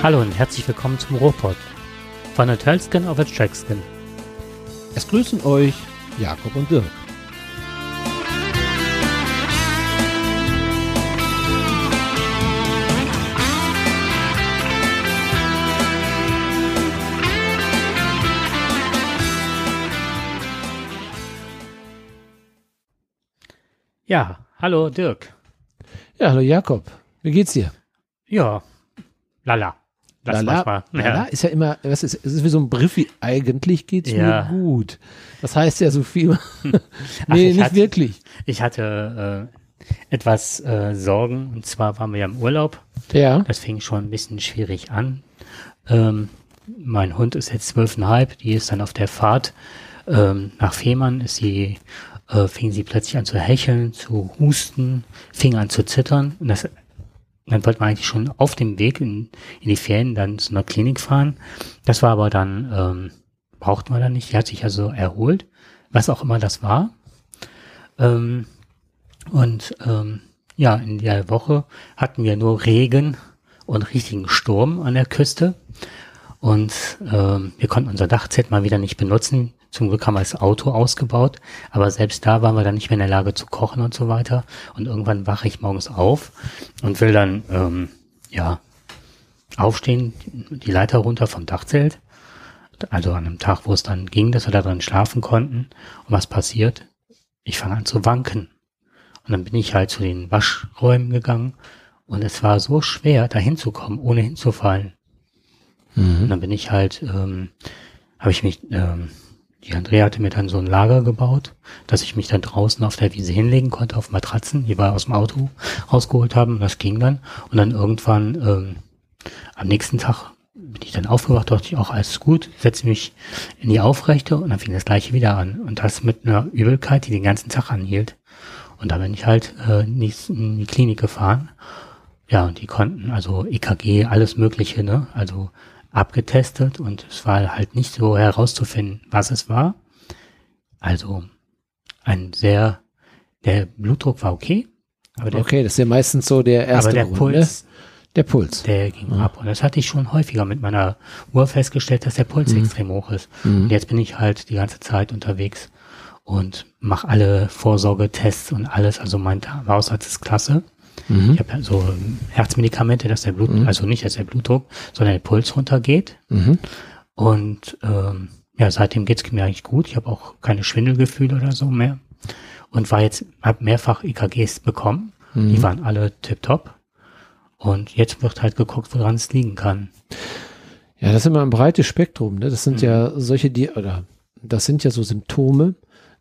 Hallo und herzlich willkommen zum Ruhrpott. Von der Tölskin auf der Trackskin. Es grüßen euch Jakob und Dirk. Ja, hallo Dirk. Ja, hallo Jakob. Wie geht's dir? Ja, lala. Das Lala, manchmal. Lala Ja. ist ja immer, was ist, es ist wie so ein Brief, wie eigentlich geht's Ja. mir gut. Das heißt ja so viel. Ach, nee, ich nicht hatte- wirklich. Ich hatte äh, etwas äh, Sorgen und zwar waren wir ja im Urlaub. Ja. Das fing schon ein bisschen schwierig an. Ähm, mein Hund ist jetzt zwölfeinhalb, die ist dann auf der Fahrt ähm, nach Fehmarn, ist sie, äh, fing sie plötzlich an zu hecheln, zu husten, fing an zu zittern. Und das, dann wollte man eigentlich schon auf dem Weg in, in die Ferien dann zu einer Klinik fahren. Das war aber dann, ähm, brauchten wir dann nicht. Die hat sich also erholt, was auch immer das war. Ähm, und ähm, ja, in der Woche hatten wir nur Regen und richtigen Sturm an der Küste. Und ähm, wir konnten unser Dachzelt mal wieder nicht benutzen. Zum Glück haben wir das Auto ausgebaut, aber selbst da waren wir dann nicht mehr in der Lage zu kochen und so weiter. Und irgendwann wache ich morgens auf und will dann ähm, ja aufstehen, die Leiter runter vom Dachzelt. Also an einem Tag, wo es dann ging, dass wir da drin schlafen konnten. Und was passiert? Ich fange an zu wanken. Und dann bin ich halt zu den Waschräumen gegangen und es war so schwer, da hinzukommen, ohne hinzufallen. Und dann bin ich halt, ähm, habe ich mich, ähm, die Andrea hatte mir dann so ein Lager gebaut, dass ich mich dann draußen auf der Wiese hinlegen konnte, auf Matratzen, die wir aus dem Auto rausgeholt haben. Und das ging dann. Und dann irgendwann ähm, am nächsten Tag bin ich dann aufgewacht, dachte ich auch, alles ist gut, setze mich in die Aufrechte und dann fing das gleiche wieder an. Und das mit einer Übelkeit, die den ganzen Tag anhielt. Und da bin ich halt äh, in die, in die Klinik gefahren. Ja, und die konnten also EKG, alles Mögliche, ne? Also abgetestet und es war halt nicht so herauszufinden, was es war. Also ein sehr, der Blutdruck war okay, aber der, Okay, das ist ja meistens so der erste aber der Grund, Puls, ne? Der Puls. der ging ab. Und das hatte ich schon häufiger mit meiner Uhr festgestellt, dass der Puls extrem hoch ist. Und jetzt bin ich halt die ganze Zeit unterwegs und mache alle Vorsorgetests und alles. Also mein Hausarzt ist klasse. Ich habe so Herzmedikamente, dass der Blut, also nicht, dass der Blutdruck, sondern der Puls runtergeht. Mhm. Und ähm, ja, seitdem geht's mir eigentlich gut. Ich habe auch keine Schwindelgefühle oder so mehr. Und war jetzt, habe mehrfach EKGs bekommen. Die waren alle tipptopp. Und jetzt wird halt geguckt, woran es liegen kann. Ja, das ist immer ein breites Spektrum. Ne? Das sind ja solche, die, oder das sind ja so Symptome,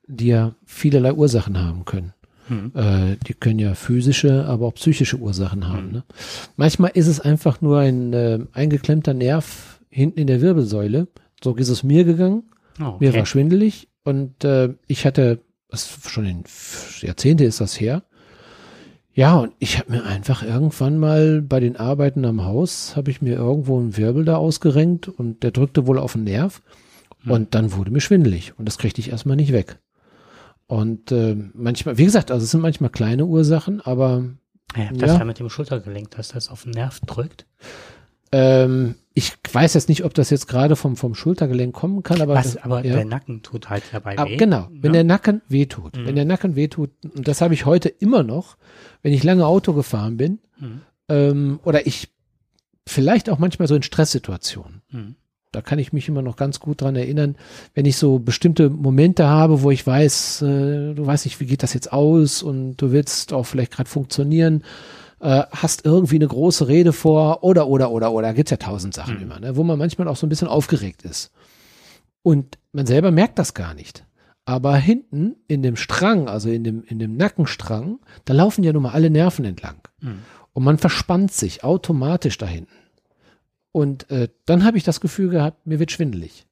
die ja vielerlei Ursachen haben können. Äh, die können ja physische, aber auch psychische Ursachen haben. Ne? Manchmal ist es einfach nur ein äh, eingeklemmter Nerv hinten in der Wirbelsäule. So ist es mir gegangen. Oh, Mir okay. war schwindelig und äh, ich hatte, das schon in Jahrzehnte ist das her. Ja, und ich habe mir einfach irgendwann mal bei den Arbeiten am Haus, habe ich mir irgendwo einen Wirbel da ausgerenkt und der drückte wohl auf den Nerv und dann wurde mir schwindelig und das kriegte ich erstmal nicht weg. Und äh, manchmal, wie gesagt, also es sind manchmal kleine Ursachen, aber Ja, das Ja. ja mit dem Schultergelenk, dass das auf den Nerv drückt. ähm, ich weiß jetzt nicht, ob das jetzt gerade vom, vom Schultergelenk kommen kann, aber, Was, das, aber ja. der Nacken tut halt dabei Aber weh. genau, wenn ne? der Nacken wehtut. Wenn der Nacken wehtut, und das habe ich heute immer noch, wenn ich lange Auto gefahren bin, Mhm. ähm, oder ich vielleicht auch manchmal so in Stresssituationen. Mhm. Da kann ich mich immer noch ganz gut dran erinnern, wenn ich so bestimmte Momente habe, wo ich weiß, äh, du weißt nicht, wie geht das jetzt aus und du willst auch vielleicht gerade funktionieren, äh, hast irgendwie eine große Rede vor oder, oder, oder, oder, gibt's ja tausend Sachen immer, ne, wo man manchmal auch so ein bisschen aufgeregt ist. Und man selber merkt das gar nicht. Aber hinten in dem Strang, also in dem, in dem Nackenstrang, da laufen ja nun mal alle Nerven entlang. Mhm. Und man verspannt sich automatisch da hinten. Und äh, dann habe ich das Gefühl gehabt, mir wird schwindelig.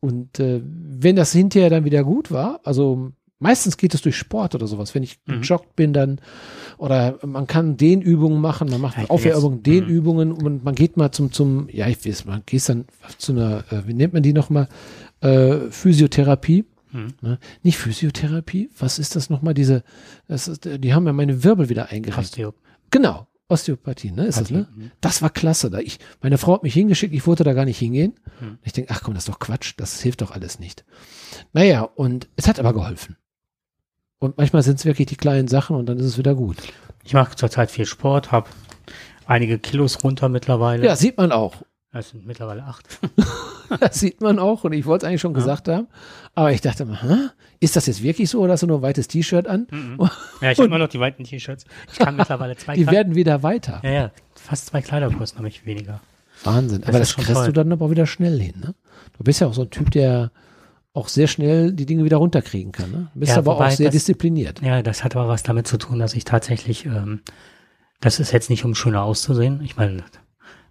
Und äh, wenn das hinterher dann wieder gut war, also meistens geht es durch Sport oder sowas, wenn ich Mhm. gejoggt bin, dann oder man kann Dehnübungen machen, man macht Aufwärmübungen, bin jetzt- Dehnübungen und man geht mal zum zum ja ich weiß, man geht dann zu einer äh, wie nennt man die noch mal äh, Physiotherapie. Mhm. Ne? Nicht Physiotherapie, was ist das nochmal? Diese, das ist, die haben ja meine Wirbel wieder eingerenkt. Osteo. Genau. Osteopathie, ne? Ist das, ne? Mhm. Das war klasse. Da ich, meine Frau hat mich hingeschickt, ich wollte da gar nicht hingehen. Hm. Ich denke, ach komm, das ist doch Quatsch, das hilft doch alles nicht. Naja, und es hat aber geholfen. Und manchmal sind es wirklich die kleinen Sachen und dann ist es wieder gut. Ich mache zurzeit viel Sport, habe einige Kilos runter mittlerweile. Ja, sieht man auch. Das sind mittlerweile acht. Das sieht man auch und ich wollte es eigentlich schon Ja. gesagt haben. Aber ich dachte mal, hä? ist das jetzt wirklich so oder hast du nur ein weites T-Shirt an? Mhm. Ja, ich habe immer noch die weiten T-Shirts. Ich kann mittlerweile zwei Die Kleid- werden wieder weiter. Ja, ja, fast zwei Kleidergrößen habe ich weniger. Wahnsinn. Das Aber das kriegst toll. du dann aber auch wieder schnell hin. Ne? Du bist ja auch so ein Typ, der auch sehr schnell die Dinge wieder runterkriegen kann. Ne? Du bist Ja, aber auch sehr das- diszipliniert. Ja, das hat aber was damit zu tun, dass ich tatsächlich, ähm, das ist jetzt nicht, um schöner auszusehen. Ich meine,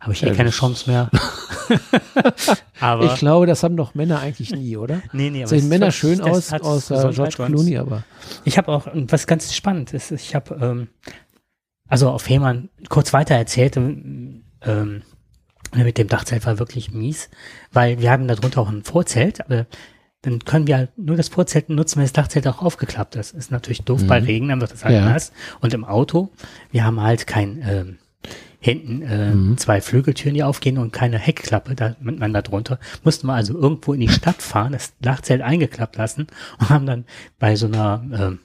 habe ich eh keine Chance mehr. aber Ich glaube, das haben doch Männer eigentlich nie, oder? nee, nee, aber Sehen Männer hat- schön aus, außer George Clooney, aber Ich habe auch und was ganz spannend ist, ich habe ähm, also auf Fehmarn kurz weiter erzählt, ähm, ähm, mit dem Dachzelt war wirklich mies, weil wir hatten darunter auch ein Vorzelt, aber dann können wir halt nur das Vorzelt nutzen, wenn das Dachzelt auch aufgeklappt ist. Ist natürlich doof bei Mhm. Regen, dann wird das halt Ja. nass. Und im Auto, wir haben halt kein ähm, hinten äh, Mhm. zwei Flügeltüren, die aufgehen und keine Heckklappe, da mit man da drunter. Mussten wir also irgendwo in die Stadt fahren, das Dachzelt eingeklappt lassen und haben dann bei so einer ähm,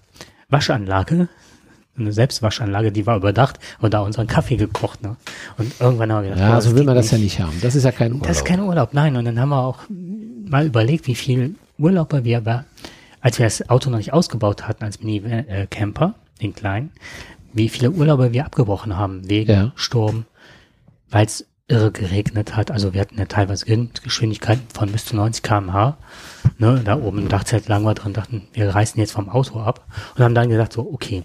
Waschanlage, eine Selbstwaschanlage, die war überdacht, und da unseren Kaffee gekocht. Ne? Und irgendwann haben wir gedacht, ja, so will man das ja nicht haben. Das ist ja kein Urlaub. Das ist kein Urlaub, nein. Und dann haben wir auch mal überlegt, wie viel Urlauber wir, aber als wir das Auto noch nicht ausgebaut hatten als Mini-Camper, den kleinen, wie viele Urlauber wir abgebrochen haben wegen Ja. Sturm, weil es irre geregnet hat. Also wir hatten ja teilweise Windgeschwindigkeiten von bis zu 90 km/h. Ne, da oben im Dachzelt lagen wir drin, dachten, wir reißen jetzt vom Auto ab und haben dann gesagt, so, okay,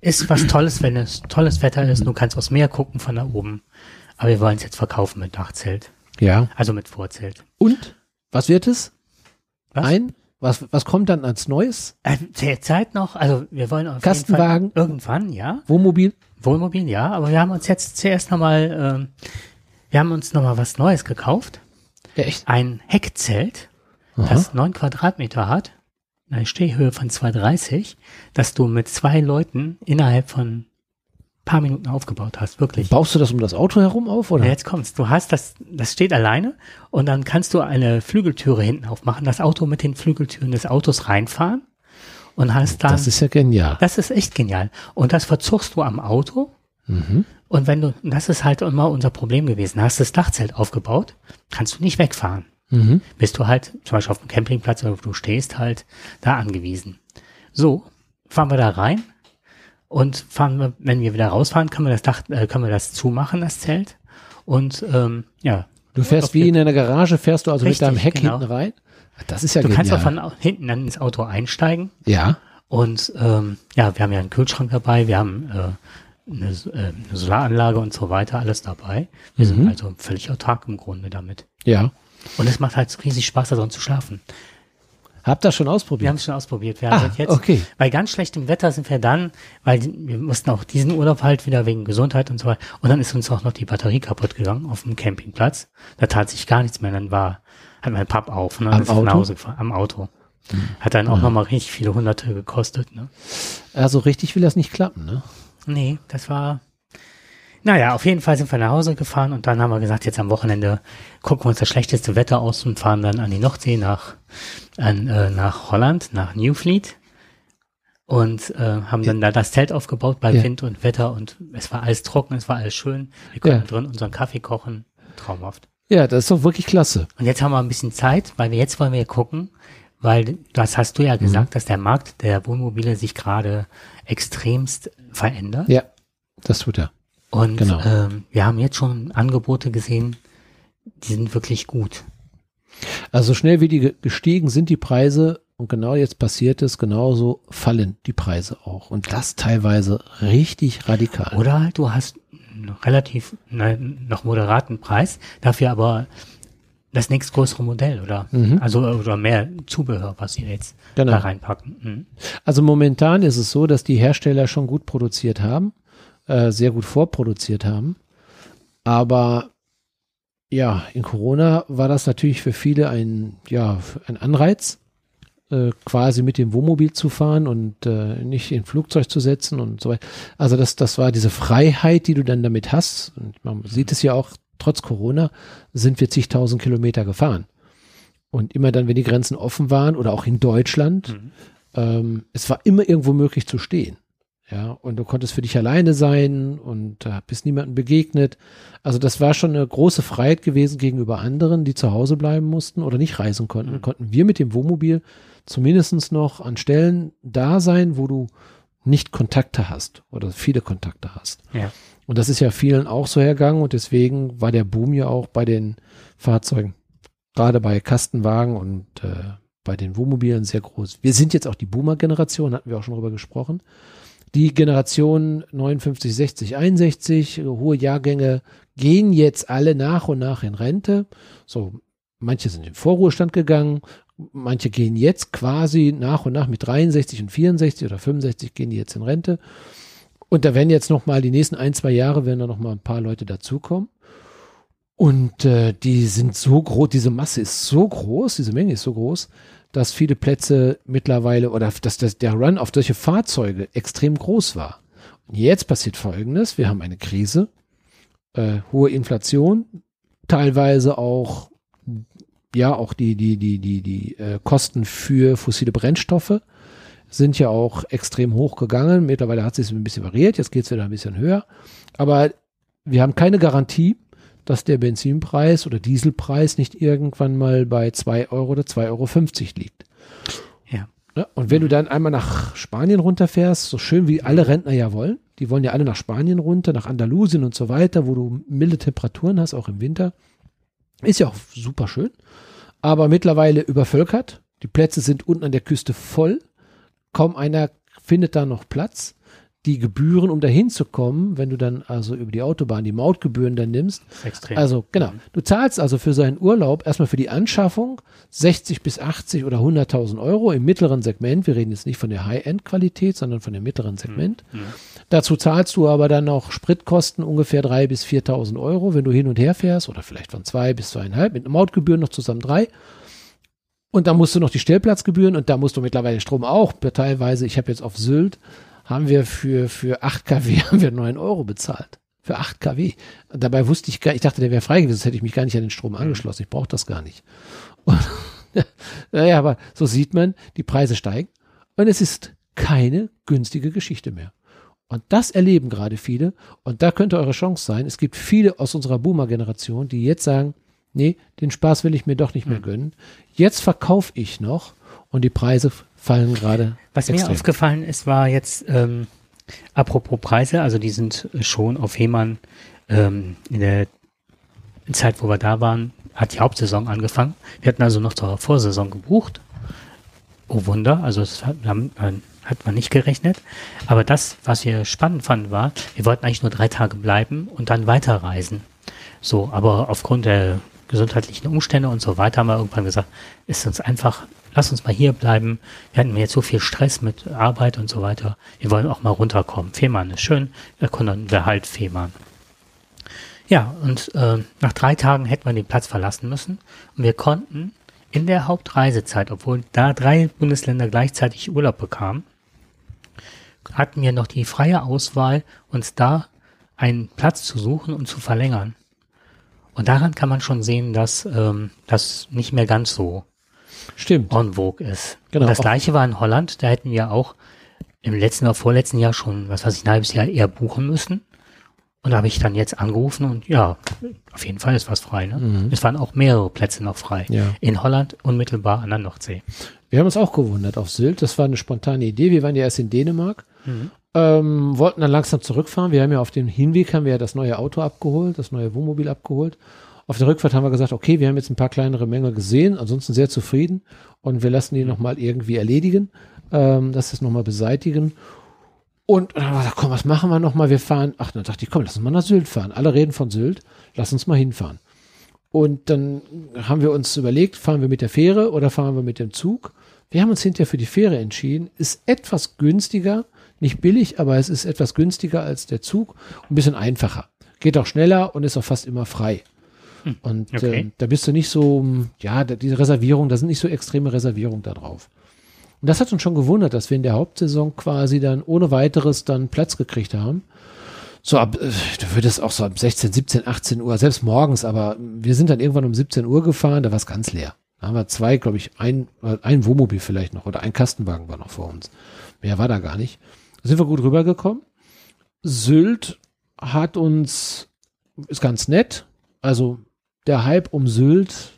ist was Tolles, wenn es tolles Wetter ist, du kannst aufs Meer gucken von da oben. Aber wir wollen es jetzt verkaufen mit Dachzelt. ja. Also mit Vorzelt. Und? Was wird es? Was? Ein? Was, was kommt dann als Neues? Äh, Derzeit noch, also wir wollen auf Kastenwagen? irgendwann, ja. Wohnmobil? Wohnmobil, ja, aber wir haben uns jetzt zuerst nochmal, ähm, wir haben uns nochmal was Neues gekauft. Echt? Ein Heckzelt, Aha. das neun Quadratmeter hat, eine Stehhöhe von 2,30, dass du mit zwei Leuten innerhalb von paar Minuten aufgebaut hast, wirklich. Baust du das um das Auto herum auf, oder? Ja, jetzt kommt's. Du hast das, das steht alleine und dann kannst du eine Flügeltüre hinten aufmachen, das Auto mit den Flügeltüren des Autos reinfahren und hast dann, das ist ja genial. das ist echt genial. Und das verzugst du am Auto Mhm. und wenn du, das ist halt immer unser Problem gewesen, hast das Dachzelt aufgebaut, kannst du nicht wegfahren. Mhm. Bist du halt zum Beispiel auf dem Campingplatz oder wo du stehst halt da angewiesen. So, fahren wir da rein und fahren wir, wenn wir wieder rausfahren, können wir das Dach, äh, können wir das zumachen, das Zelt. Und ähm, ja, Du fährst wie in einer Garage, fährst du also Richtig, mit deinem Heck genau. hinten rein? Das ist ja du genial. kannst auch von hinten dann ins Auto einsteigen. ja. Und ähm, ja, wir haben ja einen Kühlschrank dabei, wir haben äh, eine, äh, eine Solaranlage und so weiter, alles dabei. Wir Mhm. sind also völlig autark im Grunde damit. Ja. Und es macht halt riesig Spaß, da drin zu schlafen. Hab das schon Wir ausprobiert. haben es schon ausprobiert. Wir Ah, jetzt, okay. Bei ganz schlechtem Wetter sind wir dann, weil wir mussten auch diesen Urlaub halt wieder wegen Gesundheit und so weiter. Und dann ist uns auch noch die Batterie kaputt gegangen auf dem Campingplatz. Da tat sich gar nichts mehr. Dann war, hat mein Papp auf, ne? Am ist nach Auto? Hause gefahren, am Auto. Hat dann auch nochmal richtig viele Hunderte gekostet, ne? Also richtig will das nicht klappen, ne? Nee, das war. Naja, auf jeden Fall sind wir nach Hause gefahren und dann haben wir gesagt, jetzt am Wochenende gucken wir uns das schlechteste Wetter aus und fahren dann an die Nordsee nach, an, äh, nach Holland, nach Newfleet und äh, haben dann da das Zelt aufgebaut bei Ja. Wind und Wetter und es war alles trocken, es war alles schön. Wir konnten Ja. drin unseren Kaffee kochen. Traumhaft. Ja, das ist doch wirklich klasse. Und jetzt haben wir ein bisschen Zeit, weil wir jetzt wollen wir gucken, weil das hast du ja gesagt, dass der Markt der Wohnmobile sich gerade extremst verändert. Ja, das tut er. Und Genau. ähm, wir haben jetzt schon Angebote gesehen, die sind wirklich gut. Also so schnell wie die ge- gestiegen sind die Preise und genau jetzt passiert es, genauso fallen die Preise auch. Und das teilweise richtig radikal. Oder halt, du hast einen relativ ne, noch moderaten Preis, dafür aber das nächstgrößere Modell oder Mhm. also oder mehr Zubehör, was sie jetzt Genau. da reinpacken. Mhm. Also momentan ist es so, dass die Hersteller schon gut produziert haben, äh, sehr gut vorproduziert haben. Aber ja, in Corona war das natürlich für viele ein, ja, ein Anreiz, äh, quasi mit dem Wohnmobil zu fahren und äh, nicht in Flugzeug zu setzen und so weiter. Also das, das war diese Freiheit, die du dann damit hast. Und man sieht es ja auch, trotz Corona sind wir zigtausend Kilometer gefahren. Und immer dann, wenn die Grenzen offen waren oder auch in Deutschland, mhm. ähm, es war immer irgendwo möglich zu stehen. Ja, und du konntest für dich alleine sein und äh, bist niemandem begegnet. Also das war schon eine große Freiheit gewesen gegenüber anderen, die zu Hause bleiben mussten oder nicht reisen konnten. Mhm. Konnten wir mit dem Wohnmobil zumindestens noch an Stellen da sein, wo du nicht Kontakte hast oder viele Kontakte hast. Ja. Und das ist ja vielen auch so hergegangen und deswegen war der Boom ja auch bei den Fahrzeugen, gerade bei Kastenwagen und äh, bei den Wohnmobilen sehr groß. Wir sind jetzt auch die Boomer-Generation, hatten wir auch schon drüber gesprochen. Die Generation 59, 60, 61, hohe Jahrgänge gehen jetzt alle nach und nach in Rente. So, manche sind in Vorruhestand gegangen, manche gehen jetzt quasi nach und nach mit 63 und 64 oder 65 gehen die jetzt in Rente. Und da werden jetzt noch mal die nächsten ein, zwei Jahre werden da noch mal ein paar Leute dazukommen. Und äh, die sind so groß, diese Masse ist so groß, diese Menge ist so groß, dass viele Plätze mittlerweile oder dass das, der Run auf solche Fahrzeuge extrem groß war. Und jetzt passiert Folgendes. Wir haben eine Krise, äh, hohe Inflation, teilweise auch, ja, auch die, die, die, die, die äh, Kosten für fossile Brennstoffe sind ja auch extrem hoch gegangen. Mittlerweile hat sich ein bisschen variiert, jetzt geht es wieder ein bisschen höher. Aber wir haben keine Garantie, dass der Benzinpreis oder Dieselpreis nicht irgendwann mal bei zwei Euro oder zwei Euro fünfzig liegt. Ja. ja. Und wenn du dann einmal nach Spanien runterfährst, so schön wie alle Rentner ja wollen, die wollen ja alle nach Spanien runter, nach Andalusien und so weiter, wo du milde Temperaturen hast, auch im Winter. Ist ja auch super schön. Aber mittlerweile übervölkert. Die Plätze sind unten an der Küste voll. Kaum einer findet da noch Platz die Gebühren, um dahin zu kommen, wenn du dann also über die Autobahn die Mautgebühren dann nimmst. Extrem. Also genau, du zahlst also für seinen Urlaub erstmal für die Anschaffung 60 bis 80 oder 100.000 Euro im mittleren Segment. Wir reden jetzt nicht von der High-End-Qualität, sondern von dem mittleren Segment. Mhm. Dazu zahlst du aber dann noch Spritkosten ungefähr 3.000 bis 4.000 Euro, wenn du hin und her fährst oder vielleicht von zwei bis zweieinhalb mit Mautgebühren noch zusammen drei. Und dann musst du noch die Stellplatzgebühren und da musst du mittlerweile Strom auch teilweise. Ich habe jetzt auf Sylt haben wir für, für 8 kW haben wir 9 Euro bezahlt. Für 8 kW. Dabei wusste ich gar ich dachte, der wäre frei gewesen, hätte ich mich gar nicht an den Strom mhm. angeschlossen. Ich brauche das gar nicht. Und, naja, aber so sieht man, die Preise steigen und es ist keine günstige Geschichte mehr. Und das erleben gerade viele. Und da könnte eure Chance sein. Es gibt viele aus unserer Boomer-Generation, die jetzt sagen, nee, den Spaß will ich mir doch nicht mehr mhm. gönnen. Jetzt verkaufe ich noch und die Preise fallen gerade. Was extrem. mir aufgefallen ist, war jetzt, ähm, apropos Preise, also die sind schon auf Heman ähm, in der Zeit, wo wir da waren, hat die Hauptsaison angefangen. Wir hatten also noch zur Vorsaison gebucht. Oh Wunder, also das hat, hat man nicht gerechnet. Aber das, was wir spannend fanden, war, wir wollten eigentlich nur drei Tage bleiben und dann weiterreisen. So, aber aufgrund der gesundheitlichen Umstände und so weiter haben wir irgendwann gesagt, ist uns einfach lass uns mal hier bleiben. Wir hatten jetzt so viel Stress mit Arbeit und so weiter. Wir wollen auch mal runterkommen. Fehmarn ist schön, da konnten wir halt Fehmarn. Ja, und äh, nach drei Tagen hätten wir den Platz verlassen müssen. Und wir konnten in der Hauptreisezeit, obwohl da drei Bundesländer gleichzeitig Urlaub bekamen, hatten wir noch die freie Auswahl, uns da einen Platz zu suchen und zu verlängern. Und daran kann man schon sehen, dass ähm, das nicht mehr ganz so Stimmt. en vogue ist. Genau. Und das gleiche war in Holland, da hätten wir auch im letzten oder vorletzten Jahr schon, was weiß ich, ein halbes Jahr eher buchen müssen. Und da habe ich dann jetzt angerufen und ja, auf jeden Fall ist was frei. Ne? Mhm. Es waren auch mehrere Plätze noch frei. Ja. In Holland unmittelbar an der Nordsee. Wir haben uns auch gewundert auf Sylt. Das war eine spontane Idee. Wir waren ja erst in Dänemark, mhm. ähm, wollten dann langsam zurückfahren. Wir haben ja auf dem Hinweg haben wir ja das neue Auto abgeholt, das neue Wohnmobil abgeholt. Auf der Rückfahrt haben wir gesagt, okay, wir haben jetzt ein paar kleinere Mängel gesehen, ansonsten sehr zufrieden und wir lassen die nochmal irgendwie erledigen, ähm, dass das nochmal beseitigen. Und dann haben wir gesagt, komm, was machen wir nochmal? Wir fahren, ach, dann dachte ich, komm, lass uns mal nach Sylt fahren. Alle reden von Sylt, lass uns mal hinfahren. Und dann haben wir uns überlegt, fahren wir mit der Fähre oder fahren wir mit dem Zug? Wir haben uns hinterher für die Fähre entschieden. Ist etwas günstiger, nicht billig, aber es ist etwas günstiger als der Zug und ein bisschen einfacher. Geht auch schneller und ist auch fast immer frei. Hm, und okay. äh, da bist du nicht so, ja, diese Reservierung, da sind nicht so extreme Reservierungen da drauf. Und das hat uns schon gewundert, dass wir in der Hauptsaison quasi dann ohne weiteres dann Platz gekriegt haben. So ab, äh, du würdest auch so ab 16, 17, 18 Uhr, selbst morgens, aber wir sind dann irgendwann um 17 Uhr gefahren, da war es ganz leer. Da haben wir zwei, glaube ich, ein, ein Wohnmobil vielleicht noch oder ein Kastenwagen war noch vor uns. Mehr war da gar nicht. Da sind wir gut rübergekommen. Sylt hat uns, ist ganz nett. Also der Hype um Sylt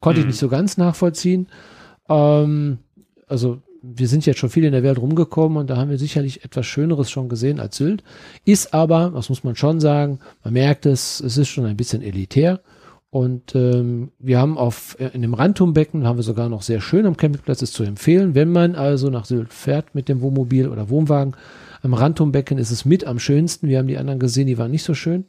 konnte ich Mhm. nicht so ganz nachvollziehen. Ähm, also wir sind jetzt schon viel in der Welt rumgekommen und da haben wir sicherlich etwas Schöneres schon gesehen als Sylt. Ist aber, das muss man schon sagen, man merkt es, es ist schon ein bisschen elitär. Und ähm, wir haben auf in dem Rantumbecken haben wir sogar noch sehr schön am Campingplatz ist zu empfehlen. Wenn man also nach Sylt fährt mit dem Wohnmobil oder Wohnwagen, am Rantumbecken ist es mit am schönsten. Wir haben die anderen gesehen, die waren nicht so schön.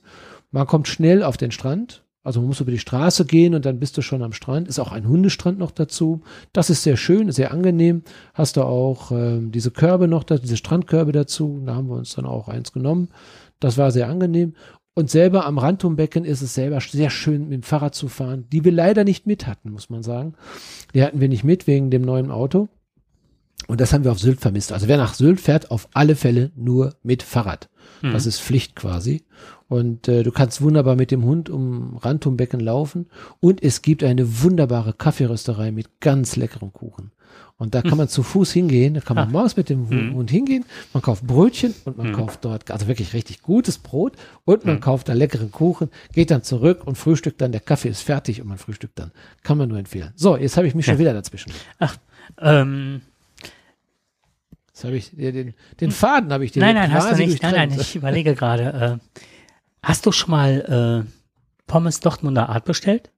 Man kommt schnell auf den Strand. Also man muss über die Straße gehen und dann bist du schon am Strand. Ist auch ein Hundestrand noch dazu. Das ist sehr schön, sehr angenehm. Hast du auch ähm, diese Körbe noch, da, diese Strandkörbe dazu. Da haben wir uns dann auch eins genommen. Das war sehr angenehm. Und selber am Rantumbecken ist es selber sehr schön mit dem Fahrrad zu fahren, die wir leider nicht mit hatten, muss man sagen. Die hatten wir nicht mit wegen dem neuen Auto. Und das haben wir auf Sylt vermisst. Also wer nach Sylt fährt, auf alle Fälle nur mit Fahrrad. Mhm. Das ist Pflicht quasi. Und äh, du kannst wunderbar mit dem Hund um Rantumbecken laufen. Und es gibt eine wunderbare Kaffeerösterei mit ganz leckerem Kuchen. Und da kann man zu Fuß hingehen, da kann man Ah. morgens mit dem Mhm. Hund hingehen, man kauft Brötchen und man Mhm. kauft dort, also wirklich richtig gutes Brot und man Mhm. kauft einen leckeren Kuchen, geht dann zurück und frühstückt dann, der Kaffee ist fertig und man frühstückt dann. Kann man nur empfehlen. So, jetzt habe ich mich schon Ja. wieder dazwischen. Ähm, Jetzt habe ich den, den Faden habe ich dir nein, nein, hast du nicht. Nein, nein, ich überlege gerade. Äh, hast du schon mal äh, Pommes Dortmunder Art bestellt?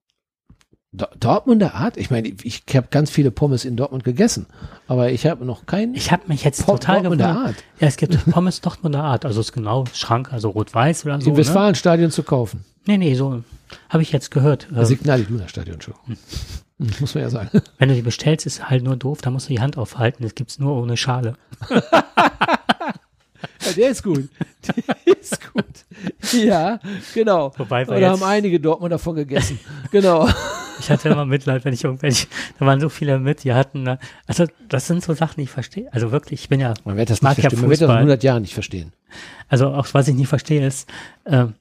Do- Dortmunder Art? Ich meine, ich habe ganz viele Pommes in Dortmund gegessen, aber ich habe noch keinen Ich habe mich jetzt Po- total Dortmunder gewundert. Art Ja, es gibt Pommes Dortmunder Art. Also ist genau Schrank, also rot-weiß oder so. im Ne? Westfalenstadion zu kaufen. Nee, nee, so habe ich jetzt gehört. Äh, Signal Iduna Stadion schon. Hm, Muss man ja sagen. wenn du die bestellst, ist halt nur doof, da musst du die Hand aufhalten. Das gibt's nur ohne Schale. Ja, der ist gut. Der ist gut. Ja, genau. Wobei wir Oder jetzt- haben einige Dortmund davon gegessen. genau. Ich hatte immer Mitleid, wenn ich irgendwelche, da waren so viele mit, die hatten, äh, also das sind so Sachen, die ich verstehe. Also wirklich, ich bin ja, Man wird das nicht ja verstehen. Man wird das in Fußball. 100 Jahren nicht verstehen. also auch was ich nicht verstehe ist, ähm,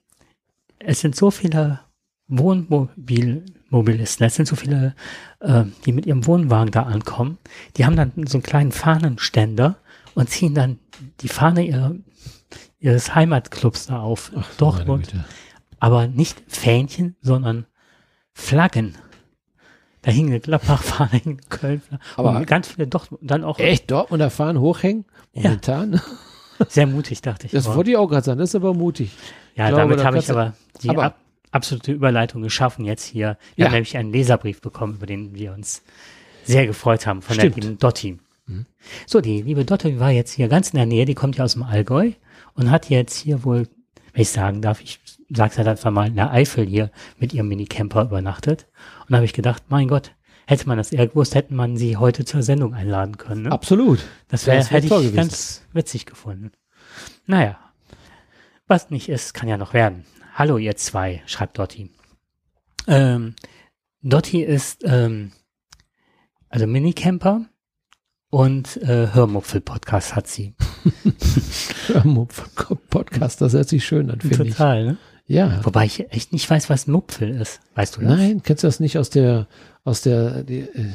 es sind so viele Wohnmobilisten, es sind so viele, äh, die mit ihrem Wohnwagen da ankommen, die haben dann so einen kleinen Fahnenständer und ziehen dann die Fahne ihrer, ihres Heimatclubs da auf, Dortmund. Meine Güte. aber nicht Fähnchen, sondern Flaggen. Da hing eine Gladbach-Fahne, hing eine köln Aber- ganz viele doch dann auch Echt Dortmunder fahren hochhängen? Momentan? sehr mutig, dachte ich. Das aber. wollte ich auch gerade sagen. Das ist aber mutig. ja, glaube, damit da habe ich aber die aber- ab, absolute Überleitung geschaffen jetzt hier. Wir Ja. haben nämlich einen Leserbrief bekommen, über den wir uns sehr gefreut haben von Stimmt. der lieben Dotti. Mhm. So, die liebe Dotti war jetzt hier ganz in der Nähe, die kommt ja aus dem Allgäu und hat jetzt hier wohl, wenn ich sagen darf, ich sag's halt einfach mal, in der Eifel hier mit ihrem Minicamper übernachtet. Und da habe ich gedacht, mein Gott, hätte man das eher gewusst, hätte man sie heute zur Sendung einladen können. Ne? Absolut. Das wäre, wär hätte ich gewesen. ganz witzig gefunden. Naja, was nicht ist, kann ja noch werden. Hallo ihr zwei, schreibt Dotti. Ähm, Dotti ist ähm, also Minicamper und äh, Hörmupfel-Podcast hat sie. Podcast, das hört sich schön an, finde ich. Total, ne? Ja. Wobei ich echt nicht weiß, was Mupfel ist. Weißt du das? Nein, kennst du das nicht aus der, aus der, die, äh,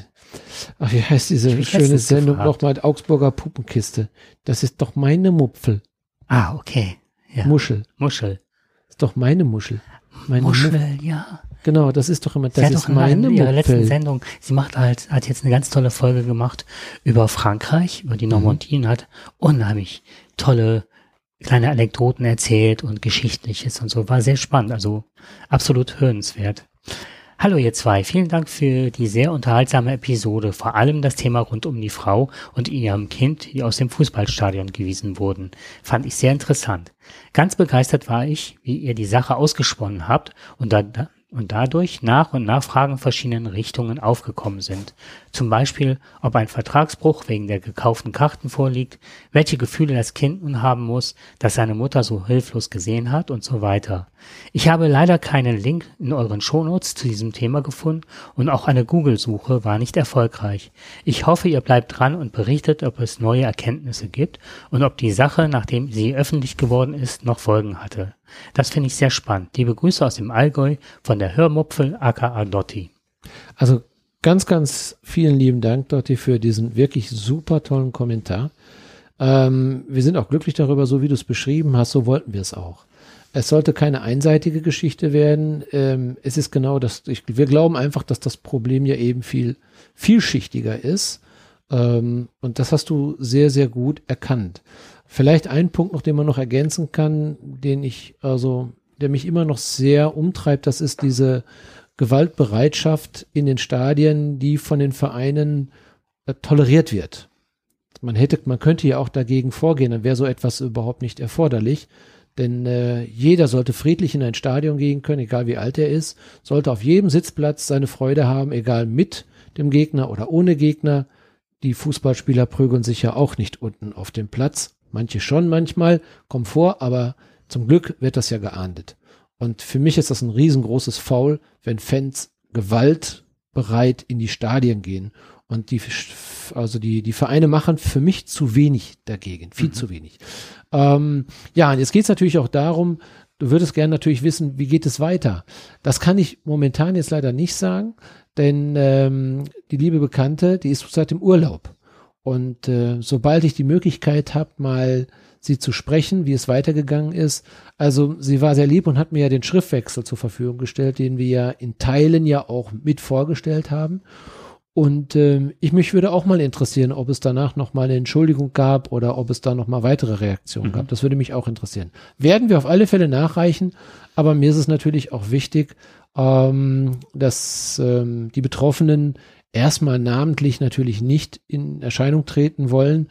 ach, wie heißt diese schöne Sendung nochmal, Augsburger Puppenkiste. Das ist doch meine Mupfel. Ah, okay. Ja. Muschel. Muschel. ist doch meine Muschel. Meine Muschel. Muschel, ja. Genau, das ist doch immer, Sie das hat ist in meine einer ihrer letzten. Sendung, sie macht halt, hat jetzt eine ganz tolle Folge gemacht über Frankreich, über die Normandie und hat unheimlich tolle kleine Anekdoten erzählt und Geschichtliches und so. War sehr spannend, also absolut hörenswert. Hallo ihr zwei, vielen Dank für die sehr unterhaltsame Episode, vor allem das Thema rund um die Frau und ihrem Kind, die aus dem Fußballstadion gewiesen wurden. Fand ich sehr interessant. Ganz begeistert war ich, wie ihr die Sache ausgesponnen habt und dann, und dadurch nach und nach Fragen verschiedenen Richtungen aufgekommen sind. Zum Beispiel, ob ein Vertragsbruch wegen der gekauften Karten vorliegt, welche Gefühle das Kind nun haben muss, das seine Mutter so hilflos gesehen hat und so weiter. Ich habe leider keinen Link in euren Shownotes zu diesem Thema gefunden und auch eine Google-Suche war nicht erfolgreich. Ich hoffe, ihr bleibt dran und berichtet, ob es neue Erkenntnisse gibt und ob die Sache, nachdem sie öffentlich geworden ist, noch Folgen hatte. Das finde ich sehr spannend. Liebe Grüße aus dem Allgäu von der Hörmupfel aka Dotti. Also ganz, ganz vielen lieben Dank, Dotti, für diesen wirklich super tollen Kommentar. Ähm, wir sind auch glücklich darüber, so wie du es beschrieben hast, so wollten wir es auch. Es sollte keine einseitige Geschichte werden. Ähm, es ist genau das, ich, wir glauben einfach, dass das Problem ja eben viel vielschichtiger ist. Ähm, und das hast du sehr, sehr gut erkannt. Vielleicht ein Punkt noch, den man noch ergänzen kann, den ich, also, der mich immer noch sehr umtreibt, das ist diese Gewaltbereitschaft in den Stadien, die von den Vereinen äh, toleriert wird. Man hätte, man könnte ja auch dagegen vorgehen, dann wäre so etwas überhaupt nicht erforderlich. Denn äh, jeder sollte friedlich in ein Stadion gehen können, egal wie alt er ist, sollte auf jedem Sitzplatz seine Freude haben, egal mit dem Gegner oder ohne Gegner. Die Fußballspieler prügeln sich ja auch nicht unten auf dem Platz. Manche schon manchmal, kommen vor, aber zum Glück wird das ja geahndet. Und für mich ist das ein riesengroßes Foul, wenn Fans gewaltbereit in die Stadien gehen. Und die, also die, die Vereine machen für mich zu wenig dagegen, viel mhm. zu wenig. Ähm, ja, und jetzt geht es natürlich auch darum, du würdest gerne natürlich wissen, wie geht es weiter. Das kann ich momentan jetzt leider nicht sagen, denn ähm, die liebe Bekannte, die ist seit dem Urlaub. Und äh, sobald ich die Möglichkeit habe, mal sie zu sprechen, wie es weitergegangen ist. Also sie war sehr lieb und hat mir ja den Schriftwechsel zur Verfügung gestellt, den wir ja in Teilen ja auch mit vorgestellt haben. Und äh, ich mich würde auch mal interessieren, ob es danach noch mal eine Entschuldigung gab oder ob es da noch mal weitere Reaktionen mhm. gab. Das würde mich auch interessieren. Werden wir auf alle Fälle nachreichen, aber mir ist es natürlich auch wichtig, ähm, dass ähm, die Betroffenen erstmal namentlich natürlich nicht in Erscheinung treten wollen.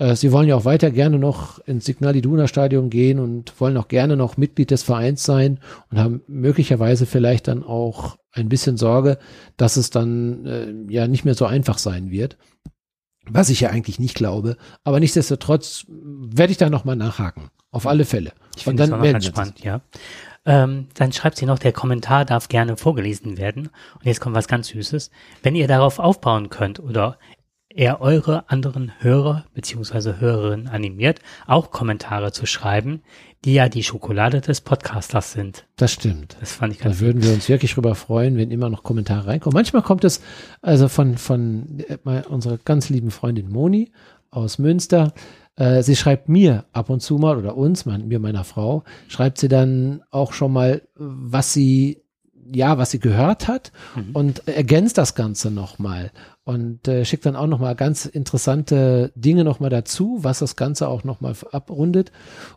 Äh, sie wollen ja auch weiter gerne noch ins Signal Iduna Stadion gehen und wollen auch gerne noch Mitglied des Vereins sein und haben möglicherweise vielleicht dann auch ein bisschen Sorge, dass es dann äh, ja nicht mehr so einfach sein wird. Was ich ja eigentlich nicht glaube. Aber nichtsdestotrotz werde ich da nochmal nachhaken. Auf alle Fälle. Ich finde das auch ganz spannend, ja. Ähm, dann schreibt sie noch, der Kommentar darf gerne vorgelesen werden. Und jetzt kommt was ganz Süßes. Wenn ihr darauf aufbauen könnt oder er eure anderen Hörer bzw. Hörerinnen animiert, auch Kommentare zu schreiben, die ja die Schokolade des Podcasters sind. Das stimmt. Das fand ich ganz Da würden wir uns wirklich drüber freuen, wenn immer noch Kommentare reinkommen. Manchmal kommt es also von, von äh, unserer ganz lieben Freundin Moni aus Münster. Äh, sie schreibt mir ab und zu mal oder uns, mein, mir meiner Frau, schreibt sie dann auch schon mal, was sie ja, was sie gehört hat mhm. und ergänzt das Ganze nochmal und äh, schickt dann auch nochmal ganz interessante Dinge nochmal dazu, was das Ganze auch nochmal abrundet.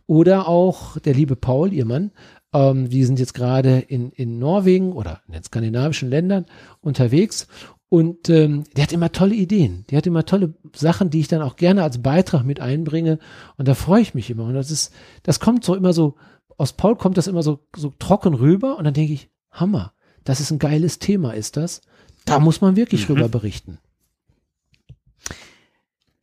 Oder auch der liebe Paul, ihr Mann, ähm, die sind jetzt gerade in, in Norwegen oder in den skandinavischen Ländern unterwegs und ähm, der hat immer tolle Ideen. Der hat immer tolle Sachen, die ich dann auch gerne als Beitrag mit einbringe. Und da freue ich mich immer. Und das ist, das kommt so immer so, aus Paul kommt das immer so, so trocken rüber. Und dann denke ich, Hammer, das ist ein geiles Thema, ist das? Da muss man wirklich mhm. rüber berichten.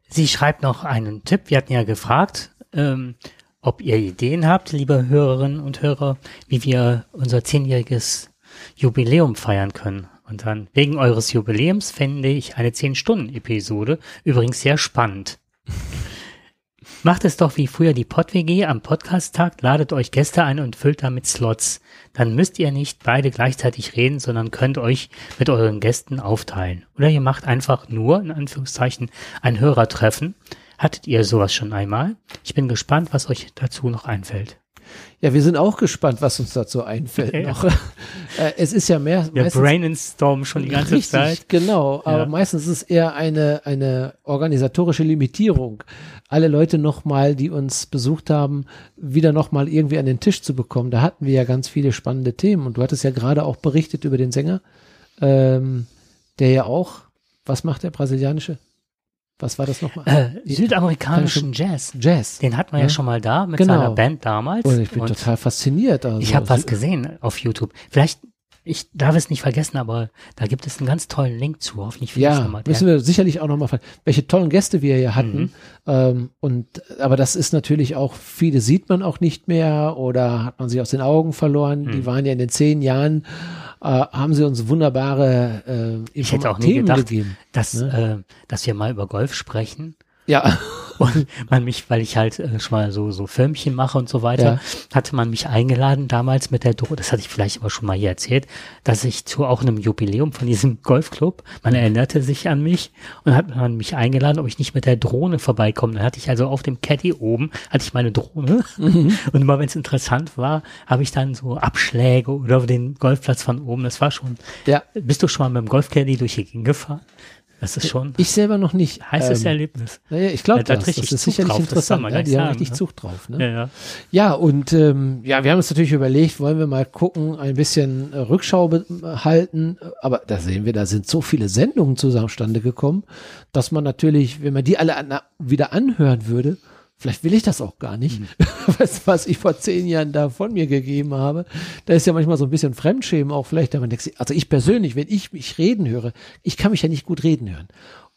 Sie schreibt noch einen Tipp. Wir hatten ja gefragt, ähm, ob ihr Ideen habt, liebe Hörerinnen und Hörer, wie wir unser zehnjähriges Jubiläum feiern können. Und dann, wegen eures Jubiläums fände ich eine 10-Stunden-Episode übrigens sehr spannend. Macht es doch wie früher die PodWG am Podcast-Tag, ladet euch Gäste ein und füllt damit Slots. Dann müsst ihr nicht beide gleichzeitig reden, sondern könnt euch mit euren Gästen aufteilen. Oder ihr macht einfach nur, in Anführungszeichen, ein Hörertreffen. Hattet ihr sowas schon einmal? Ich bin gespannt, was euch dazu noch einfällt. Ja, wir sind auch gespannt, was uns dazu einfällt ja, noch. Äh, es ist ja mehr. Wir brainstormen schon die ganze richtig, Zeit. Genau, aber ja. meistens ist es eher eine, eine organisatorische Limitierung. Alle Leute nochmal, die uns besucht haben, wieder nochmal irgendwie an den Tisch zu bekommen. Da hatten wir ja ganz viele spannende Themen. Und du hattest ja gerade auch berichtet über den Sänger, ähm, der ja auch, was macht der brasilianische? was war das nochmal? Äh, südamerikanischen Jazz. Jazz. Den hatten wir ja, ja schon mal da mit genau. seiner Band damals. Und ich bin und total fasziniert. Also. Ich habe was gesehen auf YouTube. Vielleicht ich darf es nicht vergessen, aber da gibt es einen ganz tollen Link zu. Hoffentlich finde Ja, nochmal. müssen wir sicherlich auch nochmal, welche tollen Gäste wir hier hatten. Mhm. Ähm, und, aber das ist natürlich auch, viele sieht man auch nicht mehr oder hat man sie aus den Augen verloren. Mhm. Die waren ja in den zehn Jahren, äh, haben sie uns wunderbare äh, Ich hätte auch nie Themen gedacht, gegeben. dass, Ne? äh, dass wir mal über Golf sprechen. Ja, Und man mich, weil ich halt äh, schon mal so, so Filmchen mache und so weiter, Ja. hatte man mich eingeladen damals mit der Dro das hatte ich vielleicht aber schon mal hier erzählt, dass ich zu auch einem Jubiläum von diesem Golfclub, man erinnerte sich an mich und hat man mich eingeladen, ob ich nicht mit der Drohne vorbeikomme. Dann hatte ich also auf dem Caddy oben, hatte ich meine Drohne und immer wenn es interessant war, habe ich dann so Abschläge oder den Golfplatz von oben, das war schon, ja. bist du schon mal mit dem Golfcaddy durch die Gegend gefahren? Das ist schon Ich selber noch nicht. heißes Ähm, Erlebnis. naja, ich glaube, Ja, da das, das ist sicherlich drauf, das interessant. man Ja, gleich die haben sagen, richtig ne? Zug drauf. Ne? Ja, ja. Ja, und ähm, ja, wir haben uns natürlich überlegt, wollen wir mal gucken, ein bisschen äh, Rückschau halten. Aber da sehen wir, da sind so viele Sendungen zustande gekommen, dass man natürlich, wenn man die alle an, wieder anhören würde, vielleicht will ich das auch gar nicht, was, was ich vor zehn Jahren da von mir gegeben habe. Da ist ja manchmal so ein bisschen Fremdschämen auch vielleicht, aber also ich persönlich, wenn ich mich reden höre, ich kann mich ja nicht gut reden hören.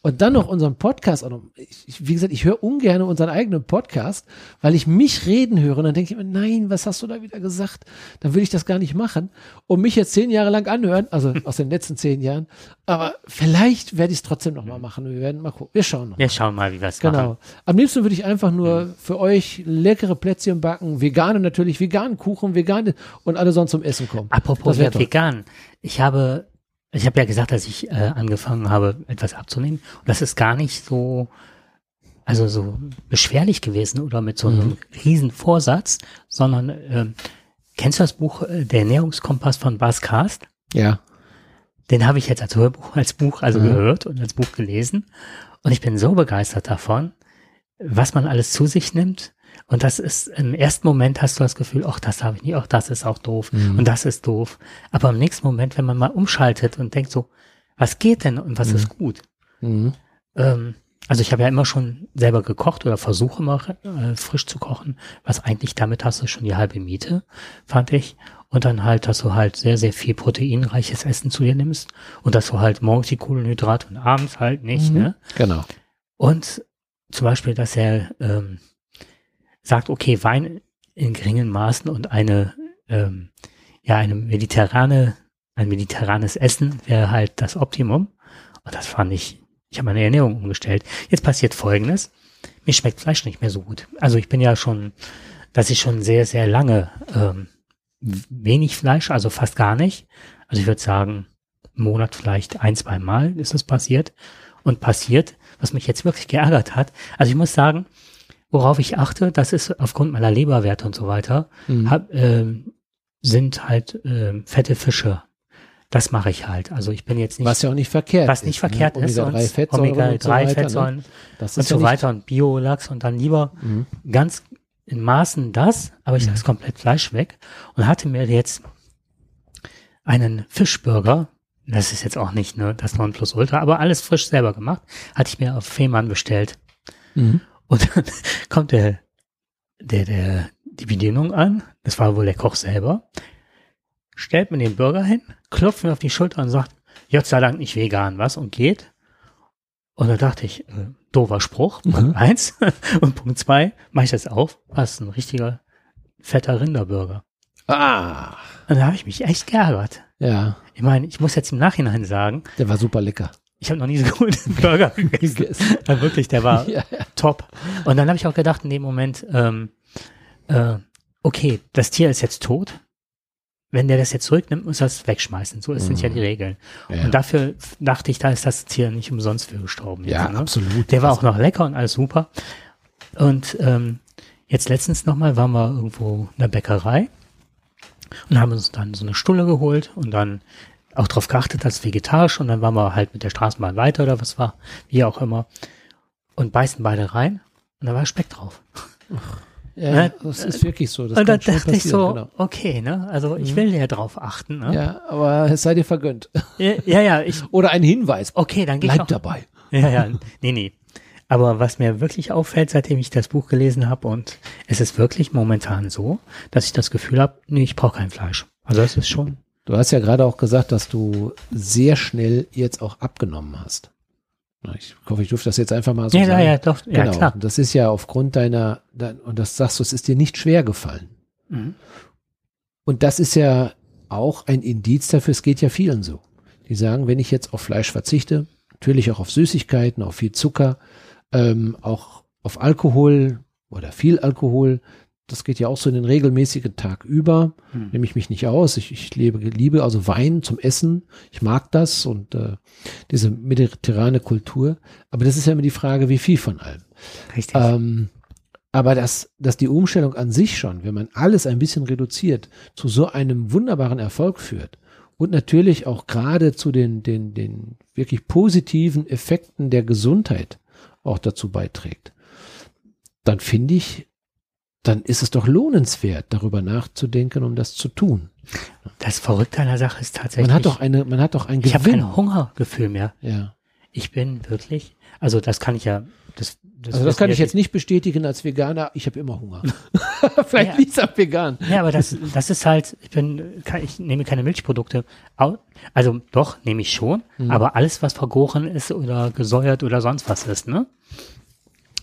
Und dann noch unseren Podcast, noch, ich, wie gesagt, ich höre ungern unseren eigenen Podcast, weil ich mich reden höre und dann denke ich mir, nein, was hast du da wieder gesagt? Dann will ich das gar nicht machen und mich jetzt zehn Jahre lang anhören, also aus den letzten zehn Jahren. Aber vielleicht werde ich es trotzdem noch mal machen. Wir werden mal gucken. Wir schauen noch. Wir schauen mal, wie wir es Genau. machen. Am liebsten würde ich einfach nur für euch leckere Plätzchen backen, vegane natürlich, veganen Kuchen, vegane und alle sonst zum Essen kommen. Apropos vegan. Ich habe, ich habe ja gesagt, dass ich äh, angefangen habe, etwas abzunehmen. Und das ist gar nicht so, also so beschwerlich gewesen oder mit so einem Mhm. riesen Vorsatz, sondern ähm, kennst du das Buch äh, Der Ernährungskompass von Bas Kast? Ja. Den habe ich jetzt als Hörbuch, als Buch also Mhm. gehört und als Buch gelesen. Und ich bin so begeistert davon, was man alles zu sich nimmt. Und das ist, im ersten Moment hast du das Gefühl, ach, das habe ich nicht, ach, das ist auch doof Mhm. und das ist doof. Aber im nächsten Moment, wenn man mal umschaltet und denkt so, was geht denn und was Mhm. ist gut? Mhm. Ähm, also ich habe ja immer schon selber gekocht oder versuche immer äh, frisch zu kochen, was eigentlich damit hast du schon die halbe Miete, fand ich. Und dann halt, dass du halt sehr, sehr viel proteinreiches Essen zu dir nimmst und dass du halt morgens die Kohlenhydrate und abends halt nicht, Mhm. ne? Genau. Und zum Beispiel, dass er ähm, sagt, okay, Wein in geringen Maßen und eine, ähm, ja, eine mediterrane, ein mediterranes Essen wäre halt das Optimum. Und das fand ich, ich habe meine Ernährung umgestellt. Jetzt passiert Folgendes. Mir schmeckt Fleisch nicht mehr so gut. Also ich bin ja schon, dass ich schon sehr, sehr lange ähm, wenig Fleisch, also fast gar nicht. Also ich würde sagen, im Monat vielleicht ein, zwei Mal ist es passiert. Und passiert, was mich jetzt wirklich geärgert hat. Also ich muss sagen, worauf ich achte, das ist aufgrund meiner Leberwerte und so weiter, Mhm. hab, ähm, sind halt ähm, fette Fische. Das mache ich halt. Also ich bin jetzt nicht, Was ja auch nicht verkehrt was nicht verkehrt ne? ist, Omega-3 sonst Fettsäuren und so Omega-3 weiter, ne? Fettsäuren Das und ist so weiter und Biolachs und dann lieber Mhm. ganz in Maßen das, aber ich Mhm. lasse komplett Fleisch weg und hatte mir jetzt einen Fischburger, das ist jetzt auch nicht ne, das Nonplusultra, aber alles frisch selber gemacht, hatte ich mir auf Fehmarn bestellt. Mhm. Und dann kommt der, der, der, die Bedienung an, das war wohl der Koch selber, stellt mir den Burger hin, klopft mir auf die Schulter und sagt, Gott sei Dank nicht vegan, was? Und geht. Und da dachte ich, äh, doofer Spruch, Punkt Mhm. eins. Und Punkt zwei, mach ich das auf, was ein richtiger fetter Rinderburger. Ah, Und da habe ich mich echt geärgert. ja, Ich meine, ich muss jetzt im Nachhinein sagen, der war super lecker. Ich habe noch nie so guten Burger gegessen. Ja, wirklich, der war Ja, ja. top. Und dann habe ich auch gedacht in dem Moment, ähm, äh, okay, das Tier ist jetzt tot. Wenn der das jetzt zurücknimmt, muss er es wegschmeißen. So sind ja die Regeln. Ja. Und dafür dachte ich, da ist das Tier nicht umsonst für gestorben. Ja, jetzt, ne? absolut. Der war auch noch lecker und alles super. Und ähm, jetzt letztens nochmal waren wir irgendwo in der Bäckerei und haben uns dann so eine Stulle geholt und dann auch darauf geachtet, dass es vegetarisch und dann waren wir halt mit der Straßenbahn weiter oder was war, wie auch immer und beißen beide rein und da war Speck drauf. Ja, Ne? das ist wirklich so. Das und dann schon dachte ich so, passieren, okay, ne, also ich will ja drauf achten, genau. ne? Ja, aber es sei dir vergönnt. Ja, ja, ja ich, Oder ein Hinweis. okay, dann ich Bleib auch, dabei. Ja, ja, nee, nee. Aber was mir wirklich auffällt, seitdem ich das Buch gelesen habe, und es ist wirklich momentan so, dass ich das Gefühl habe, nee, ich brauche kein Fleisch. Also das ist schon, Du hast ja gerade auch gesagt, dass du sehr schnell jetzt auch abgenommen hast. Ich hoffe, ich durfte das jetzt einfach mal so ja, sagen. Ja, ja, doch, ja, genau. klar. Das ist ja aufgrund deiner, dein, und das sagst du, es ist dir nicht schwer gefallen. Mhm. Und das ist ja auch ein Indiz dafür, es geht ja vielen so. Die sagen, wenn ich jetzt auf Fleisch verzichte, natürlich auch auf Süßigkeiten, auf viel Zucker, ähm, auch auf Alkohol oder viel Alkohol, das geht ja auch so in den regelmäßigen Tag über. Hm. Nehme ich mich nicht aus. Ich, ich lebe, liebe also Wein zum Essen. Ich mag das und äh, diese mediterrane Kultur. Aber das ist ja immer die Frage, wie viel von allem. Richtig. Ähm, aber dass, dass die Umstellung an sich schon, wenn man alles ein bisschen reduziert, zu so einem wunderbaren Erfolg führt und natürlich auch gerade zu den, den, den wirklich positiven Effekten der Gesundheit auch dazu beiträgt, dann finde ich, dann ist es doch lohnenswert, darüber nachzudenken, um das zu tun. das Verrückte an der Sache ist tatsächlich. Man hat doch eine, man hat doch ein ich habe kein Hungergefühl mehr. ja. Ich bin wirklich, also das kann ich ja, das, das, Also das kann ich jetzt nicht bestätigen als Veganer. Ich habe immer Hunger. Vielleicht Ja. liegt's am Vegan. Ja, aber das, das ist halt, ich bin, ich nehme keine Milchprodukte. Also doch, nehme ich schon, Mhm. aber alles, was vergoren ist oder gesäuert oder sonst was ist, ne?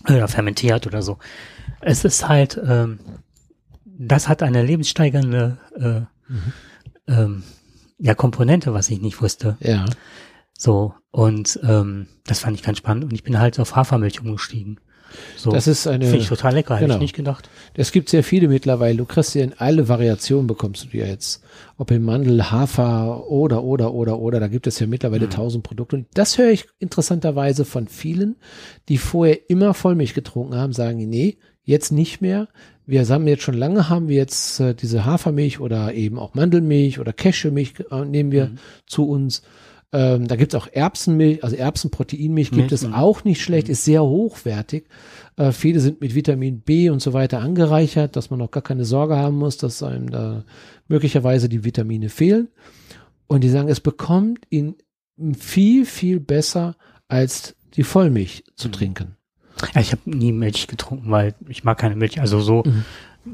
Oder fermentiert oder so. Es ist halt, ähm, das hat eine lebenssteigernde äh, Mhm. ähm, ja, Komponente, was ich nicht wusste. Ja. So, und ähm, das fand ich ganz spannend. Und ich bin halt auf Hafermilch umgestiegen. So, Das ist eine, finde ich total lecker, hätte genau. ich nicht gedacht. Es gibt sehr viele mittlerweile. Du kriegst ja in alle Variationen bekommst du ja jetzt. Ob in Mandel, Hafer oder, oder, oder, oder. Da gibt es ja mittlerweile tausend Produkte. Und das höre ich interessanterweise von vielen, die vorher immer Vollmilch getrunken haben, sagen, nee, jetzt nicht mehr. Wir haben jetzt schon lange, haben wir jetzt äh, diese Hafermilch oder eben auch Mandelmilch oder Cashewmilch äh, nehmen wir zu uns. Ähm, da gibt es auch Erbsenmilch, also Erbsenproteinmilch gibt Milch, es mhm. auch nicht schlecht, ist sehr hochwertig. Äh, viele sind mit Vitamin B und so weiter angereichert, dass man auch gar keine Sorge haben muss, dass einem da möglicherweise die Vitamine fehlen. Und die sagen, es bekommt ihn viel, viel besser als die Vollmilch zu Mhm. trinken. Ja, ich habe nie Milch getrunken, weil ich mag keine Milch. Also so Mhm.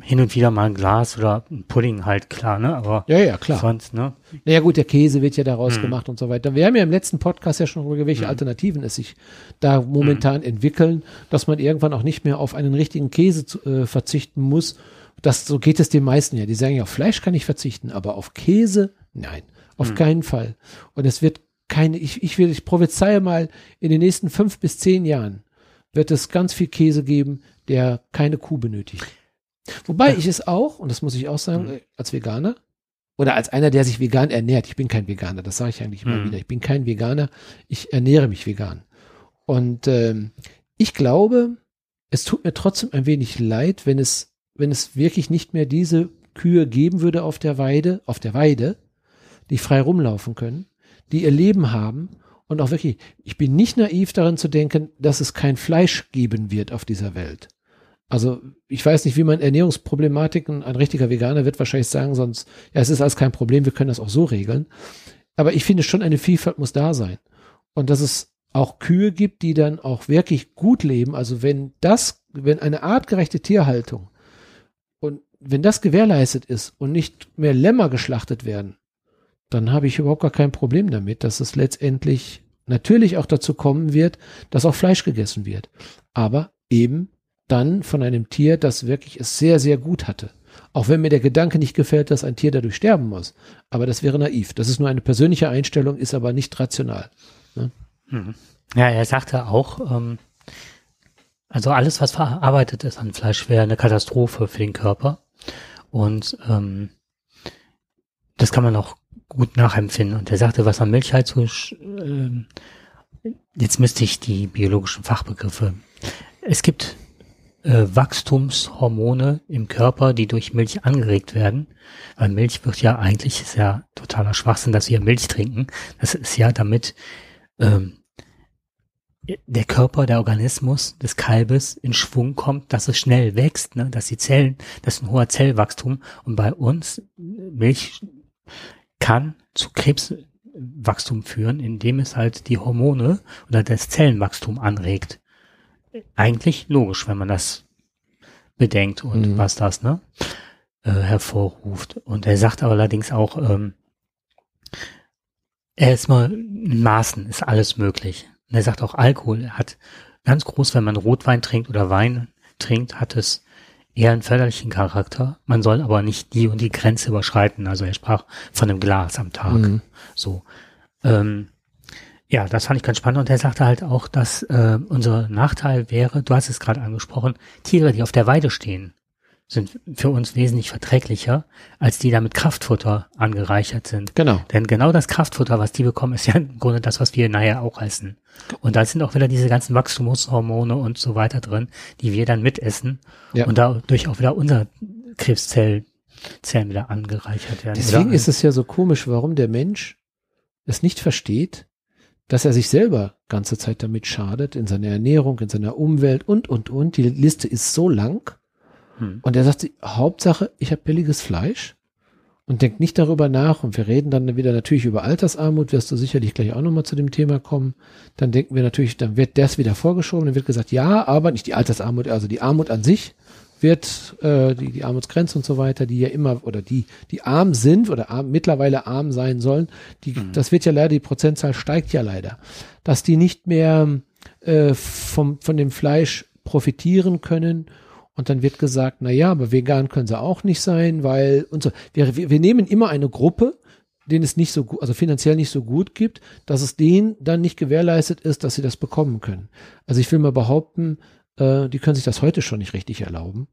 Hin und wieder mal ein Glas oder ein Pudding halt, klar, ne? Aber Ja, ja, klar. sonst, ne? Naja gut, der Käse wird ja daraus Mhm. gemacht und so weiter. Wir haben ja im letzten Podcast ja schon darüber, welche Alternativen es sich da momentan entwickeln, dass man irgendwann auch nicht mehr auf einen richtigen Käse zu, äh, verzichten muss. Das, so geht es den meisten ja. Die sagen ja, auf Fleisch kann ich verzichten, aber auf Käse, nein, auf keinen Fall. Und es wird keine, ich, ich will, ich prophezeie mal, in den nächsten fünf bis zehn Jahren wird es ganz viel Käse geben, der keine Kuh benötigt. Wobei ich es auch, und das muss ich auch sagen, Mhm. äh, als Veganer, oder als einer, der sich vegan ernährt. Ich bin kein Veganer, das sage ich eigentlich immer Mhm. wieder. Ich bin kein Veganer, ich ernähre mich vegan. Und ähm, ich glaube, es tut mir trotzdem ein wenig leid, wenn es, wenn es wirklich nicht mehr diese Kühe geben würde auf der Weide, auf der Weide, die frei rumlaufen können, die ihr Leben haben und auch wirklich, ich bin nicht naiv daran zu denken, dass es kein Fleisch geben wird auf dieser Welt. Also ich weiß nicht, wie man Ernährungsproblematiken, ein richtiger Veganer wird wahrscheinlich sagen, sonst, ja, es ist alles kein Problem, wir können das auch so regeln. Aber ich finde schon, eine Vielfalt muss da sein. Und dass es auch Kühe gibt, die dann auch wirklich gut leben. Also wenn das, wenn eine artgerechte Tierhaltung und wenn das gewährleistet ist und nicht mehr Lämmer geschlachtet werden, dann habe ich überhaupt gar kein Problem damit, dass es letztendlich natürlich auch dazu kommen wird, dass auch Fleisch gegessen wird. Aber eben dann von einem Tier, das wirklich es sehr, sehr gut hatte. Auch wenn mir der Gedanke nicht gefällt, dass ein Tier dadurch sterben muss. Aber das wäre naiv. Das ist nur eine persönliche Einstellung, ist aber nicht rational. Mhm. Ja, er sagte auch, ähm, also alles, was verarbeitet ist an Fleisch, wäre eine Katastrophe für den Körper. Und ähm, das kann man auch gut nachempfinden. Und er sagte, was an Milch halt so, ähm, jetzt müsste ich die biologischen Fachbegriffe. Es gibt äh, Wachstumshormone im Körper, die durch Milch angeregt werden. Weil Milch wird ja eigentlich, ist ja totaler Schwachsinn, dass wir Milch trinken. Das ist ja damit ähm, der Körper, der Organismus des Kalbes in Schwung kommt, dass es schnell wächst, ne? dass die Zellen, das ist ein hoher Zellwachstum. Und bei uns, Milch kann zu Krebswachstum führen, indem es halt die Hormone oder das Zellenwachstum anregt. Eigentlich logisch, wenn man das bedenkt und Mhm. was das ne, äh, hervorruft. Und er sagt aber allerdings auch, ähm, Erstmal in Maßen ist alles möglich. Und er sagt auch Alkohol hat ganz groß, wenn man Rotwein trinkt oder Wein trinkt, hat es eher einen förderlichen Charakter. Man soll aber nicht die und die Grenze überschreiten. Also er sprach von einem Glas am Tag. Mhm. So. Ähm, ja, das fand ich ganz spannend. Und er sagte halt auch, dass äh, unser Nachteil wäre, du hast es gerade angesprochen, Tiere, die auf der Weide stehen, sind für uns wesentlich verträglicher, als die da mit Kraftfutter angereichert sind. Genau. Denn genau das Kraftfutter, was die bekommen, ist ja im Grunde das, was wir nachher auch essen. Und da sind auch wieder diese ganzen Wachstumshormone und so weiter drin, die wir dann mitessen ja. und dadurch auch wieder unser Krebszell Zellen wieder angereichert werden. Deswegen ist es ja so komisch, warum der Mensch es nicht versteht, dass er sich selber ganze Zeit damit schadet, in seiner Ernährung, in seiner Umwelt und, und, und. Die Liste ist so lang. Hm. Und er sagt, Hauptsache, ich habe billiges Fleisch und denkt nicht darüber nach. Und wir reden dann wieder natürlich über Altersarmut, wirst du sicherlich gleich auch nochmal zu dem Thema kommen. Dann denken wir natürlich, dann wird das wieder vorgeschoben, dann wird gesagt, ja, aber nicht die Altersarmut, also die Armut an sich wird äh, die, die Armutsgrenze und so weiter, die ja immer oder die die arm sind oder arm, mittlerweile arm sein sollen, die mhm. das wird ja leider die Prozentzahl steigt ja leider, dass die nicht mehr äh, vom von dem Fleisch profitieren können und dann wird gesagt, na ja, aber vegan können sie auch nicht sein, weil und so. Wir, wir, wir nehmen immer eine Gruppe, denen es nicht so gut, also finanziell nicht so gut gibt, dass es denen dann nicht gewährleistet ist, dass sie das bekommen können. Also ich will mal behaupten, äh, die können sich das heute schon nicht richtig erlauben.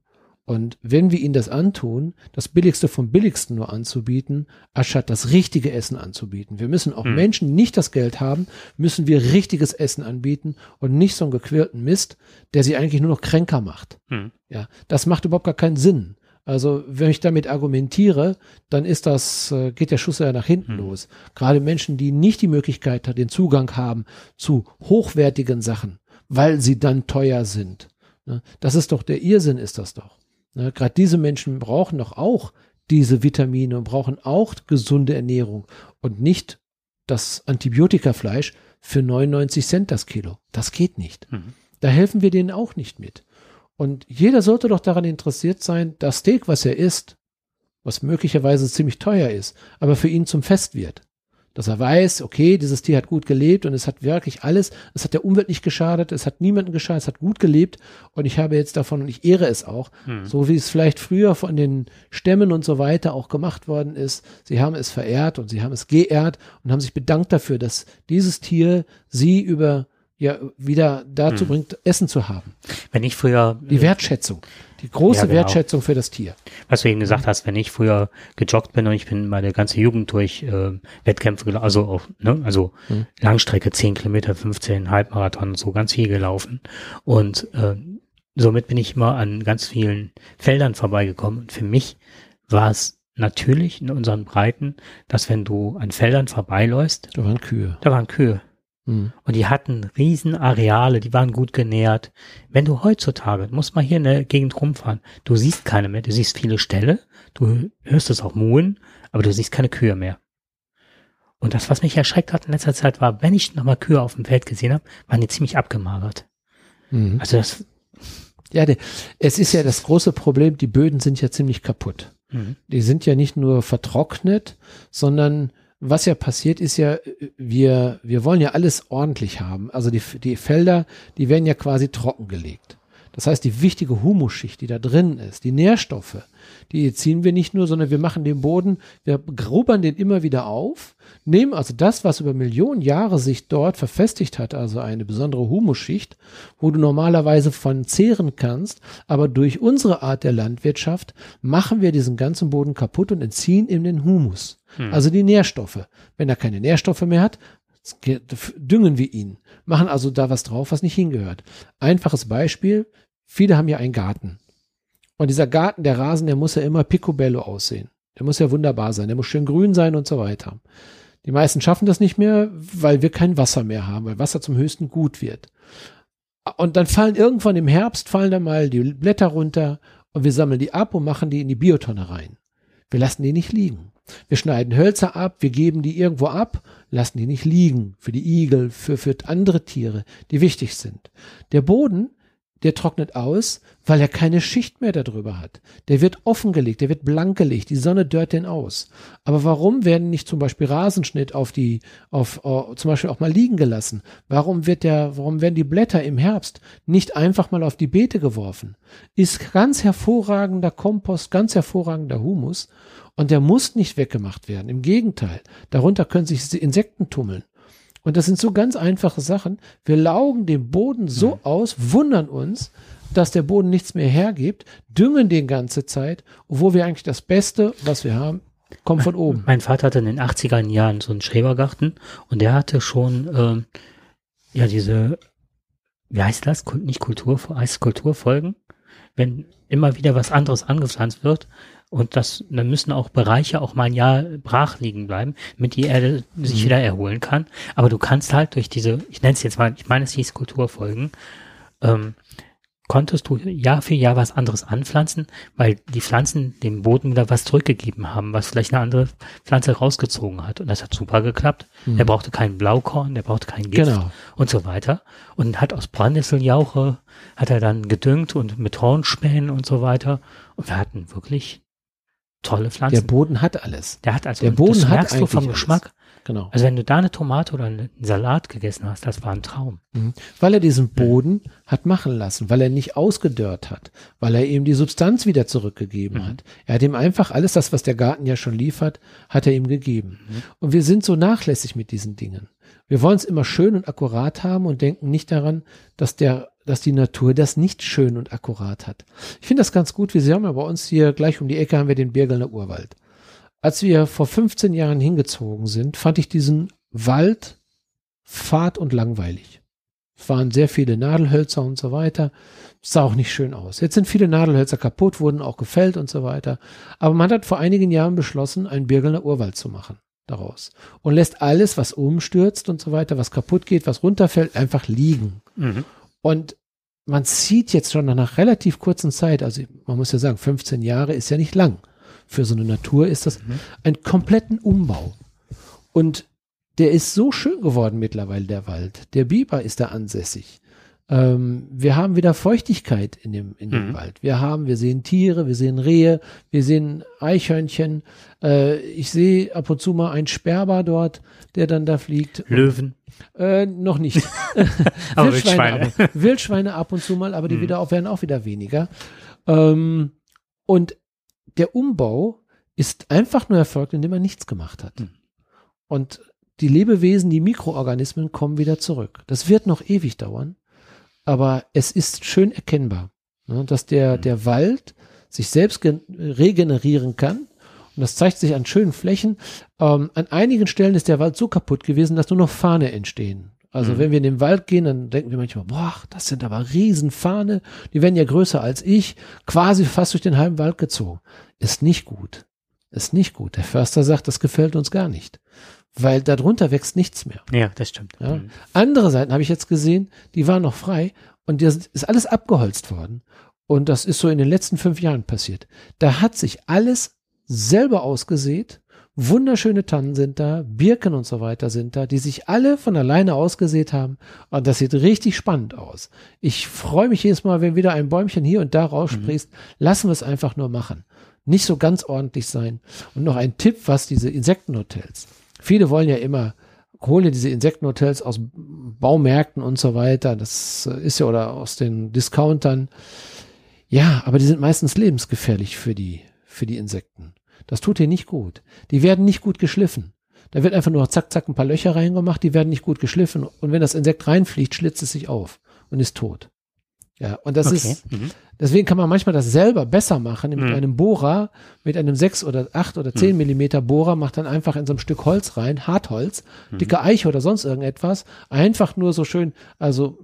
Und wenn wir ihnen das antun, das Billigste vom Billigsten nur anzubieten, anstatt das richtige Essen anzubieten. Wir müssen auch hm. Menschen, die nicht das Geld haben, müssen wir richtiges Essen anbieten und nicht so einen gequirlten Mist, der sie eigentlich nur noch kränker macht. Hm. Ja, das macht überhaupt gar keinen Sinn. Also wenn ich damit argumentiere, dann ist das, äh, geht der Schuss ja nach hinten hm. los. Gerade Menschen, die nicht die Möglichkeit, den Zugang haben zu hochwertigen Sachen, weil sie dann teuer sind. Ne? Das ist doch der Irrsinn, ist das doch. Ne, Gerade diese Menschen brauchen doch auch diese Vitamine und brauchen auch gesunde Ernährung und nicht das Antibiotikafleisch für 99 Cent das Kilo. Das geht nicht. Mhm. Da helfen wir denen auch nicht mit. Und jeder sollte doch daran interessiert sein, das Steak, was er isst, was möglicherweise ziemlich teuer ist, aber für ihn zum Fest wird dass er weiß, okay, dieses Tier hat gut gelebt und es hat wirklich alles, es hat der Umwelt nicht geschadet, es hat niemanden geschadet, es hat gut gelebt und ich habe jetzt davon und ich ehre es auch, hm. so wie es vielleicht früher von den Stämmen und so weiter auch gemacht worden ist. Sie haben es verehrt und sie haben es geehrt und haben sich bedankt dafür, dass dieses Tier sie über ja wieder dazu hm. bringt, Essen zu haben. Wenn ich früher die Wertschätzung, die große ja, genau. Wertschätzung für das Tier. Was du eben gesagt hast, wenn ich früher gejoggt bin und ich bin meine ganze Jugend durch äh, Wettkämpfe, also auch, ne, also hm. Langstrecke, 10 Kilometer, 15 Halbmarathon und so ganz viel gelaufen und äh, somit bin ich immer an ganz vielen Feldern vorbeigekommen und für mich war es natürlich in unseren Breiten, dass wenn du an Feldern vorbeiläufst, da waren Kühe. Da waren Kühe. Mhm. Und die hatten riesen Areale, die waren gut genährt. Wenn du heutzutage, musst mal hier in der Gegend rumfahren, du siehst keine mehr, du siehst viele Ställe, du hörst es auch muhen, aber du siehst keine Kühe mehr. Und das, was mich erschreckt hat in letzter Zeit, war, wenn ich nochmal Kühe auf dem Feld gesehen habe, waren die ziemlich abgemagert. Mhm. Also das. Ja, es ist ja das große Problem, die Böden sind ja ziemlich kaputt. Mhm. Die sind ja nicht nur vertrocknet, sondern was ja passiert ist ja, wir, wir wollen ja alles ordentlich haben. Also die, die Felder, die werden ja quasi trockengelegt. Das heißt, die wichtige Humusschicht, die da drin ist, die Nährstoffe, die ziehen wir nicht nur, sondern wir machen den Boden, wir grubbern den immer wieder auf, nehmen also das, was über Millionen Jahre sich dort verfestigt hat, also eine besondere Humusschicht, wo du normalerweise von zehren kannst, aber durch unsere Art der Landwirtschaft machen wir diesen ganzen Boden kaputt und entziehen ihm den Humus. Hm. Also die Nährstoffe. Wenn er keine Nährstoffe mehr hat, düngen wir ihn, machen also da was drauf, was nicht hingehört. Einfaches Beispiel, viele haben ja einen Garten. Und dieser Garten, der Rasen, der muss ja immer picobello aussehen. Der muss ja wunderbar sein, der muss schön grün sein und so weiter. Die meisten schaffen das nicht mehr, weil wir kein Wasser mehr haben, weil Wasser zum höchsten Gut wird. Und dann fallen irgendwann im Herbst, fallen dann mal die Blätter runter und wir sammeln die ab und machen die in die Biotonne rein. Wir lassen die nicht liegen. Wir schneiden Hölzer ab, wir geben die irgendwo ab, lassen die nicht liegen für die Igel, für, für andere Tiere, die wichtig sind. Der Boden, der trocknet aus, weil er keine Schicht mehr darüber hat. Der wird offengelegt, der wird blank gelegt, die Sonne dört den aus. Aber warum werden nicht zum Beispiel Rasenschnitt auf die, auf, uh, zum Beispiel auch mal liegen gelassen? Warum wird der, warum werden die Blätter im Herbst nicht einfach mal auf die Beete geworfen? Ist ganz hervorragender Kompost, ganz hervorragender Humus und der muss nicht weggemacht werden. Im Gegenteil, darunter können sich Insekten tummeln. Und das sind so ganz einfache Sachen. Wir laugen den Boden so mhm. aus, wundern uns, dass der Boden nichts mehr hergibt, düngen den ganze Zeit, obwohl wir eigentlich das Beste, was wir haben, kommt von oben. Mein Vater hatte in den 80er Jahren so einen Schrebergarten und der hatte schon ähm, ja diese, wie heißt das? Nicht Kultur, heißt Kulturfolgen? Wenn immer wieder was anderes angepflanzt wird, und das, dann müssen auch Bereiche auch mal ein Jahr brach liegen bleiben, damit die Erde sich mhm. wieder erholen kann. Aber du kannst halt durch diese, ich nenne es jetzt mal, ich meine, es hieß Kulturfolgen, ähm, konntest du Jahr für Jahr was anderes anpflanzen, weil die Pflanzen dem Boden wieder was zurückgegeben haben, was vielleicht eine andere Pflanze rausgezogen hat. Und das hat super geklappt. Mhm. Er brauchte keinen Blaukorn, der brauchte kein Gift genau. und so weiter. Und hat aus Brandnesseljauche, hat er dann gedüngt und mit Hornspänen und so weiter. Und wir hatten wirklich tolle Pflanzen. Der Boden hat alles. Der hat also, der Boden das hat merkst du vom alles. Geschmack. Genau. Also wenn du da eine Tomate oder einen Salat gegessen hast, das war ein Traum. Mhm. Weil er diesen Boden hat machen lassen, weil er nicht ausgedörrt hat, weil er ihm die Substanz wieder zurückgegeben mhm. hat. Er hat ihm einfach alles das, was der Garten ja schon liefert, hat er ihm gegeben. Mhm. Und wir sind so nachlässig mit diesen Dingen. Wir wollen es immer schön und akkurat haben und denken nicht daran, dass der dass die Natur das nicht schön und akkurat hat. Ich finde das ganz gut. Wir haben ja bei uns hier gleich um die Ecke haben wir den Birgelner Urwald. Als wir vor 15 Jahren hingezogen sind, fand ich diesen Wald fad und langweilig. Es waren sehr viele Nadelhölzer und so weiter. Es sah auch nicht schön aus. Jetzt sind viele Nadelhölzer kaputt, wurden auch gefällt und so weiter. Aber man hat vor einigen Jahren beschlossen, einen Birgelner Urwald zu machen daraus. Und lässt alles, was umstürzt und so weiter, was kaputt geht, was runterfällt, einfach liegen. Mhm. Und man sieht jetzt schon nach einer relativ kurzen Zeit, also man muss ja sagen, 15 Jahre ist ja nicht lang. Für so eine Natur ist das mhm. ein kompletten Umbau. Und der ist so schön geworden mittlerweile, der Wald. Der Biber ist da ansässig. Ähm, wir haben wieder Feuchtigkeit in dem, in dem mhm. Wald. Wir haben, wir sehen Tiere, wir sehen Rehe, wir sehen Eichhörnchen. Äh, ich sehe ab und zu mal einen Sperber dort, der dann da fliegt. Löwen. Äh, noch nicht. aber Wildschweine, Wildschweine. Ab, Wildschweine ab und zu mal, aber die mhm. wieder auch, werden auch wieder weniger. Ähm, und der Umbau ist einfach nur erfolgt, indem man nichts gemacht hat. Mhm. Und die Lebewesen, die Mikroorganismen kommen wieder zurück. Das wird noch ewig dauern aber es ist schön erkennbar, ne, dass der, mhm. der Wald sich selbst regenerieren kann. Und das zeigt sich an schönen Flächen. Ähm, an einigen Stellen ist der Wald so kaputt gewesen, dass nur noch Fahne entstehen. Also mhm. wenn wir in den Wald gehen, dann denken wir manchmal, boah, das sind aber Riesenfahne. Die werden ja größer als ich, quasi fast durch den halben Wald gezogen. Ist nicht gut. Ist nicht gut. Der Förster sagt, das gefällt uns gar nicht weil darunter wächst nichts mehr. Ja, das stimmt. Ja. Andere Seiten habe ich jetzt gesehen, die waren noch frei und das ist alles abgeholzt worden. Und das ist so in den letzten fünf Jahren passiert. Da hat sich alles selber ausgesät. Wunderschöne Tannen sind da, Birken und so weiter sind da, die sich alle von alleine ausgesät haben. Und das sieht richtig spannend aus. Ich freue mich jedes Mal, wenn wieder ein Bäumchen hier und da raussprießt. Mhm. Lassen wir es einfach nur machen. Nicht so ganz ordentlich sein. Und noch ein Tipp, was diese Insektenhotels. Viele wollen ja immer, hole diese Insektenhotels aus Baumärkten und so weiter. Das äh, ist ja oder aus den Discountern. Ja, aber die sind meistens lebensgefährlich für die, für die Insekten. Das tut dir nicht gut. Die werden nicht gut geschliffen. Da wird einfach nur zack, zack ein paar Löcher reingemacht, die werden nicht gut geschliffen. Und wenn das Insekt reinfliegt, schlitzt es sich auf und ist tot. Ja, und das okay. ist, mhm. deswegen kann man manchmal das selber besser machen mit mhm. einem Bohrer, mit einem 6 oder 8 oder 10 mhm. Millimeter Bohrer, macht dann einfach in so ein Stück Holz rein, Hartholz, mhm. dicke Eiche oder sonst irgendetwas, einfach nur so schön, also,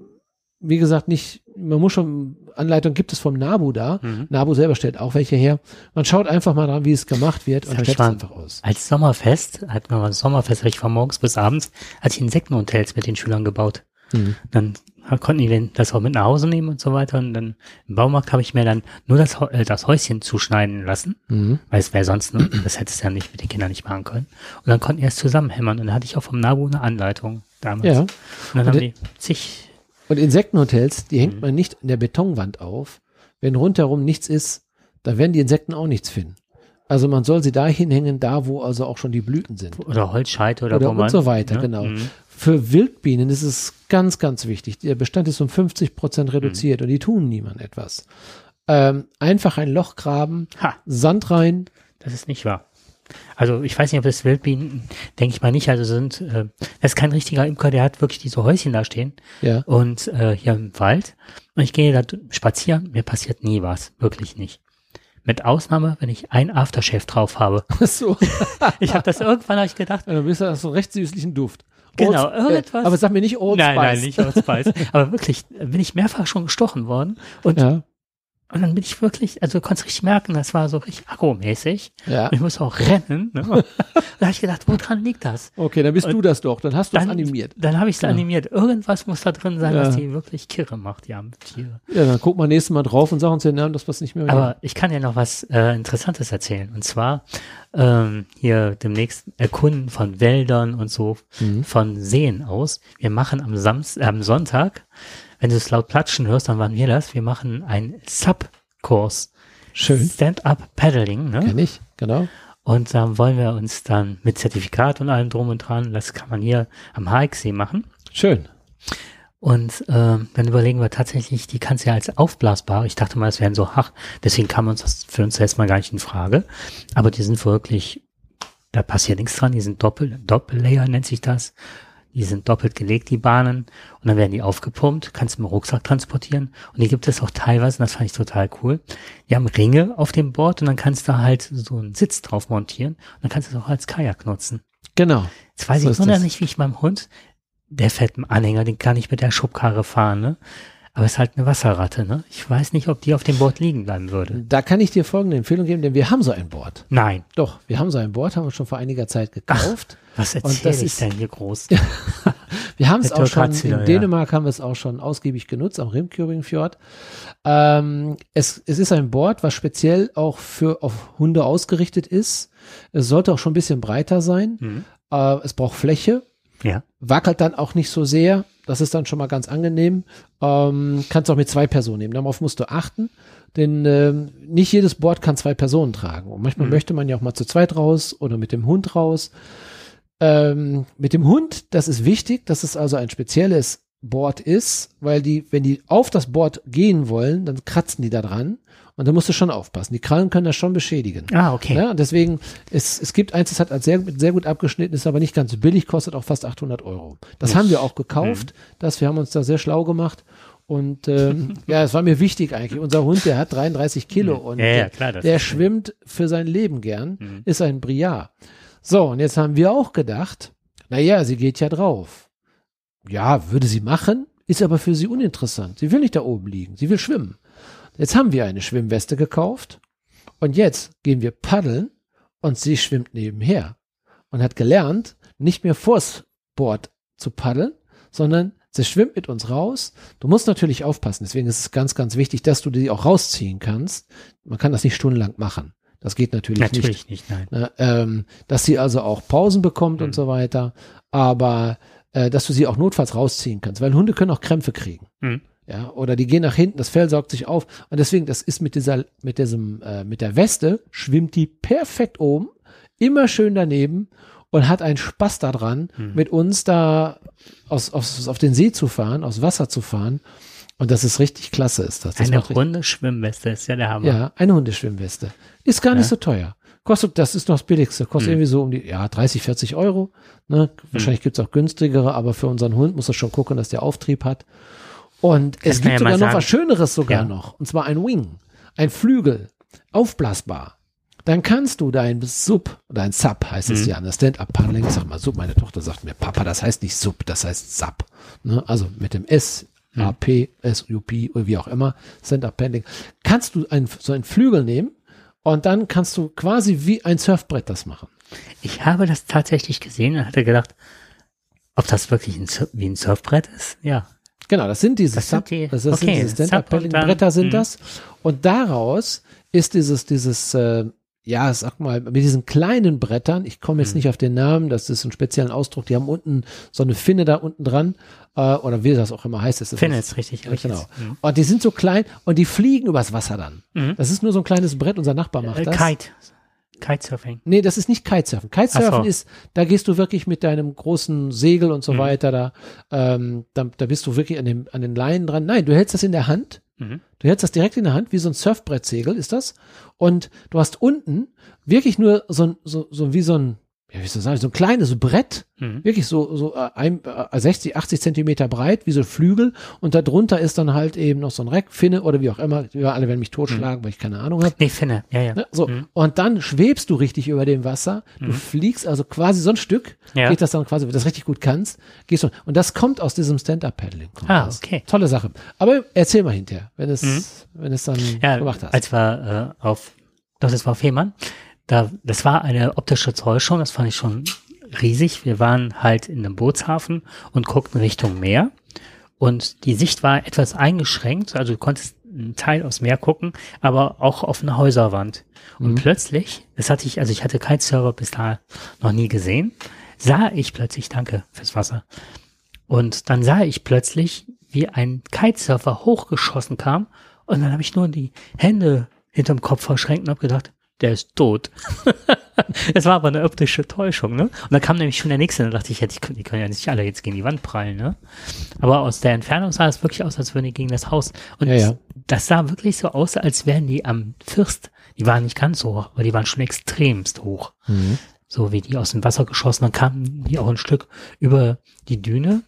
wie gesagt, nicht, man muss schon, Anleitung gibt es vom Nabu da. Mhm. Nabu selber stellt auch welche her. Man schaut einfach mal dran, wie es gemacht wird und stellt es einfach aus. Als Sommerfest, hat man ein Sommerfest, ich von morgens bis abends, hatte ich Insektenhotels mit den Schülern gebaut. Mhm. Dann konnten die das auch mit nach Hause nehmen und so weiter. Und dann im Baumarkt habe ich mir dann nur das, äh, das Häuschen zuschneiden lassen, mhm. weil es wäre sonst, das hätte es ja nicht mit den Kindern nicht machen können. Und dann konnten die es zusammenhämmern. Und dann hatte ich auch vom NABU eine Anleitung damals. Ja. Und dann und haben die zig Und Insektenhotels, die hängt Mhm. man nicht in der Betonwand auf. Wenn rundherum nichts ist, dann werden die Insekten auch nichts finden. Also man soll sie da hinhängen, da wo also auch schon die Blüten sind. Oder Holzscheite oder, Oder wo und man, so weiter, ne? genau. Mhm. Für Wildbienen ist es ganz, ganz wichtig. Der Bestand ist um 50 Mhm. Prozent reduziert und die tun niemand etwas. Ähm, einfach ein Loch graben, Ha, Sand rein. das ist nicht wahr. Also ich weiß nicht, ob das Wildbienen, denke ich mal nicht, also sind, äh, das ist kein richtiger Imker, der hat wirklich diese Häuschen da stehen Ja, und äh, hier im Wald und ich gehe da spazieren, mir passiert nie was, wirklich nicht. Mit Ausnahme, wenn ich ein Aftershave drauf habe. so. Ich habe das irgendwann hab ich gedacht, Ja, Dann bist du hast so einen recht süßlichen Duft. Genau, Old- irgendetwas- Äh, aber sag mir nicht Old nein, Spice. nein, nicht Old Spice. Aber wirklich, bin ich mehrfach schon gestochen worden und, Ja, und dann bin ich wirklich, also du konntest richtig merken, das war so richtig agromäßig. ja. Und ich musste auch rennen. Ne? Und da habe ich gedacht, woran liegt das? Okay, dann bist du das doch. Dann hast du es animiert. dann habe ich es Ja. animiert. Irgendwas muss da drin sein, Ja. was die wirklich kirre macht, die armen Tiere. Ja, dann guck mal nächstes Mal drauf und sag uns den Namen, dass wir es nicht mehr Aber ich kann dir noch was äh, Interessantes erzählen. Und zwar ähm, hier demnächst Erkunden von Wäldern und so Mhm. von Seen aus. Wir machen am, Samst äh, am Sonntag, wenn du es laut platschen hörst, dann waren wir das. Wir machen einen Sub-Kurs. Schön. Stand-up Paddling. Ne? Kenn ich, genau. Und da wollen wir uns dann mit Zertifikat und allem drum und dran, das kann man hier am Haiksee machen. Schön. Und ähm, dann überlegen wir tatsächlich, die kannst du ja als aufblasbar. Ich dachte mal, es wären so hart, deswegen kam uns das für uns erstmal gar nicht in Frage. Aber die sind wirklich, da passiert nichts dran, die sind doppelt, Doppellayer nennt sich das. Die sind doppelt gelegt, die Bahnen. Und dann werden die aufgepumpt, kannst du mit dem Rucksack transportieren. Und die gibt es auch teilweise, und das fand ich total cool. Die haben Ringe auf dem Board und dann kannst du halt so einen Sitz drauf montieren. Und dann kannst du es auch als Kajak nutzen. Genau. Jetzt weiß So ich nur noch nicht, wie ich meinem Hund, der fährt einen Anhänger, den kann ich mit der Schubkarre fahren, ne? Aber es ist halt eine Wasserratte, ne? Ich weiß nicht, ob die auf dem Board liegen bleiben würde. Da kann ich dir folgende Empfehlung geben, denn wir haben so ein Board. Nein. Doch, wir haben so ein Board, haben wir schon vor einiger Zeit gekauft. Was Und erzähle das ich ist- denn hier groß? Wir haben es auch schon, in ja. Dänemark haben wir es auch schon ausgiebig genutzt, am Rimkjöringfjord. Ähm, es, es ist ein Board, was speziell auch für auf Hunde ausgerichtet ist. Es sollte auch schon ein bisschen breiter sein. Hm. Äh, es braucht Fläche, Ja. wackelt dann auch nicht so sehr. Das ist dann schon mal ganz angenehm. Ähm, kannst auch mit zwei Personen nehmen. Darauf musst du achten. Denn ähm, nicht jedes Board kann zwei Personen tragen. Und manchmal Mhm. möchte man ja auch mal zu zweit raus oder mit dem Hund raus. Ähm, mit dem Hund, das ist wichtig, dass es also ein spezielles Board ist, weil die, wenn die auf das Board gehen wollen, dann kratzen die da dran. Und da musst du schon aufpassen. Die Krallen können das schon beschädigen. Ah, okay. Ja, und deswegen, es, es gibt eins, das hat als sehr, sehr gut abgeschnitten, ist aber nicht ganz billig, kostet auch fast 800 Euro. Das Uff. haben wir auch gekauft, das, wir haben uns da sehr schlau gemacht. Und ähm, ja, es war mir wichtig eigentlich. Unser Hund, der hat 33 Kilo und Ja, ja, der, klar, das der schwimmt für sein Leben gern, Mhm. ist ein Briar. So, und jetzt haben wir auch gedacht, naja, sie geht ja drauf. Ja, würde sie machen, ist aber für sie uninteressant. Sie will nicht da oben liegen, sie will schwimmen. Jetzt haben wir eine Schwimmweste gekauft und jetzt gehen wir paddeln und sie schwimmt nebenher und hat gelernt, nicht mehr vors Board zu paddeln, sondern sie schwimmt mit uns raus. Du musst natürlich aufpassen, deswegen ist es ganz, ganz wichtig, dass du die auch rausziehen kannst. Man kann das nicht stundenlang machen. Das geht natürlich, nicht. Natürlich nicht, nein. Ne, ähm, dass sie also auch Pausen bekommt Mhm. und so weiter, aber äh, dass du sie auch notfalls rausziehen kannst, weil Hunde können auch Krämpfe kriegen. Mhm. Ja, oder die gehen nach hinten, das Fell saugt sich auf und deswegen, das ist mit dieser, mit diesem, äh, mit der Weste schwimmt die perfekt oben, immer schön daneben und hat einen Spaß daran, Mhm. mit uns da aus, aus, auf den See zu fahren, aus Wasser zu fahren und das ist richtig klasse, ist das. das Eine macht richtig- runde Schwimmweste ist ja der Hammer. ja, eine Hundeschwimmweste. Ist gar nicht Ja. so teuer. Kostet, das ist noch das billigste, kostet Hm. irgendwie so um die, ja, 30, 40 Euro. Ne? Wahrscheinlich gibt's auch günstigere, aber für unseren Hund muss er schon gucken, dass der Auftrieb hat. Und es gibt ja sogar noch was Schöneres sogar Ja. noch. Und zwar ein Wing. Ein Flügel. Aufblasbar. Dann kannst du dein Sub, oder ein Sub heißt es Mhm. ja, an der Stand-Up-Paddling, sag mal Sub, meine Tochter sagt mir, Papa, das heißt nicht Sub, das heißt Sub. Ne? Also mit dem S, Mhm. AP, SUP oder wie auch immer, Stand-Up-Paddling, kannst du ein, so einen Flügel nehmen und dann kannst du quasi wie ein Surfbrett das machen. Ich habe das tatsächlich gesehen und hatte gedacht, ob das wirklich ein, wie ein Surfbrett ist. Ja. Genau, das sind diese Das sind die- das, das okay, sind diese Sub Bretter sind mhm. das. Und daraus ist dieses, dieses, äh, ja, sag mal, mit diesen kleinen Brettern, ich komme jetzt Mhm. nicht auf den Namen, das ist ein speziellen Ausdruck, die haben unten so eine Finne da unten dran, äh, oder wie das auch immer heißt. Das ist Finde es richtig. Ja, richtig. genau. Mhm. Und die sind so klein und die fliegen übers Wasser dann. Mhm. Das ist nur so ein kleines Brett, unser Nachbar macht Äh, das. Kite. Kitesurfing. Nee, das ist nicht Kitesurfen. Kitesurfen so. ist, da gehst du wirklich mit deinem großen Segel und so Mhm. weiter, da, ähm, da, da bist du wirklich an, dem, an den Leinen dran. Nein, du hältst das in der Hand. Mhm. Du hältst das direkt in der Hand, wie so ein Surfbrettsegel ist das. Und du hast unten wirklich nur so so, so wie so ein, ja, wie soll ich sagen, so ein kleines Brett, Mhm. wirklich so, so äh, ein, äh, 60, 80 Zentimeter breit, wie so Flügel. Und darunter ist dann halt eben noch so ein Reck, Finne oder wie auch immer. Ja, alle werden mich totschlagen, weil ich keine Ahnung habe. Nee, Finne. Ja, ja. Ne? So, Mhm. und dann schwebst du richtig über dem Wasser. Du fliegst also quasi so ein Stück, Ja. geht das dann quasi, wenn du das richtig gut kannst, gehst du. Und das kommt aus diesem Stand-Up-Paddling. Ah, okay. Tolle Sache. Aber erzähl mal hinterher, wenn es, wenn es dann ja, gemacht hast. als wir äh, auf, doch, das war auf Fehmarn, da, das war eine optische Täuschung, das fand ich schon riesig. Wir waren halt in einem Bootshafen und guckten Richtung Meer und die Sicht war etwas eingeschränkt, also du konntest einen Teil aufs Meer gucken, aber auch auf eine Häuserwand. Und plötzlich, das hatte ich, also ich hatte Kitesurfer bis da noch nie gesehen, sah ich plötzlich, danke fürs Wasser, und dann sah ich plötzlich, wie ein Kitesurfer hochgeschossen kam und dann habe ich nur die Hände hinterm Kopf verschränkt und habe gedacht, der ist tot. Es war aber eine optische Täuschung, ne? Und dann kam nämlich schon der nächste, und da dachte ich, ja, die, können- die können ja nicht alle jetzt gegen die Wand prallen, ne? Aber aus der Entfernung sah es wirklich aus, als würden die gegen das Haus. Und Ja, ja. das sah wirklich so aus, als wären die am First. Die waren nicht ganz so hoch, aber die waren schon extremst hoch. Mhm. So wie die aus dem Wasser geschossen, dann kamen die auch ein Stück über die Düne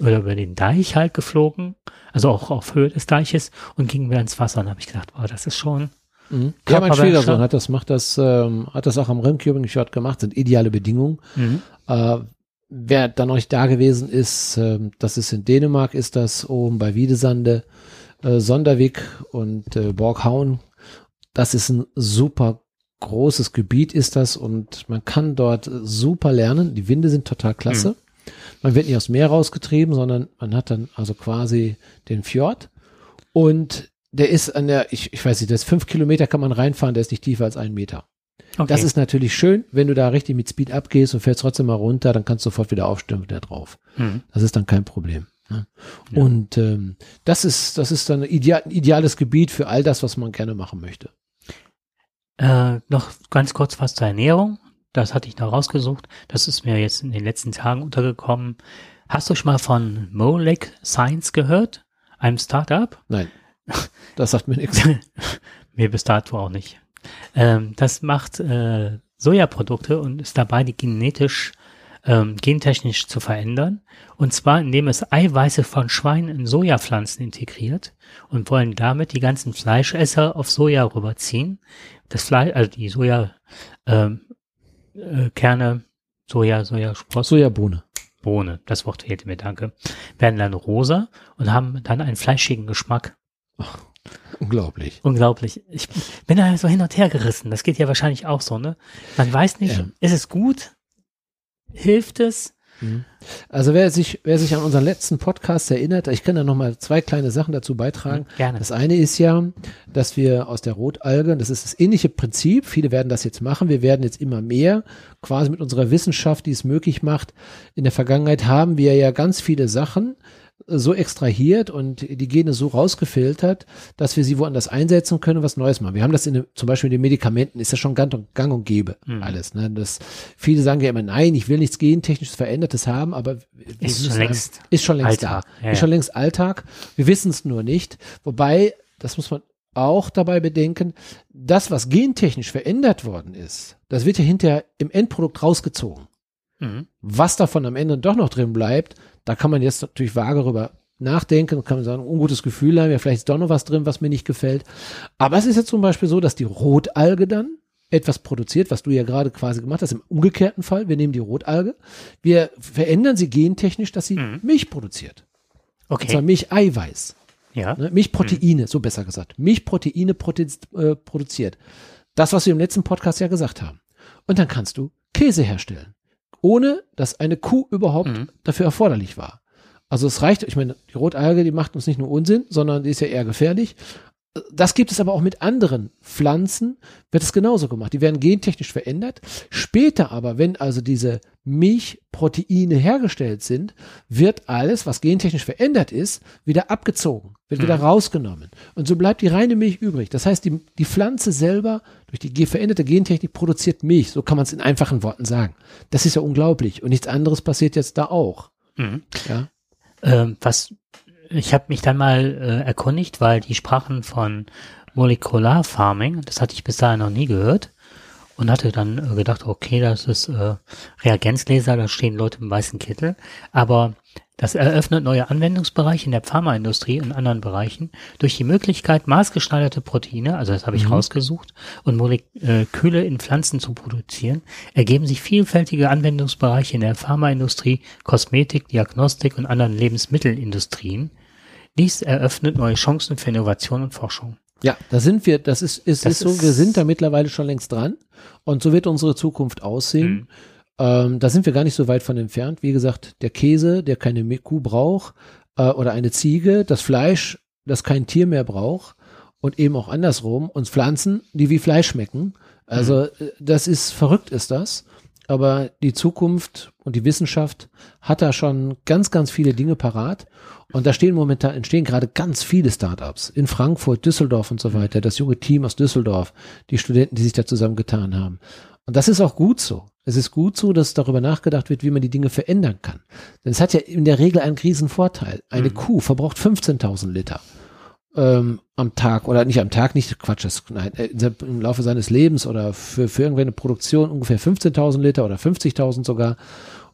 oder über den Deich halt geflogen, also auch auf Höhe des Deiches und gingen wieder ins Wasser. Und habe ich gedacht, boah, das ist schon Mhm. Ja, mein Körperwäsche. Schwiegersohn hat das, macht das, ähm, hat das auch am Rimcubing Shot gemacht, sind ideale Bedingungen. mhm. Äh, wer da noch nicht da gewesen ist, ähm, das ist in Dänemark, ist das oben bei Wiedesande, äh, Sonderweg und äh, Borghauen. Das ist ein super großes Gebiet ist das und man kann dort äh, super lernen. Die Winde sind total klasse. Man wird nicht aus dem Meer rausgetrieben, sondern man hat dann also quasi den Fjord und der ist an der, ich, ich weiß nicht, das ist fünf Kilometer kann man reinfahren, der ist nicht tiefer als ein Meter. okay. Das ist natürlich schön, wenn du da richtig mit Speed abgehst und fällst trotzdem mal runter, dann kannst du sofort wieder aufstehen und wieder drauf. mhm. Das ist dann kein Problem. Ne? Ja. Und ähm, das ist, das ist dann ein, ideal, ideales Gebiet für all das, was man gerne machen möchte. Äh, noch ganz kurz was zur Ernährung. Das hatte ich noch rausgesucht. Das ist mir jetzt in den letzten Tagen untergekommen. Hast du schon mal von Molek Science gehört? Einem Startup? Nein, das sagt mir nichts. Mir bis dato auch nicht. Ähm, das macht äh, Sojaprodukte und ist dabei, die genetisch, ähm, gentechnisch zu verändern. Und zwar, indem es Eiweiße von Schweinen in Sojapflanzen integriert und wollen damit die ganzen Fleischesser auf Soja rüberziehen. Das Fleisch, also die Soja, ähm, äh, Kerne, Soja, Sojasprossen, Sojabohne. Bohne, das Wort fehlte mir, danke, werden dann rosa und haben dann einen fleischigen Geschmack. Unglaublich. Unglaublich. Ich bin da so hin und her gerissen. Das geht ja wahrscheinlich auch so, ne? Man weiß nicht, Ja. ist es gut? Hilft es? Also wer sich, wer sich an unseren letzten Podcast erinnert, ich kann da noch mal zwei kleine Sachen dazu beitragen. Gerne. Das eine ist ja, dass wir aus der Rotalge, das ist das ähnliche Prinzip, viele werden das jetzt machen, wir werden jetzt immer mehr, quasi mit unserer Wissenschaft, die es möglich macht. In der Vergangenheit haben wir ja ganz viele Sachen so extrahiert und die Gene so rausgefiltert, dass wir sie woanders einsetzen können und was Neues machen. Wir haben das in den, zum Beispiel in den Medikamenten, ist das schon gang und, gang und gäbe, Mhm. alles. Ne? Das, viele sagen ja immer, nein, ich will nichts gentechnisches Verändertes haben, aber Ist schon längst ist schon längst Alltag. da. Ja, ist schon längst Alltag. Wir wissen es nur nicht. Wobei, das muss man auch dabei bedenken, das, was gentechnisch verändert worden ist, das wird ja hinterher im Endprodukt rausgezogen. Mhm. Was davon am Ende doch noch drin bleibt, da kann man jetzt natürlich vage darüber nachdenken, kann man sagen, ungutes Gefühl haben, ja, vielleicht ist doch noch was drin, was mir nicht gefällt. Aber es ist jetzt zum Beispiel so, dass die Rotalge dann etwas produziert, was du ja gerade quasi gemacht hast, im umgekehrten Fall. Wir nehmen die Rotalge, wir verändern sie gentechnisch, dass sie Mhm. Milch produziert. Und zwar Okay. Milcheiweiß. Ja. Ne? Milchproteine, so besser gesagt. Milchproteine prote äh, produziert. Das, was wir im letzten Podcast ja gesagt haben. Und dann kannst du Käse herstellen. Ohne, dass eine Kuh überhaupt Mhm. dafür erforderlich war. Also es reicht, ich meine, die Rotalge, die macht uns nicht nur Unsinn, sondern die ist ja eher gefährlich. Das gibt es aber auch mit anderen Pflanzen, wird es genauso gemacht. Die werden gentechnisch verändert. Später aber, wenn also diese Milchproteine hergestellt sind, wird alles, was gentechnisch verändert ist, wieder abgezogen, wird wieder Mhm. rausgenommen. Und so bleibt die reine Milch übrig. Das heißt, die, die Pflanze selber durch die veränderte Gentechnik produziert Milch. So kann man es in einfachen Worten sagen. Das ist ja unglaublich. Und nichts anderes passiert jetzt da auch. Mhm. Ja. Ähm, was ich habe mich dann mal äh, erkundigt, weil die sprachen von Molecular Farming, das hatte ich bis dahin noch nie gehört. Und hatte dann äh, gedacht, okay, das ist äh, Reagenzgläser, da stehen Leute im weißen Kittel, aber das eröffnet neue Anwendungsbereiche in der Pharmaindustrie und anderen Bereichen durch die Möglichkeit, maßgeschneiderte Proteine, also das habe ich Mhm. rausgesucht, und Moleküle in Pflanzen zu produzieren, ergeben sich vielfältige Anwendungsbereiche in der Pharmaindustrie, Kosmetik, Diagnostik und anderen Lebensmittelindustrien. Dies eröffnet neue Chancen für Innovation und Forschung. Ja, da sind wir, das ist, ist, Das ist so, wir sind da mittlerweile schon längst dran. Und so wird unsere Zukunft aussehen. Mhm. Ähm, da sind wir gar nicht so weit von entfernt. Wie gesagt, der Käse, der keine Kuh braucht, äh, oder eine Ziege, das Fleisch, das kein Tier mehr braucht und eben auch andersrum und Pflanzen, die wie Fleisch schmecken. Also äh, das ist verrückt, ist das. Aber die Zukunft und die Wissenschaft hat da schon ganz, ganz viele Dinge parat. Und da stehen momentan, entstehen gerade ganz viele Startups in Frankfurt, Düsseldorf und so weiter. Das junge Team aus Düsseldorf, die Studenten, die sich da zusammengetan haben. Und das ist auch gut so. Es ist gut so, dass darüber nachgedacht wird, wie man die Dinge verändern kann. Denn es hat ja in der Regel einen riesen Vorteil. Eine Mhm. Kuh verbraucht 15.000 Liter ähm, am Tag oder nicht am Tag, nicht Quatsch, das, nein, äh, im Laufe seines Lebens oder für, für irgendeine Produktion ungefähr 15.000 Liter oder 50.000 sogar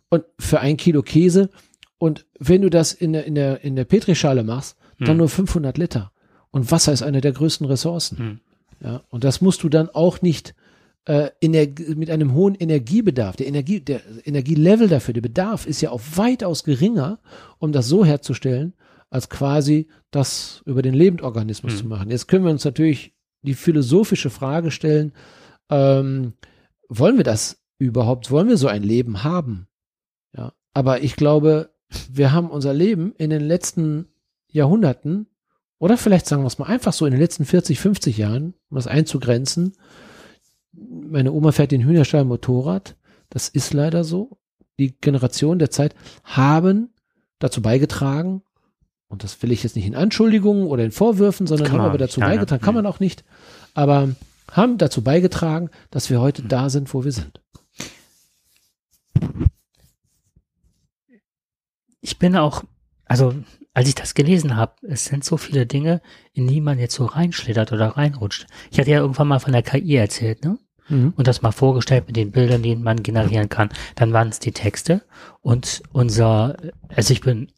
und für ein Kilo Käse und wenn du das in der, in der, in der Petrischale machst, dann Hm. nur 500 Liter und Wasser ist eine der größten Ressourcen. Hm. Ja, und das musst du dann auch nicht äh, in der, mit einem hohen Energiebedarf, der Energie, der Energielevel dafür, der Bedarf ist ja auch weitaus geringer, um das so herzustellen, als quasi das über den Lebendorganismus Mhm. zu machen. Jetzt können wir uns natürlich die philosophische Frage stellen, ähm, wollen wir das überhaupt, wollen wir so ein Leben haben? Ja, aber ich glaube, wir haben unser Leben in den letzten Jahrhunderten oder vielleicht sagen wir es mal einfach so in den letzten 40, 50 Jahren, um das einzugrenzen. Meine Oma fährt den Hühnerstall Motorrad. Das ist leider so. Die Generation der Zeit haben dazu beigetragen, und das will ich jetzt nicht in Anschuldigungen oder in Vorwürfen, sondern haben aber dazu beigetragen, nein. kann man auch nicht, aber haben dazu beigetragen, dass wir heute da sind, wo wir sind. Ich bin auch, also als ich das gelesen habe, es sind so viele Dinge, in die man jetzt so reinschlittert oder reinrutscht. Ich hatte ja irgendwann mal von der KI erzählt, ne? Mhm. und das mal vorgestellt mit den Bildern, die man generieren kann. Dann waren es die Texte und unser, also ich bin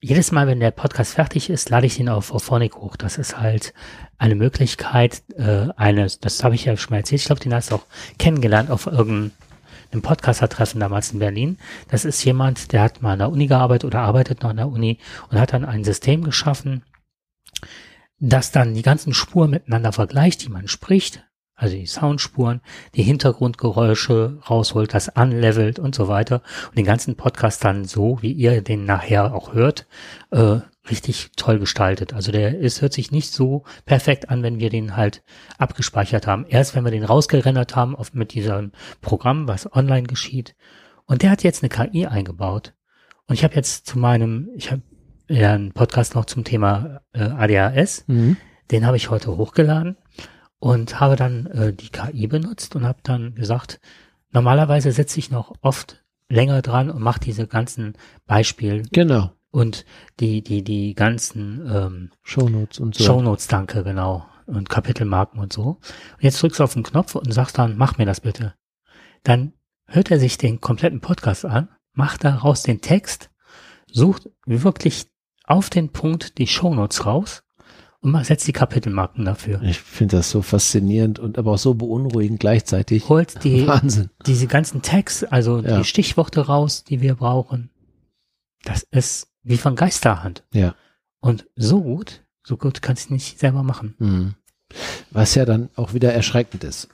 jedes Mal, wenn der Podcast fertig ist, lade ich den auf Auphonic hoch. Das ist halt eine Möglichkeit, äh, eines, das habe ich ja schon mal erzählt, ich glaube, den hast du auch kennengelernt auf irgendeinem Podcaster-Treffen damals in Berlin. Das ist jemand, der hat mal an der Uni gearbeitet oder arbeitet noch an der Uni und hat dann ein System geschaffen, das dann die ganzen Spuren miteinander vergleicht, die man spricht, also die Soundspuren, die Hintergrundgeräusche rausholt, das anlevelt und so weiter und den ganzen Podcast dann so, wie ihr den nachher auch hört, äh, richtig toll gestaltet. Also der ist, hört sich nicht so perfekt an, wenn wir den halt abgespeichert haben. Erst wenn wir den rausgerendert haben auf, mit diesem Programm, was online geschieht. Und der hat jetzt eine KI eingebaut. Und ich habe jetzt zu meinem, ich habe ja einen Podcast noch zum Thema äh, ADHS. Mhm. Den habe ich heute hochgeladen und habe dann äh, die KI benutzt und habe dann gesagt, normalerweise sitze ich noch oft länger dran und mache diese ganzen Beispiele Genau. und die, die, die ganzen ähm, Shownotes und so. Shownotes, danke, genau. Und Kapitelmarken und so. Und jetzt drückst du auf den Knopf und sagst dann, mach mir das bitte. Dann hört er sich den kompletten Podcast an, macht daraus den Text, sucht wirklich auf den Punkt die Shownotes raus und ma- setzt die Kapitelmarken dafür. Ich finde das so faszinierend und aber auch so beunruhigend gleichzeitig. Holt die, Wahnsinn. diese ganzen Tags, also Ja. die Stichworte raus, die wir brauchen. Das ist wie von Geisterhand. Ja. Und so gut, so gut kannst du nicht selber machen. Mhm. Was ja dann auch wieder erschreckend ist.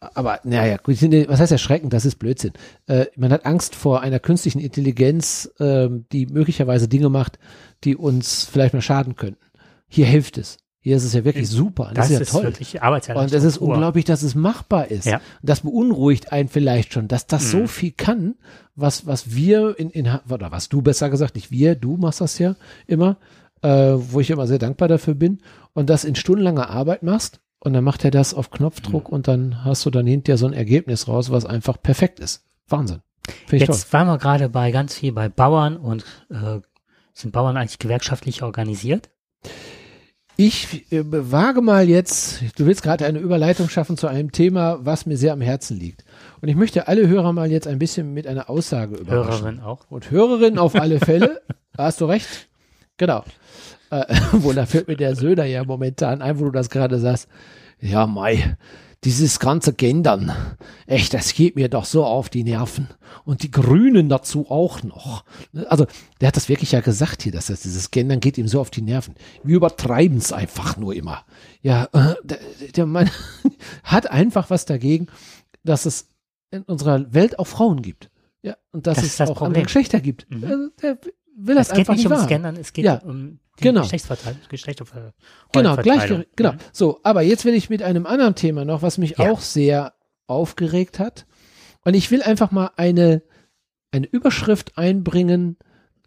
Aber naja, gut, was heißt erschreckend? Das ist Blödsinn. Äh, man hat Angst vor einer künstlichen Intelligenz, ähm, die möglicherweise Dinge macht, die uns vielleicht mal schaden könnten. Hier hilft es. Hier ist es ja wirklich super. Das, Das, ist ja toll. wirklich Und es ist unglaublich, dass es machbar ist. Ja. Das beunruhigt einen vielleicht schon, dass das so Mhm. viel kann, was, was wir in, in, oder was du besser gesagt, nicht wir, du machst das ja immer, äh, wo ich immer sehr dankbar dafür bin und das in stundenlanger Arbeit machst und dann macht er das auf Knopfdruck Mhm. und dann hast du dann hinterher so ein Ergebnis raus, was einfach perfekt ist. Wahnsinn. Toll. Jetzt waren wir gerade bei ganz viel bei Bauern und äh, sind Bauern eigentlich gewerkschaftlich organisiert? Ich äh, wage mal jetzt, du willst gerade eine Überleitung schaffen zu einem Thema, was mir sehr am Herzen liegt. Und ich möchte alle Hörer mal jetzt ein bisschen mit einer Aussage überraschen. Hörerin auch. Und Hörerin auf alle Fälle. Da hast du recht. Genau. Äh, wohl, da fällt mir der Söder ja momentan ein, wo du das gerade sagst. Ja, Mai, dieses ganze Gendern. Echt, das geht mir doch so auf die Nerven. Und die Grünen dazu auch noch. Also, der hat das wirklich ja gesagt hier, dass das, dieses Gendern geht ihm so auf die Nerven. Wir übertreiben es einfach nur immer. Ja, äh, der, der Mann hat einfach was dagegen, dass es in unserer Welt auch Frauen gibt. Ja, und dass Das es das auch Problem. andere Geschlechter gibt. Mhm. Also, der will das Es geht einfach nicht ums wahr. Gendern, es geht Ja, um genau. Geschlechtsverteilung. Geschlechterver Genau, gleich, genau. Mhm. So, aber jetzt will ich mit einem anderen Thema noch, was mich Ja. auch sehr aufgeregt hat. Und ich will einfach mal eine, eine Überschrift einbringen,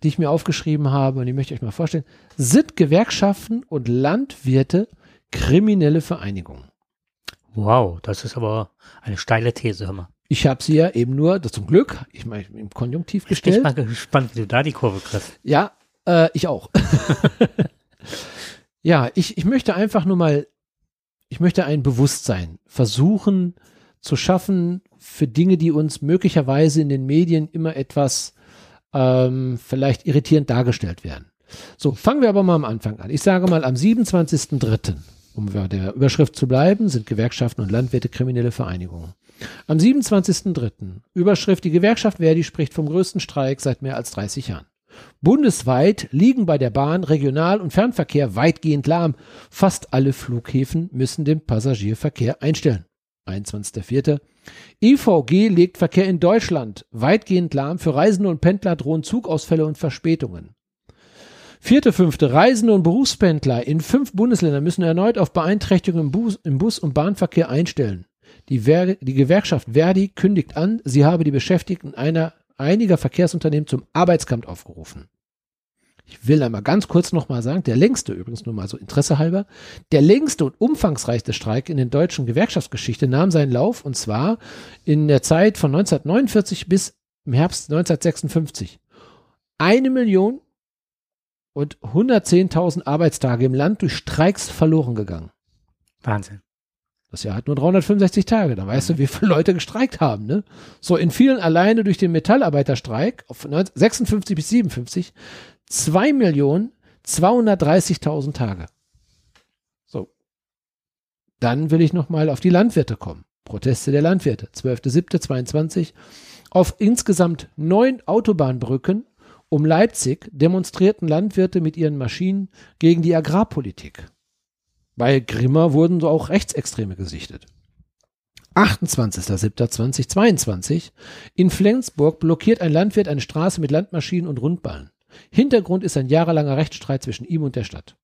die ich mir aufgeschrieben habe und die möchte ich euch mal vorstellen. Sind Gewerkschaften und Landwirte kriminelle Vereinigungen? Wow, das ist aber eine steile These, hör mal. Ich habe sie ja eben nur, das zum Glück, ich meine im Konjunktiv bin ich gestellt. mal gespannt, wie du da die Kurve kriegst. Ja, äh, ich auch. ja, ich, ich möchte einfach nur mal, ich möchte ein Bewusstsein versuchen zu schaffen für Dinge, die uns möglicherweise in den Medien immer etwas ähm, vielleicht irritierend dargestellt werden. So, fangen wir aber mal am Anfang an. Ich sage mal, am 27.03., um bei der Überschrift zu bleiben, sind Gewerkschaften und Landwirte kriminelle Vereinigungen. Am 27.03. Überschrift, die Gewerkschaft Verdi spricht vom größten Streik seit mehr als 30 Jahren. Bundesweit liegen bei der Bahn Regional- und Fernverkehr weitgehend lahm. Fast alle Flughäfen müssen den Passagierverkehr einstellen. 21.04. EVG legt Verkehr in Deutschland weitgehend lahm. Für Reisende und Pendler drohen Zugausfälle und Verspätungen. Vierte, fünfte, Reisende und Berufspendler in fünf Bundesländern müssen erneut auf Beeinträchtigungen im Bus, und Bahnverkehr einstellen. Die, Ver die Gewerkschaft Verdi kündigt an, sie habe die Beschäftigten einer, einiger Verkehrsunternehmen zum Arbeitskampf aufgerufen. Ich will einmal ganz kurz nochmal sagen, der längste, übrigens nur mal so Interesse halber, der längste und umfangreichste Streik in der deutschen Gewerkschaftsgeschichte nahm seinen Lauf und zwar in der Zeit von 1949 bis im Herbst 1956. Eine Million und 110.000 Arbeitstage im Land durch Streiks verloren gegangen. Wahnsinn. Das Jahr hat nur 365 Tage. Da weißt du, wie viele Leute gestreikt haben. Ne? So in vielen alleine durch den Metallarbeiterstreik auf 19 56 bis 57 2 Millionen 230.000 Tage. So. Dann will ich noch mal auf die Landwirte kommen. Proteste der Landwirte. 12.07.22. Auf insgesamt neun Autobahnbrücken um Leipzig demonstrierten Landwirte mit ihren Maschinen gegen die Agrarpolitik. Bei Grimma wurden so auch Rechtsextreme gesichtet. 28.07.2022 in Flensburg blockiert ein Landwirt eine Straße mit Landmaschinen und Rundballen. Hintergrund ist ein jahrelanger Rechtsstreit zwischen ihm und der Stadt.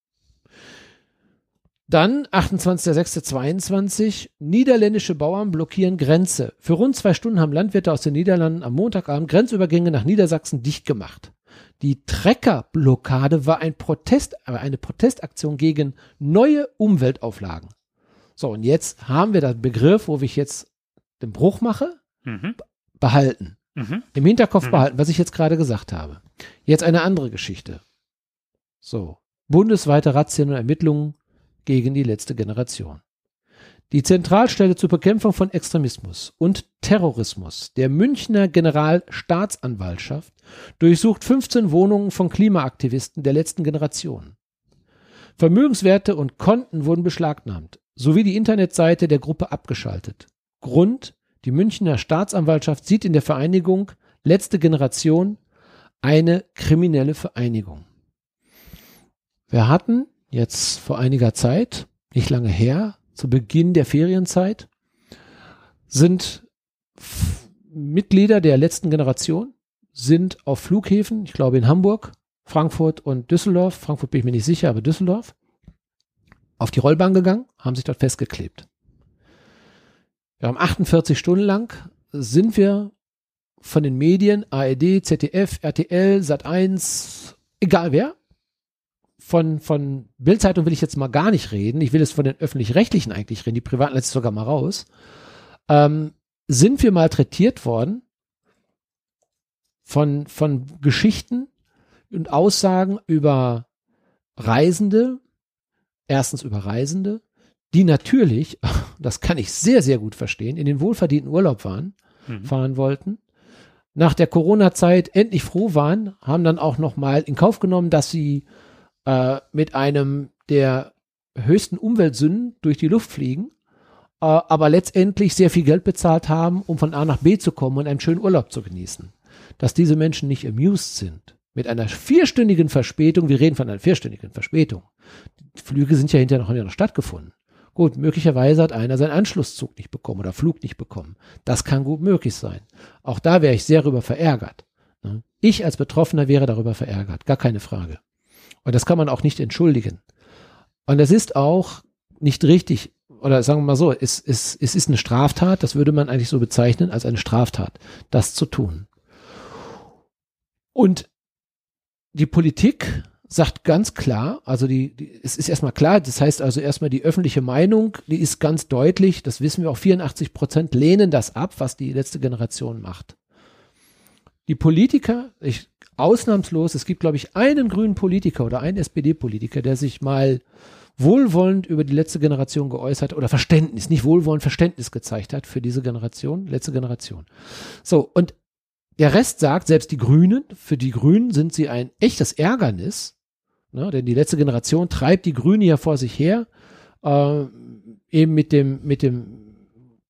Dann 28.06.22 niederländische Bauern blockieren Grenze. Für rund zwei Stunden haben Landwirte aus den Niederlanden am Montagabend Grenzübergänge nach Niedersachsen dicht gemacht. Die Treckerblockade war ein Protest, aber eine Protestaktion gegen neue Umweltauflagen. So, und jetzt haben wir den Begriff, wo ich jetzt den Bruch mache, Mhm. behalten. Mhm. Im Hinterkopf Mhm. behalten, was ich jetzt gerade gesagt habe. Jetzt eine andere Geschichte. So. Bundesweite Razzien und Ermittlungen gegen die letzte Generation. Die Zentralstelle zur Bekämpfung von Extremismus und Terrorismus der Münchner Generalstaatsanwaltschaft durchsucht 15 Wohnungen von Klimaaktivisten der letzten Generation. Vermögenswerte und Konten wurden beschlagnahmt, sowie die Internetseite der Gruppe abgeschaltet. Grund, die Münchner Staatsanwaltschaft sieht in der Vereinigung Letzte Generation eine kriminelle Vereinigung. Wir hatten jetzt vor einiger Zeit, nicht lange her, zu Beginn der Ferienzeit, sind Mitglieder der letzten Generation, sind auf Flughäfen, ich glaube in Hamburg, Frankfurt und Düsseldorf, Frankfurt bin ich mir nicht sicher, aber Düsseldorf, auf die Rollbahn gegangen, haben sich dort festgeklebt. Wir haben 48 Stunden lang sind wir von den Medien, ARD, ZDF, RTL, Sat1, egal wer, von, von Bildzeitung will ich jetzt mal gar nicht reden. Ich will es von den öffentlich-rechtlichen eigentlich reden. Die privaten lässt sogar mal raus. Ähm, sind wir malträtiert worden von, von Geschichten und Aussagen über Reisende, erstens über Reisende, die natürlich, das kann ich sehr, sehr gut verstehen, in den wohlverdienten Urlaub waren, mhm. fahren wollten, nach der Corona-Zeit endlich froh waren, haben dann auch noch mal in Kauf genommen, dass sie äh, mit einem der höchsten Umweltsünden durch die Luft fliegen, äh, aber letztendlich sehr viel Geld bezahlt haben, um von A nach B zu kommen und einen schönen Urlaub zu genießen. Dass diese Menschen nicht amused sind mit einer vierstündigen Verspätung, wir reden von einer vierstündigen Verspätung. Die Flüge sind ja hinterher noch in der Stadt gefunden. Gut, möglicherweise hat einer seinen Anschlusszug nicht bekommen oder Flug nicht bekommen. Das kann gut möglich sein. Auch da wäre ich sehr darüber verärgert. Ne? Ich als Betroffener wäre darüber verärgert, gar keine Frage. Und das kann man auch nicht entschuldigen. Und es ist auch nicht richtig, oder sagen wir mal so, es, es, es ist eine Straftat, das würde man eigentlich so bezeichnen als eine Straftat, das zu tun. Und die Politik sagt ganz klar, also die, die, es ist erstmal klar, das heißt also erstmal die öffentliche Meinung, die ist ganz deutlich, das wissen wir auch, 84 Prozent lehnen das ab, was die letzte Generation macht. Die Politiker, ich, ausnahmslos, es gibt glaube ich einen grünen Politiker oder einen SPD-Politiker, der sich mal wohlwollend über die letzte Generation geäußert oder Verständnis, nicht wohlwollend, Verständnis gezeigt hat für diese Generation, letzte Generation. So, und der Rest sagt, selbst die Grünen, für die Grünen sind sie ein echtes Ärgernis, Ne? Denn die letzte Generation treibt die Grüne ja vor sich her, äh, eben mit dem, mit dem,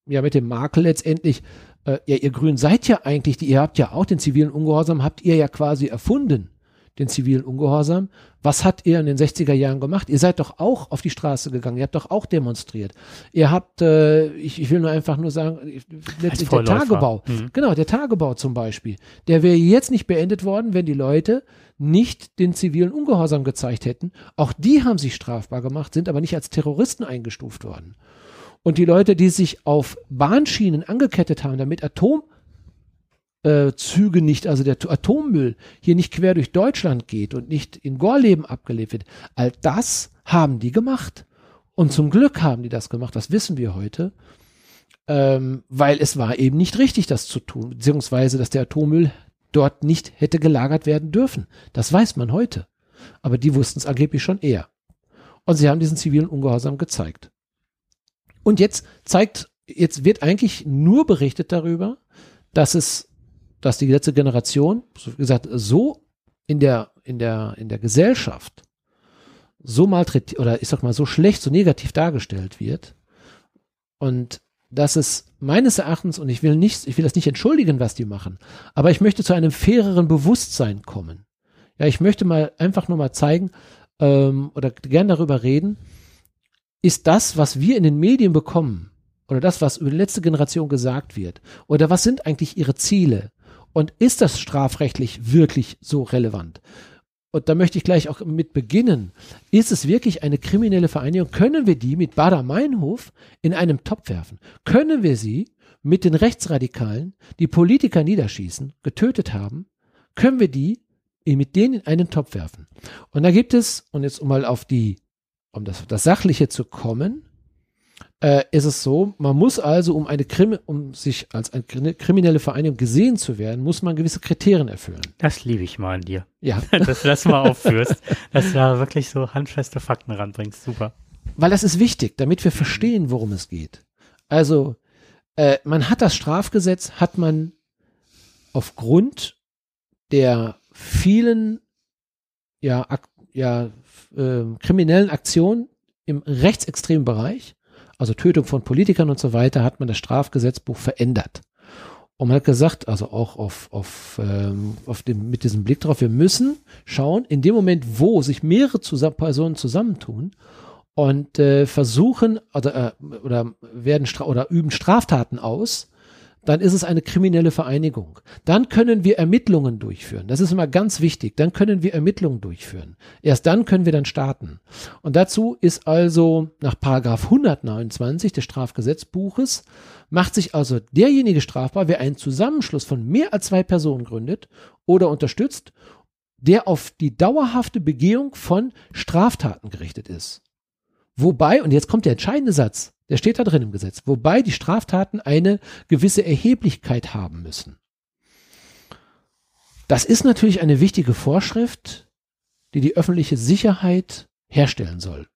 ja, mit dem Makel letztendlich, äh, ja, ihr Grünen seid ja eigentlich, die, ihr habt ja auch den zivilen Ungehorsam, habt ihr ja quasi erfunden den zivilen Ungehorsam. Was hat ihr in den 60er Jahren gemacht? Ihr seid doch auch auf die Straße gegangen, ihr habt doch auch demonstriert. Ihr habt, äh, ich, ich will nur einfach nur sagen, letztlich der Tagebau, mhm. genau, der Tagebau zum Beispiel, der wäre jetzt nicht beendet worden, wenn die Leute nicht den zivilen Ungehorsam gezeigt hätten. Auch die haben sich strafbar gemacht, sind aber nicht als Terroristen eingestuft worden. Und die Leute, die sich auf Bahnschienen angekettet haben, damit Atom äh, nicht, also der Atommüll hier nicht quer durch Deutschland geht und nicht in Gorleben abgelebt wird. All das haben die gemacht. Und zum Glück haben die das gemacht, das wissen wir heute, ähm, weil es war eben nicht richtig, das zu tun, beziehungsweise, dass der Atommüll dort nicht hätte gelagert werden dürfen. Das weiß man heute. Aber die wussten es angeblich schon eher. Und sie haben diesen zivilen Ungehorsam gezeigt. Und jetzt zeigt, jetzt wird eigentlich nur berichtet darüber, dass es dass die letzte Generation, so gesagt, so in der, in der, in der Gesellschaft so malträtiert oder ich sag mal so schlecht, so negativ dargestellt wird und dass es meines Erachtens, und ich will nicht, ich will das nicht entschuldigen, was die machen, aber ich möchte zu einem faireren Bewusstsein kommen. Ja, ich möchte mal einfach nur mal zeigen ähm, oder gern darüber reden, ist das, was wir in den Medien bekommen, oder das, was über die letzte Generation gesagt wird, oder was sind eigentlich ihre Ziele? Und ist das strafrechtlich wirklich so relevant? Und da möchte ich gleich auch mit beginnen. Ist es wirklich eine kriminelle Vereinigung? Können wir die mit Bader-Meinhof in einem Topf werfen? Können wir sie mit den Rechtsradikalen, die Politiker niederschießen, getötet haben, können wir die mit denen in einen Topf werfen? Und da gibt es, und jetzt um mal auf die, um das, das Sachliche zu kommen, äh, ist es so, man muss also, um eine Krimi um sich als eine kriminelle Vereinigung gesehen zu werden, muss man gewisse Kriterien erfüllen. Das liebe ich mal an dir. Ja. dass du das mal aufführst, dass du da wirklich so handfeste Fakten ranbringst. Super. Weil das ist wichtig, damit wir verstehen, worum es geht. Also, äh, man hat das Strafgesetz, hat man aufgrund der vielen ja, ja, äh, kriminellen Aktionen im rechtsextremen Bereich also Tötung von Politikern und so weiter, hat man das Strafgesetzbuch verändert. Und man hat gesagt, also auch auf, auf, ähm, auf dem, mit diesem Blick drauf, wir müssen schauen, in dem Moment, wo sich mehrere zusammen, Personen zusammentun und äh, versuchen oder, äh, oder werden oder üben Straftaten aus, dann ist es eine kriminelle Vereinigung. Dann können wir Ermittlungen durchführen. Das ist immer ganz wichtig. Dann können wir Ermittlungen durchführen. Erst dann können wir dann starten. Und dazu ist also nach Paragraph 129 des Strafgesetzbuches macht sich also derjenige strafbar, wer einen Zusammenschluss von mehr als zwei Personen gründet oder unterstützt, der auf die dauerhafte Begehung von Straftaten gerichtet ist. Wobei, und jetzt kommt der entscheidende Satz, der steht da drin im Gesetz, wobei die Straftaten eine gewisse Erheblichkeit haben müssen. Das ist natürlich eine wichtige Vorschrift, die die öffentliche Sicherheit herstellen soll.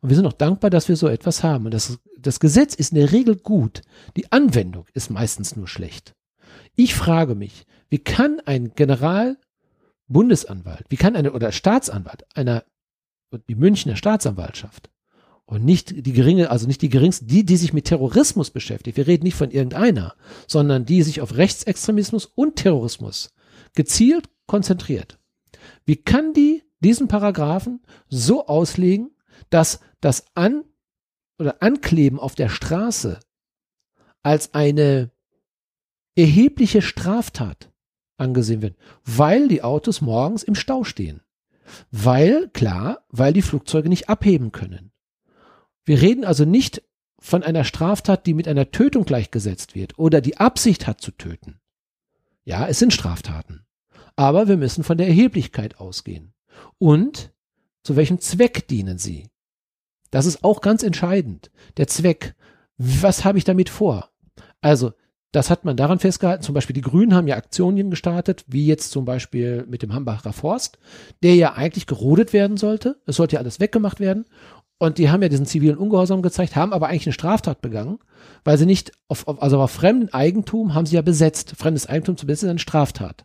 Und wir sind auch dankbar, dass wir so etwas haben. Und das, das Gesetz ist in der Regel gut. Die Anwendung ist meistens nur schlecht. Ich frage mich, wie kann ein Generalbundesanwalt, wie kann eine oder Staatsanwalt einer die Münchner Staatsanwaltschaft und nicht die geringe, also nicht die geringsten, die, die sich mit Terrorismus beschäftigt. Wir reden nicht von irgendeiner, sondern die sich auf Rechtsextremismus und Terrorismus gezielt konzentriert. Wie kann die diesen Paragraphen so auslegen, dass das An- oder Ankleben auf der Straße als eine erhebliche Straftat angesehen wird, weil die Autos morgens im Stau stehen. Weil, klar, weil die Flugzeuge nicht abheben können. Wir reden also nicht von einer Straftat, die mit einer Tötung gleichgesetzt wird oder die Absicht hat zu töten. Ja, es sind Straftaten. Aber wir müssen von der Erheblichkeit ausgehen. Und zu welchem Zweck dienen sie? Das ist auch ganz entscheidend. Der Zweck. Was habe ich damit vor? Also, das hat man daran festgehalten. Zum Beispiel die Grünen haben ja Aktionen gestartet, wie jetzt zum Beispiel mit dem Hambacher Forst, der ja eigentlich gerodet werden sollte. Es sollte ja alles weggemacht werden. Und die haben ja diesen zivilen Ungehorsam gezeigt, haben aber eigentlich eine Straftat begangen, weil sie nicht auf, auf also auf fremden Eigentum haben sie ja besetzt. Fremdes Eigentum zu besetzen ist eine Straftat.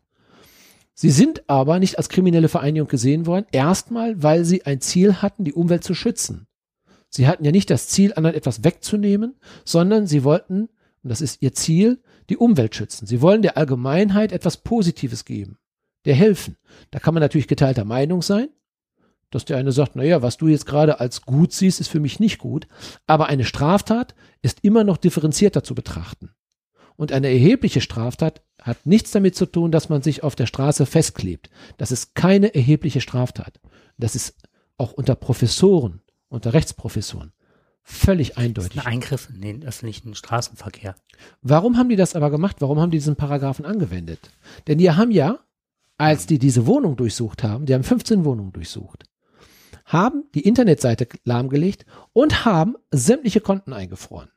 Sie sind aber nicht als kriminelle Vereinigung gesehen worden. Erstmal, weil sie ein Ziel hatten, die Umwelt zu schützen. Sie hatten ja nicht das Ziel, anderen etwas wegzunehmen, sondern sie wollten, und das ist ihr Ziel, die Umwelt schützen. Sie wollen der Allgemeinheit etwas Positives geben, der helfen. Da kann man natürlich geteilter Meinung sein, dass der eine sagt, naja, was du jetzt gerade als gut siehst, ist für mich nicht gut. Aber eine Straftat ist immer noch differenzierter zu betrachten. Und eine erhebliche Straftat hat nichts damit zu tun, dass man sich auf der Straße festklebt. Das ist keine erhebliche Straftat. Das ist auch unter Professoren unter Rechtsprofessoren. Völlig eindeutig. Das ist ein Eingriff in den öffentlichen Straßenverkehr. Warum haben die das aber gemacht? Warum haben die diesen Paragraphen angewendet? Denn die haben ja, als die diese Wohnung durchsucht haben, die haben 15 Wohnungen durchsucht, haben die Internetseite lahmgelegt und haben sämtliche Konten eingefroren.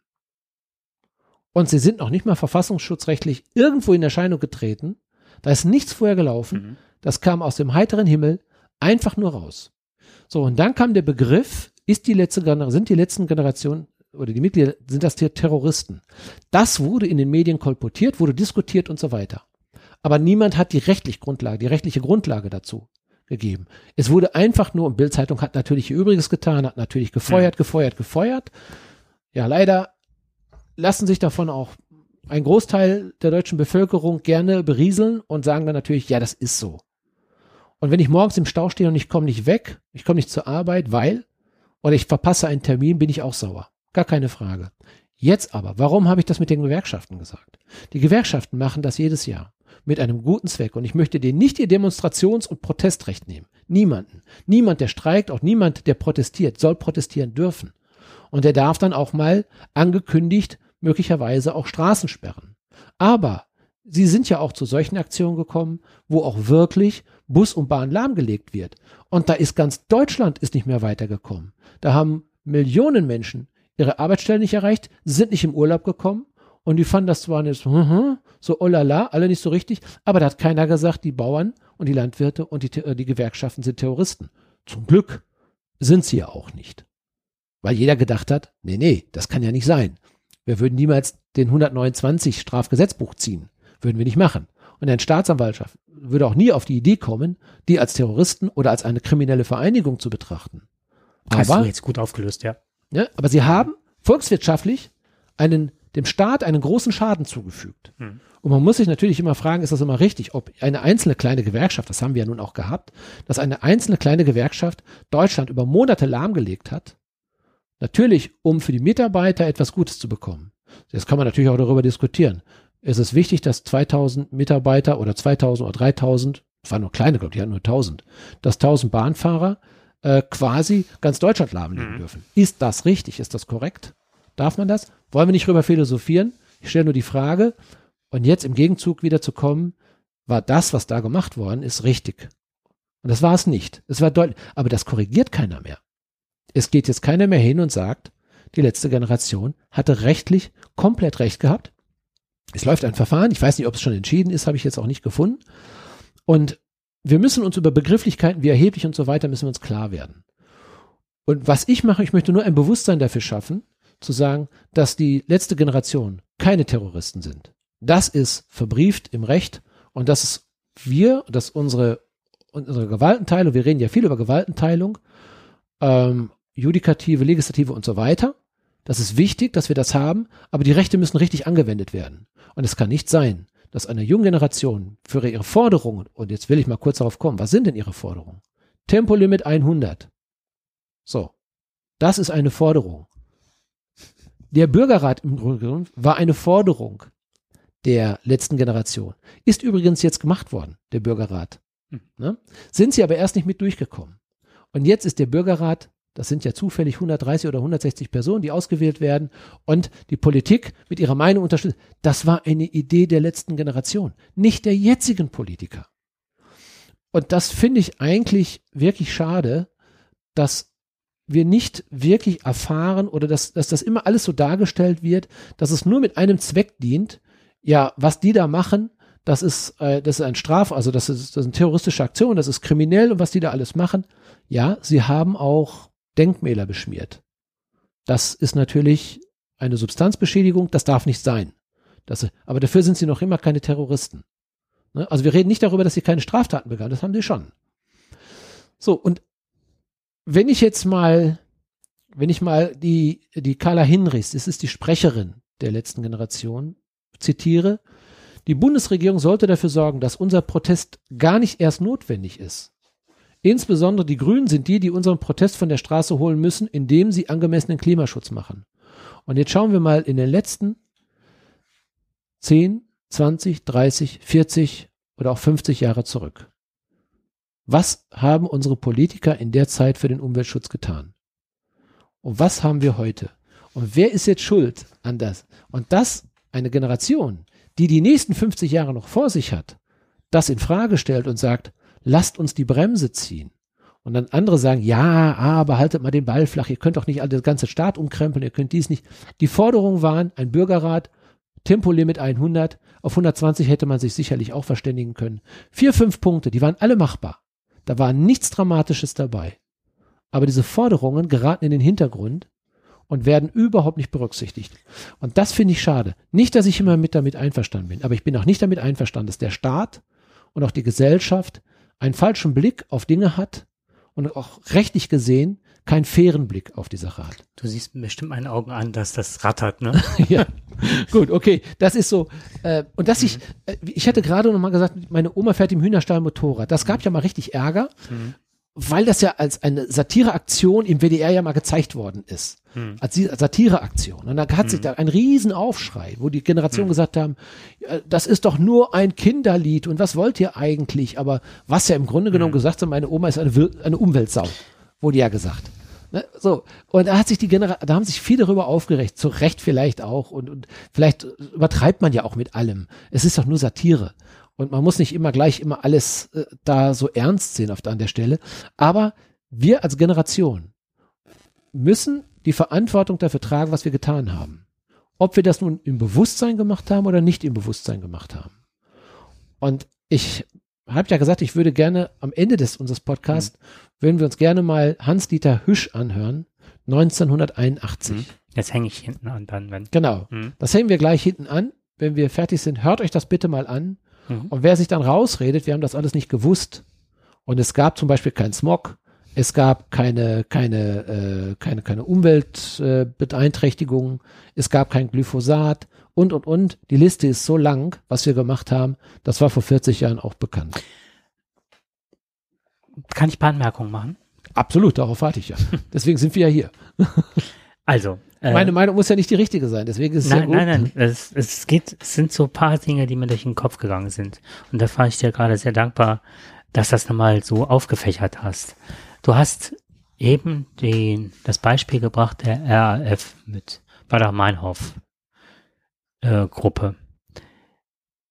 Und sie sind noch nicht mal verfassungsschutzrechtlich irgendwo in Erscheinung getreten. Da ist nichts vorher gelaufen. Mhm. Das kam aus dem heiteren Himmel einfach nur raus. So, und dann kam der Begriff ist die letzte sind die letzten Generationen oder die Mitglieder, sind das Terroristen? Das wurde in den Medien kolportiert, wurde diskutiert und so weiter. Aber niemand hat die rechtliche Grundlage, die rechtliche Grundlage dazu gegeben. Es wurde einfach nur, und Bildzeitung hat natürlich ihr Übriges getan, hat natürlich gefeuert, ja. gefeuert, gefeuert. Ja, leider lassen sich davon auch ein Großteil der deutschen Bevölkerung gerne berieseln und sagen dann natürlich, ja, das ist so. Und wenn ich morgens im Stau stehe und ich komme nicht weg, ich komme nicht zur Arbeit, weil oder ich verpasse einen Termin, bin ich auch sauer. Gar keine Frage. Jetzt aber, warum habe ich das mit den Gewerkschaften gesagt? Die Gewerkschaften machen das jedes Jahr mit einem guten Zweck und ich möchte denen nicht ihr Demonstrations- und Protestrecht nehmen. Niemanden. Niemand, der streikt, auch niemand, der protestiert, soll protestieren dürfen. Und der darf dann auch mal angekündigt möglicherweise auch Straßen sperren. Aber sie sind ja auch zu solchen Aktionen gekommen, wo auch wirklich Bus und Bahn lahmgelegt wird. Und da ist ganz Deutschland ist nicht mehr weitergekommen. Da haben Millionen Menschen ihre Arbeitsstellen nicht erreicht, sind nicht im Urlaub gekommen und die fanden das zwar nicht so, so oh la la, alle nicht so richtig, aber da hat keiner gesagt, die Bauern und die Landwirte und die, äh, die Gewerkschaften sind Terroristen. Zum Glück sind sie ja auch nicht. Weil jeder gedacht hat, nee, nee, das kann ja nicht sein. Wir würden niemals den 129 Strafgesetzbuch ziehen. Würden wir nicht machen. Und eine Staatsanwaltschaft würde auch nie auf die Idee kommen, die als Terroristen oder als eine kriminelle Vereinigung zu betrachten. Aber, Hast du jetzt gut aufgelöst, ja. ja. Aber sie haben volkswirtschaftlich einen, dem Staat einen großen Schaden zugefügt. Hm. Und man muss sich natürlich immer fragen, ist das immer richtig, ob eine einzelne kleine Gewerkschaft, das haben wir ja nun auch gehabt, dass eine einzelne kleine Gewerkschaft Deutschland über Monate lahmgelegt hat, natürlich um für die Mitarbeiter etwas Gutes zu bekommen. Jetzt kann man natürlich auch darüber diskutieren ist es wichtig, dass 2000 Mitarbeiter oder 2000 oder 3000, es waren nur kleine, glaube ich, die hatten nur 1000, dass 1000 Bahnfahrer äh, quasi ganz Deutschland lahmlegen Mhm. dürfen. Ist das richtig? Ist das korrekt? Darf man das? Wollen wir nicht drüber philosophieren? Ich stelle nur die Frage. Und jetzt im Gegenzug wieder zu kommen, war das, was da gemacht worden ist, richtig? Und das war es nicht. Es war deutlich, aber das korrigiert keiner mehr. Es geht jetzt keiner mehr hin und sagt, die letzte Generation hatte rechtlich komplett recht gehabt. Es läuft ein Verfahren. Ich weiß nicht, ob es schon entschieden ist, habe ich jetzt auch nicht gefunden. Und wir müssen uns über Begrifflichkeiten wie erheblich und so weiter müssen wir uns klar werden. Und was ich mache, ich möchte nur ein Bewusstsein dafür schaffen, zu sagen, dass die letzte Generation keine Terroristen sind. Das ist verbrieft im Recht und dass wir, dass unsere, unsere Gewaltenteilung, wir reden ja viel über Gewaltenteilung, ähm, Judikative, Legislative und so weiter. Das ist wichtig, dass wir das haben, aber die Rechte müssen richtig angewendet werden. Und es kann nicht sein, dass eine junge Generation für ihre Forderungen, und jetzt will ich mal kurz darauf kommen, was sind denn ihre Forderungen? Tempolimit 100. So. Das ist eine Forderung. Der Bürgerrat im Grunde genommen war eine Forderung der letzten Generation. Ist übrigens jetzt gemacht worden, der Bürgerrat. Hm. Ne? Sind sie aber erst nicht mit durchgekommen. Und jetzt ist der Bürgerrat, das sind ja zufällig 130 oder 160 Personen, die ausgewählt werden und die Politik mit ihrer Meinung unterstützt. Das war eine Idee der letzten Generation, nicht der jetzigen Politiker. Und das finde ich eigentlich wirklich schade, dass wir nicht wirklich erfahren oder dass, dass das immer alles so dargestellt wird, dass es nur mit einem Zweck dient. Ja, was die da machen, das ist, äh, das ist ein Straf, also das ist, das ist eine terroristische Aktion, das ist kriminell und was die da alles machen. Ja, sie haben auch Denkmäler beschmiert. Das ist natürlich eine Substanzbeschädigung, das darf nicht sein. Das, aber dafür sind sie noch immer keine Terroristen. Ne? Also wir reden nicht darüber, dass sie keine Straftaten begangen, das haben sie schon. So, und wenn ich jetzt mal, wenn ich mal die, die Carla Hinrichs, das ist die Sprecherin der letzten Generation, zitiere, die Bundesregierung sollte dafür sorgen, dass unser Protest gar nicht erst notwendig ist. Insbesondere die Grünen sind die, die unseren Protest von der Straße holen müssen, indem sie angemessenen Klimaschutz machen. Und jetzt schauen wir mal in den letzten 10, 20, 30, 40 oder auch 50 Jahre zurück. Was haben unsere Politiker in der Zeit für den Umweltschutz getan? Und was haben wir heute? Und wer ist jetzt schuld an das? Und das eine Generation, die die nächsten 50 Jahre noch vor sich hat, das in Frage stellt und sagt, lasst uns die Bremse ziehen. Und dann andere sagen, ja, aber haltet mal den Ball flach, ihr könnt doch nicht den ganzen Staat umkrempeln, ihr könnt dies nicht. Die Forderungen waren, ein Bürgerrat, Tempolimit 100, auf 120 hätte man sich sicherlich auch verständigen können. Vier, fünf Punkte, die waren alle machbar. Da war nichts Dramatisches dabei. Aber diese Forderungen geraten in den Hintergrund und werden überhaupt nicht berücksichtigt. Und das finde ich schade. Nicht, dass ich immer mit damit einverstanden bin, aber ich bin auch nicht damit einverstanden, dass der Staat und auch die Gesellschaft einen falschen Blick auf Dinge hat und auch rechtlich gesehen keinen fairen Blick auf die Sache hat. Du siehst bestimmt meinen Augen an, dass das rattert, ne? ja, gut, okay, das ist so. Äh, und dass ich, äh, ich hatte gerade noch mal gesagt, meine Oma fährt im Hühnerstall Motorrad. Das gab ja mal richtig Ärger, Mhm. weil das ja als eine Satireaktion im WDR ja mal gezeigt worden ist. Mhm. Als Satireaktion. Und da hat sich da ein Riesenaufschrei, wo die Generationen gesagt haben, ja, das ist doch nur ein Kinderlied und was wollt ihr eigentlich? Aber was ja im Grunde genommen gesagt hat, meine Oma ist eine, eine Umweltsau, wurde ja gesagt. Ne, so, und da hat sich die Genera da haben sich viele darüber aufgeregt, zu Recht vielleicht auch, und, und vielleicht übertreibt man ja auch mit allem. Es ist doch nur Satire. Und man muss nicht immer gleich immer alles äh, da so ernst sehen auf an der Stelle. Aber wir als Generation müssen die Verantwortung dafür tragen, was wir getan haben. Ob wir das nun im Bewusstsein gemacht haben oder nicht im Bewusstsein gemacht haben. Und ich habe ja gesagt, ich würde gerne am Ende des unseres Podcasts, würden wir uns gerne mal Hans-Dieter Hüsch anhören, 1981. Mhm. Jetzt hänge ich hinten an dann, wenn. Genau. Mhm. Das hängen wir gleich hinten an. Wenn wir fertig sind, hört euch das bitte mal an. Mhm. Und wer sich dann rausredet, wir haben das alles nicht gewusst. Und es gab zum Beispiel keinen Smog. Es gab keine, keine, äh, keine, keine Umweltbeeinträchtigungen. Äh, es gab kein Glyphosat und, und, und. Die Liste ist so lang, was wir gemacht haben. Das war vor 40 Jahren auch bekannt. Kann ich ein paar Anmerkungen machen? Absolut, darauf warte ich ja. Deswegen sind wir ja hier. Also, Äh, Meine Meinung muss ja nicht die richtige sein, deswegen ist es nein, ja gut. nein, nein, es, es geht, es sind so ein paar Dinge, die mir durch den Kopf gegangen sind. Und da fand ich dir gerade sehr dankbar, dass das nochmal so aufgefächert hast. Du hast eben den, das Beispiel gebracht der RAF mit Bader-Meinhof äh, Gruppe.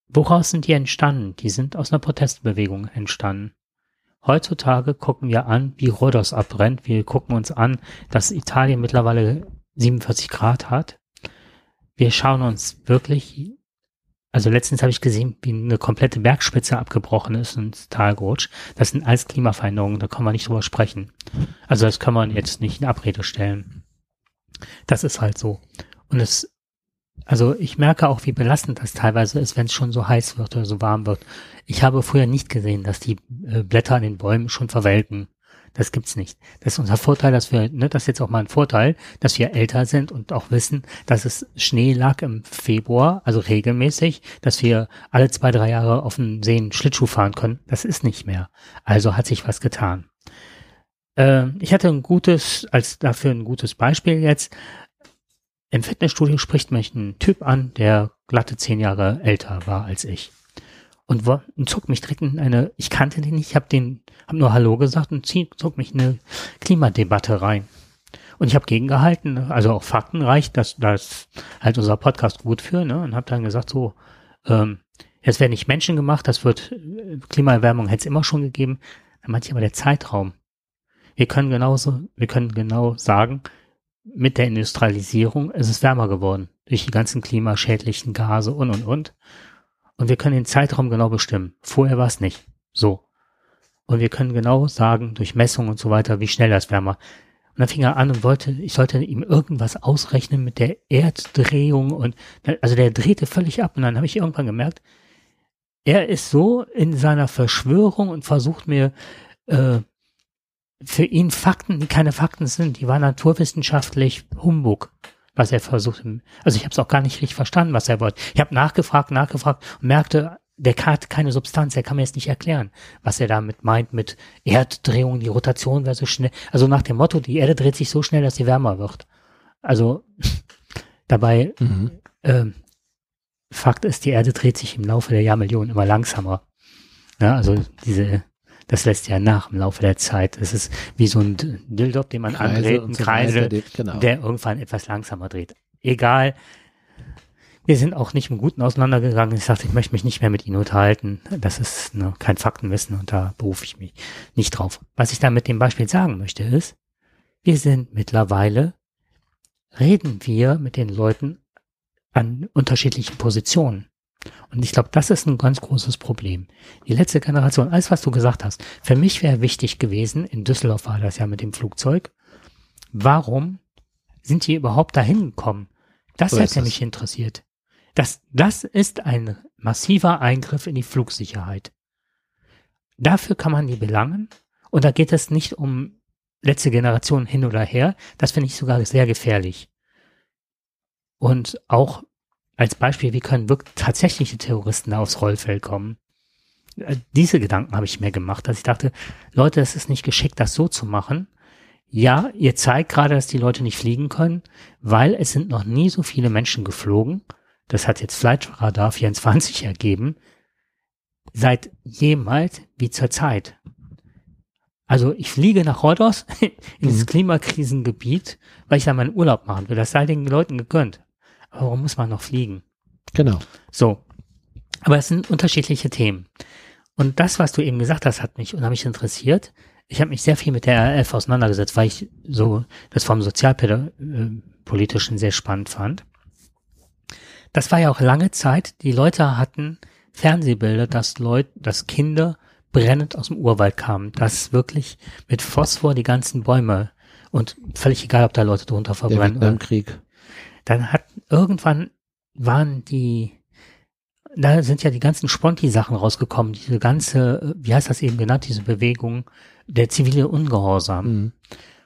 Woraus sind die entstanden? Die sind aus einer Protestbewegung entstanden. Heutzutage gucken wir an, wie Rhodos abbrennt. Wir gucken uns an, dass Italien mittlerweile 47 Grad hat. Wir schauen uns wirklich, also letztens habe ich gesehen, wie eine komplette Bergspitze abgebrochen ist und Talgerutscht. Das sind alles Klimaveränderungen, da kann man nicht drüber sprechen. Also das kann man jetzt nicht in Abrede stellen. Das ist halt so. Und es also ich merke auch, wie belastend das teilweise ist, wenn es schon so heiß wird oder so warm wird. Ich habe früher nicht gesehen, dass die äh, Blätter an den Bäumen schon verwelken. Das gibt's nicht. Das ist unser Vorteil, dass wir, ne, das ist jetzt auch mal ein Vorteil, dass wir älter sind und auch wissen, dass es Schnee lag im Februar, also regelmäßig, dass wir alle zwei, drei Jahre auf den Seen Schlittschuh fahren können. Das ist nicht mehr. Also hat sich was getan. Äh, ich hatte ein gutes, als dafür ein gutes Beispiel jetzt. Im Fitnessstudio spricht mich ein Typ an, der glatte zehn Jahre älter war als ich. Und, wo, und zog mich direkt in eine, ich kannte den nicht, ich habe den, hab nur Hallo gesagt und zog mich in eine Klimadebatte rein. Und ich habe gegengehalten, also auch faktenreich, dass das halt unser Podcast gut für, ne? Und habe dann gesagt, so, ähm, jetzt werden nicht Menschen gemacht, das wird Klimaerwärmung hätte es immer schon gegeben. Dann meinte ich aber der Zeitraum. Wir können genauso, wir können genau sagen, mit der Industrialisierung ist es wärmer geworden. Durch die ganzen klimaschädlichen Gase und, und, und. Und wir können den Zeitraum genau bestimmen. Vorher war es nicht. So. Und wir können genau sagen, durch Messungen und so weiter, wie schnell das wärmer. Und dann fing er an und wollte, ich sollte ihm irgendwas ausrechnen mit der Erddrehung und, also der drehte völlig ab. Und dann habe ich irgendwann gemerkt, er ist so in seiner Verschwörung und versucht mir äh, für ihn Fakten, die keine Fakten sind, die war naturwissenschaftlich Humbug, was er versucht. Also ich habe es auch gar nicht richtig verstanden, was er wollte. Ich habe nachgefragt, nachgefragt und merkte, der hat keine Substanz, er kann mir jetzt nicht erklären, was er damit meint mit Erddrehung, die Rotation wäre so schnell. Also nach dem Motto, die Erde dreht sich so schnell, dass sie wärmer wird. Also dabei, mhm. ähm, Fakt ist, die Erde dreht sich im Laufe der Jahrmillionen immer langsamer. Ja, also diese das lässt ja nach im Laufe der Zeit. Es ist wie so ein Dildop, den man Kreise andreht, ein Kreisel, genau. der irgendwann etwas langsamer dreht. Egal. Wir sind auch nicht im Guten auseinandergegangen. Ich sagte, ich möchte mich nicht mehr mit Ihnen unterhalten. Das ist ne, kein Faktenwissen und da berufe ich mich nicht drauf. Was ich da mit dem Beispiel sagen möchte ist, wir sind mittlerweile, reden wir mit den Leuten an unterschiedlichen Positionen. Und ich glaube, das ist ein ganz großes Problem. Die letzte Generation, alles was du gesagt hast, für mich wäre wichtig gewesen, in Düsseldorf war das ja mit dem Flugzeug, warum sind die überhaupt dahin gekommen? Das so hätte mich interessiert. Das, das ist ein massiver Eingriff in die Flugsicherheit. Dafür kann man die belangen. Und da geht es nicht um letzte Generation hin oder her. Das finde ich sogar sehr gefährlich. Und auch als Beispiel, wie können wirklich tatsächliche Terroristen da aufs Rollfeld kommen? Äh, diese Gedanken habe ich mir gemacht, dass ich dachte, Leute, es ist nicht geschickt, das so zu machen. Ja, ihr zeigt gerade, dass die Leute nicht fliegen können, weil es sind noch nie so viele Menschen geflogen. Das hat jetzt Flight Radar 24 ergeben. Seit jemals wie zur Zeit. Also ich fliege nach Rhodos in mhm. Klimakrisengebiet, weil ich da meinen Urlaub machen will. Das sei den Leuten gegönnt. Warum muss man noch fliegen? Genau. So. Aber es sind unterschiedliche Themen. Und das, was du eben gesagt hast, hat mich unheimlich interessiert. Ich habe mich sehr viel mit der RF auseinandergesetzt, weil ich so das vom Sozialpolitischen sehr spannend fand. Das war ja auch lange Zeit. Die Leute hatten Fernsehbilder, dass Leute, dass Kinder brennend aus dem Urwald kamen, dass wirklich mit Phosphor die ganzen Bäume und völlig egal, ob da Leute drunter verbrennen. Der Krieg. Dann hat irgendwann waren die, da sind ja die ganzen Sponti-Sachen rausgekommen, diese ganze, wie heißt das eben genannt, diese Bewegung, der zivile Ungehorsam. Mhm.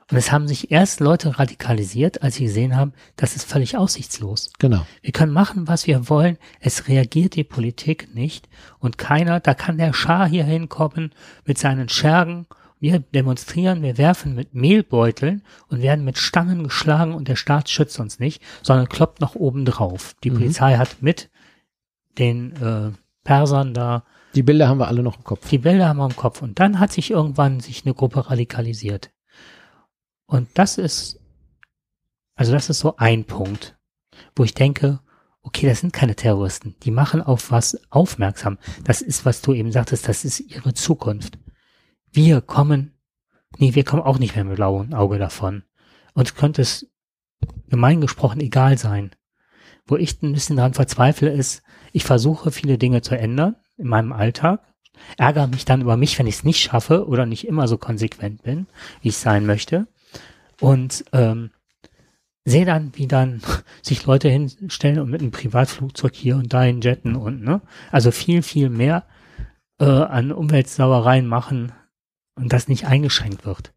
Und es haben sich erst Leute radikalisiert, als sie gesehen haben, das ist völlig aussichtslos. Genau. Wir können machen, was wir wollen. Es reagiert die Politik nicht. Und keiner, da kann der Schah hier hinkommen mit seinen Schergen Wir demonstrieren, wir werfen mit Mehlbeuteln und werden mit Stangen geschlagen und der Staat schützt uns nicht, sondern kloppt noch oben drauf. Die Mhm. Polizei hat mit den äh, Persern da Die Bilder haben wir alle noch im Kopf. die Bilder haben wir im Kopf. Und dann hat sich irgendwann sich eine Gruppe radikalisiert. Und das ist, also das ist so ein Punkt, wo ich denke, okay, das sind keine Terroristen. Die machen auf was aufmerksam. Das ist, was du eben sagtest, das ist ihre Zukunft. Wir kommen, nee, wir kommen auch nicht mehr mit blauem Auge davon. Uns könnte es gemein gesprochen egal sein. Wo ich ein bisschen daran verzweifle, ist, ich versuche viele Dinge zu ändern in meinem Alltag, ärgere mich dann über mich, wenn ich es nicht schaffe oder nicht immer so konsequent bin, wie ich sein möchte. Und ähm, sehe dann, wie dann sich Leute hinstellen und mit einem Privatflugzeug hier und dahin jetten und ne, also viel, viel mehr äh, an Umweltsauereien machen und das nicht eingeschränkt wird.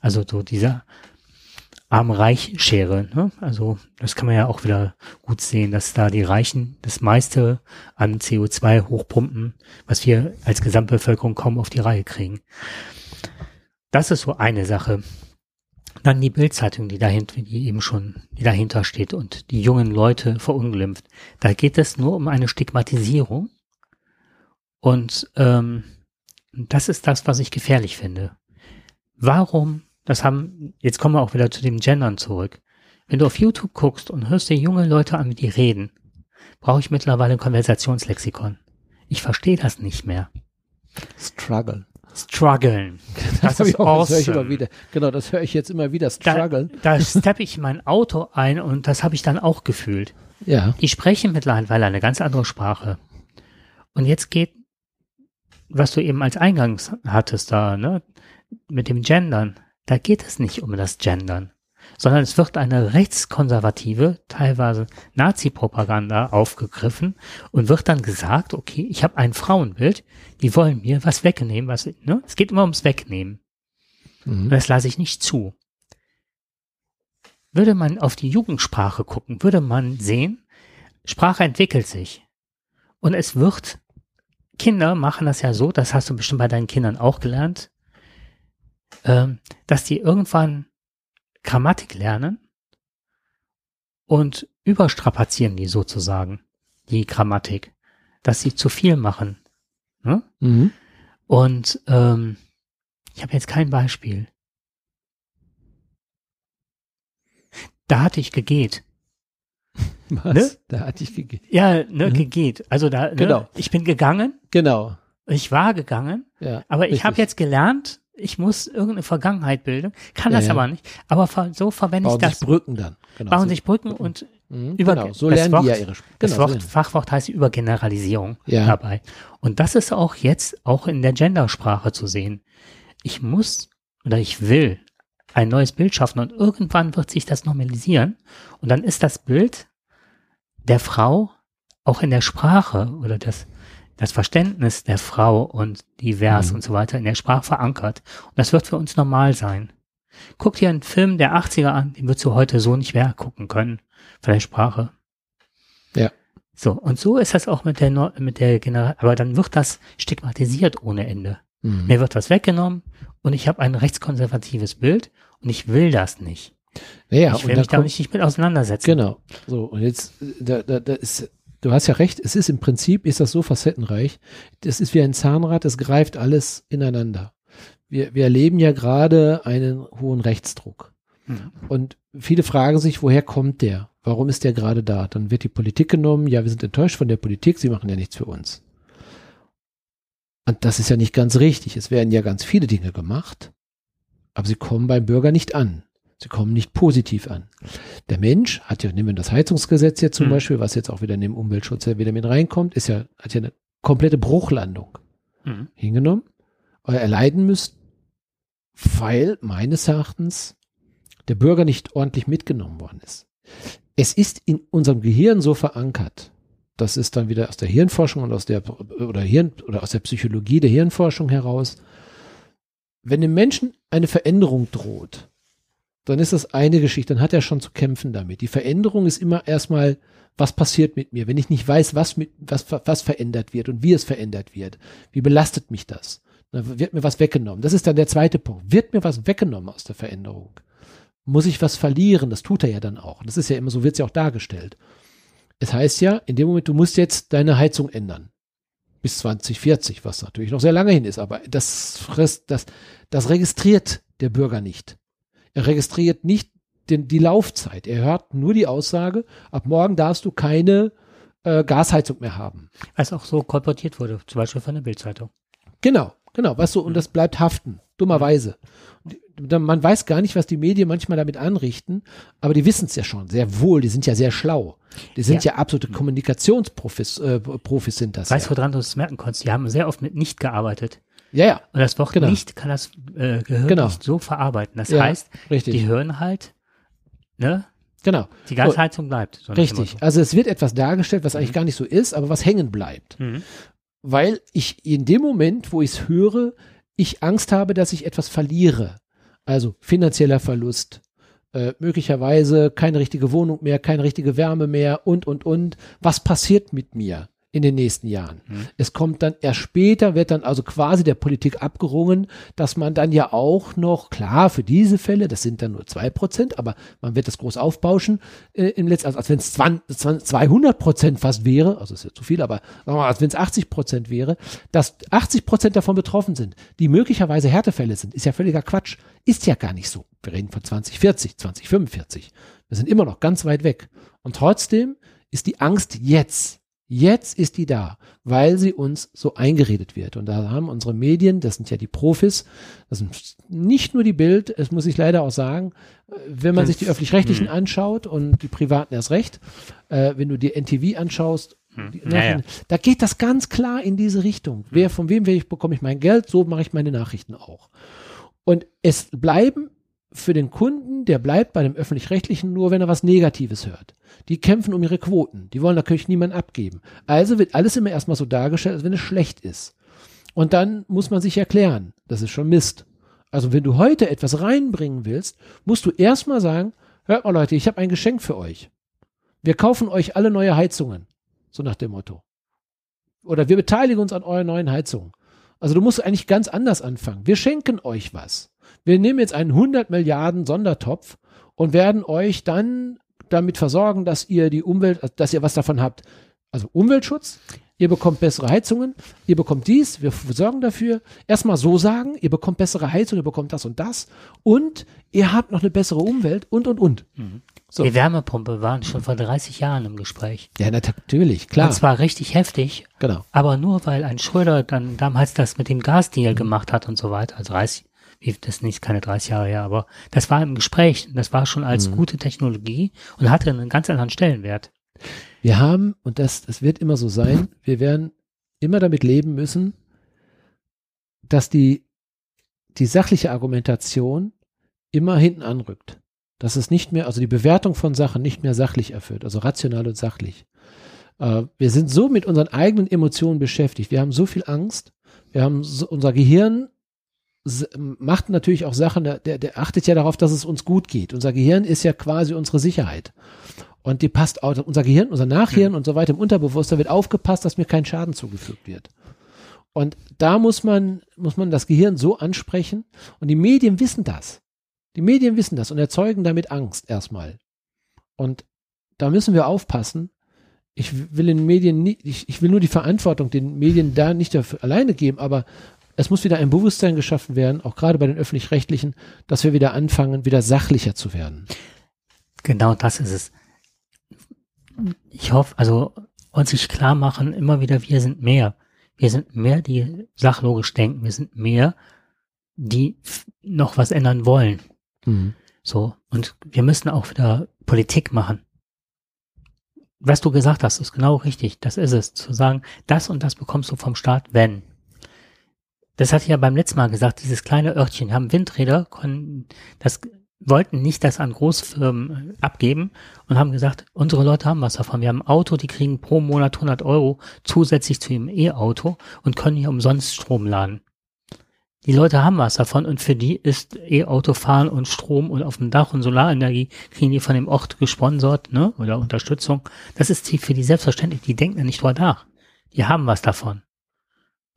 Also so dieser Arm-Reich-Schere. Ne? Also das kann man ja auch wieder gut sehen, dass da die Reichen das meiste an CO2 hochpumpen, was wir als Gesamtbevölkerung kaum auf die Reihe kriegen. Das ist so eine Sache. Dann die Bildzeitung, die dahinter, die eben schon, die dahinter steht und die jungen Leute verunglimpft. Da geht es nur um eine Stigmatisierung. Und ähm, das ist das, was ich gefährlich finde. Warum, das haben, jetzt kommen wir auch wieder zu dem Gendern zurück. Wenn du auf YouTube guckst und hörst dir junge Leute an, wie die reden, brauche ich mittlerweile ein Konversationslexikon. Ich verstehe das nicht mehr. Struggle. Struggeln. Das hab ist ich auch, das höre ich awesome. immer wieder. Genau, das höre ich jetzt immer wieder. Da, Struggle. da steppe ich in mein Auto ein und das habe ich dann auch gefühlt. Ja. Die sprechen mittlerweile eine ganz andere Sprache. Und jetzt geht, was du eben als Eingangs hattest da, ne, mit dem Gendern, da geht es nicht um das Gendern, sondern es wird eine rechtskonservative, teilweise Nazi-Propaganda aufgegriffen und wird dann gesagt, okay, ich habe ein Frauenbild, die wollen mir was wegnehmen, was, ne, es geht immer ums Wegnehmen. Mhm. das lasse ich nicht zu. Würde man auf die Jugendsprache gucken, würde man sehen, Sprache entwickelt sich. Und es wird, Kinder machen das ja so, das hast du bestimmt bei deinen Kindern auch gelernt, ähm, dass die irgendwann Grammatik lernen und überstrapazieren die sozusagen, die Grammatik, dass sie zu viel machen. Ne? Mhm. Und ähm, ich habe jetzt kein Beispiel. Da hatte ich gegeht. Was? Ne? Da hatte ich gegeben. Ja, ne, Mhm. gegeht. Also da, ne, Genau. ich bin gegangen, Genau. ich war gegangen, Ja. aber ich habe jetzt gelernt, ich muss irgendeine Vergangenheit bilden, kann Ja, das ja. aber nicht. Aber so verwende ich bauen sich das. Brücken dann. Genau. Bauen so. sich Brücken und Mhm, über genau. So das lernen Wort, die ja ihre Sprache. das Genau, so Wort, Fachwort heißt Übergeneralisierung Ja. dabei. Und das ist auch jetzt auch in der Gendersprache zu sehen. Ich muss oder ich will ein neues Bild schaffen und irgendwann wird sich das normalisieren und dann ist das Bild der Frau auch in der Sprache oder das, das Verständnis der Frau und divers Mhm. und so weiter in der Sprache verankert. Und das wird für uns normal sein. Guck dir einen Film der 80er an, den würdest du heute so nicht mehr gucken können, von der Sprache. Ja. So, und so ist das auch mit der, mit der Generation, aber dann wird das stigmatisiert ohne Ende. Mhm. Mir wird was weggenommen und ich habe ein rechtskonservatives Bild und ich will das nicht. Naja, ich will mich da kommt, nicht mit auseinandersetzen. Genau. So, und jetzt, äh, da, da, da ist, du hast ja recht, es ist im Prinzip, ist das so facettenreich. Das ist wie ein Zahnrad, es greift alles ineinander. Wir, wir erleben ja gerade einen hohen Rechtsdruck. Mhm. Und viele fragen sich, woher kommt der? Warum ist der gerade da? Dann wird die Politik genommen, ja, wir sind enttäuscht von der Politik, sie machen ja nichts für uns. Und das ist ja nicht ganz richtig. Es werden ja ganz viele Dinge gemacht, aber sie kommen beim Bürger nicht an. Sie kommen nicht positiv an. Der Mensch hat ja, nehmen wir das Heizungsgesetz jetzt zum Hm. Beispiel, was jetzt auch wieder in dem Umweltschutz ja wieder mit reinkommt, ist ja, hat ja eine komplette Bruchlandung Mhm. hingenommen, oder erleiden müsst, weil meines Erachtens der Bürger nicht ordentlich mitgenommen worden ist. Es ist in unserem Gehirn so verankert, das ist dann wieder aus der Hirnforschung und aus der oder Hirn oder aus der Psychologie der Hirnforschung heraus, wenn dem Menschen eine Veränderung droht, dann ist das eine Geschichte, dann hat er schon zu kämpfen damit. Die Veränderung ist immer erstmal, was passiert mit mir, wenn ich nicht weiß, was mit, was, was verändert wird und wie es verändert wird. Wie belastet mich das? Dann wird mir was weggenommen. Das ist dann der zweite Punkt. Wird mir was weggenommen aus der Veränderung? Muss ich was verlieren? Das tut er ja dann auch. Das ist ja immer so, wird es ja auch dargestellt. Es heißt ja, in dem Moment, du musst jetzt deine Heizung ändern. Bis 2040, was natürlich noch sehr lange hin ist, aber das frisst, das, das registriert der Bürger nicht. Er registriert nicht den, die Laufzeit. Er hört nur die Aussage, ab morgen darfst du keine äh, Gasheizung mehr haben. Was auch so kolportiert wurde, zum Beispiel von der Bildzeitung. Genau, genau, weißt du, und das bleibt haften, dummerweise. Man weiß gar nicht, was die Medien manchmal damit anrichten, aber die wissen es ja schon, sehr wohl, die sind ja sehr schlau. Die sind ja, ja absolute Kommunikationsprofis äh, Profis sind das. Weißt du, ja. woran du es merken konntest? Die haben sehr oft mit nicht gearbeitet. Ja, ja. Und das Wort genau. nicht kann das äh, Gehirn Genau. nicht so verarbeiten. Das Ja, heißt, richtig. die hören halt, ne? Genau. Die Gasheizung bleibt. So Richtig. Also es wird etwas dargestellt, was eigentlich gar nicht so ist, aber was hängen bleibt. Mhm. Weil ich in dem Moment, wo ich es höre, ich Angst habe, dass ich etwas verliere. Also finanzieller Verlust, äh, möglicherweise keine richtige Wohnung mehr, keine richtige Wärme mehr und, und, und. Was passiert mit mir in den nächsten Jahren? Mhm. Es kommt dann erst später, wird dann also quasi der Politik abgerungen, dass man dann ja auch noch, klar, für diese Fälle, das sind dann nur zwei Prozent, aber man wird das groß aufbauschen, äh, im letzten, also als wenn es 200 Prozent fast wäre, also ist ja zu viel, aber sagen wir mal, als wenn es 80 Prozent wäre, dass 80 Prozent davon betroffen sind, die möglicherweise Härtefälle sind, ist ja völliger Quatsch, ist ja gar nicht so. Wir reden von 2040, 2045. Wir sind immer noch ganz weit weg. Und trotzdem ist die Angst jetzt Jetzt ist die da, weil sie uns so eingeredet wird. Und da haben unsere Medien, das sind ja die Profis, das sind nicht nur die Bild, es muss ich leider auch sagen, wenn man Das- sich die öffentlich-rechtlichen anschaut und die privaten erst recht, äh, wenn du dir NTV anschaust, Hm. die Naja. Da geht das ganz klar in diese Richtung. Wer, von wem will ich, bekomme ich mein Geld, so mache ich meine Nachrichten auch. Und es bleiben für den Kunden, der bleibt bei dem öffentlich-rechtlichen nur, wenn er was Negatives hört. Die kämpfen um ihre Quoten. Die wollen natürlich niemand abgeben. Also wird alles immer erstmal so dargestellt, als wenn es schlecht ist. Und dann muss man sich erklären, das ist schon Mist. Also wenn du heute etwas reinbringen willst, musst du erstmal sagen, hört mal Leute, ich habe ein Geschenk für euch. Wir kaufen euch alle neue Heizungen. So nach dem Motto. Oder wir beteiligen uns an euren neuen Heizungen. Also du musst eigentlich ganz anders anfangen. Wir schenken euch was. Wir nehmen jetzt einen 100 Milliarden Sondertopf und werden euch dann damit versorgen, dass ihr die Umwelt, dass ihr was davon habt. Also Umweltschutz, ihr bekommt bessere Heizungen, ihr bekommt dies, wir sorgen dafür. Erstmal so sagen, ihr bekommt bessere Heizung, ihr bekommt das und das und ihr habt noch eine bessere Umwelt und und und. So. Die Wärmepumpe waren schon vor 30 Jahren im Gespräch. Ja, natürlich, klar. Und zwar richtig heftig, Genau. aber nur weil ein Schröder dann damals das mit dem Gasdeal gemacht hat und so weiter. Also 30, wie- das ist nicht keine 30 Jahre her, aber das war im Gespräch. Das war schon als gute Technologie und hatte einen ganz anderen Stellenwert. Wir haben, und das, das wird immer so sein, wir werden immer damit leben müssen, dass die, die sachliche Argumentation immer hinten anrückt. Dass es nicht mehr, also die Bewertung von Sachen nicht mehr sachlich erfüllt, also rational und sachlich. Äh, wir sind so mit unseren eigenen Emotionen beschäftigt. Wir haben so viel Angst. Wir haben so, unser Gehirn macht natürlich auch Sachen, der, der achtet ja darauf, dass es uns gut geht. Unser Gehirn ist ja quasi unsere Sicherheit. Und die passt auch, unser Gehirn, unser Nachhirn und so weiter im Unterbewusstsein wird aufgepasst, dass mir kein Schaden zugefügt wird. Und da muss man, muss man das Gehirn so ansprechen. Und die Medien wissen das. Die Medien wissen das und erzeugen damit Angst erstmal. Und da müssen wir aufpassen. Ich will den Medien nie, ich, ich will nur die Verantwortung den Medien da nicht dafür alleine geben, aber es muss wieder ein Bewusstsein geschaffen werden, auch gerade bei den öffentlich-rechtlichen, dass wir wieder anfangen, wieder sachlicher zu werden. Genau das ist es. Ich hoffe, also uns sich klar machen, immer wieder, wir sind mehr. Wir sind mehr, die sachlogisch denken. Wir sind mehr, die noch was ändern wollen. So. Und wir müssen auch wieder Politik machen. Was du gesagt hast, ist genau richtig. Das ist es. Zu sagen, das und das bekommst du vom Staat, wenn. Das hatte ich ja beim letzten Mal gesagt, dieses kleine Örtchen haben Windräder, konnten, das wollten nicht das an Großfirmen abgeben und haben gesagt, unsere Leute haben was davon. Wir haben ein Auto, die kriegen pro Monat 100 Euro zusätzlich zu ihrem E-Auto und können hier umsonst Strom laden. Die Leute haben was davon und für die ist E-Auto fahren und Strom und auf dem Dach und Solarenergie kriegen die von dem Ort gesponsert, ne, oder Unterstützung. Das ist für die selbstverständlich. Die denken ja nicht drüber nach. Die haben was davon.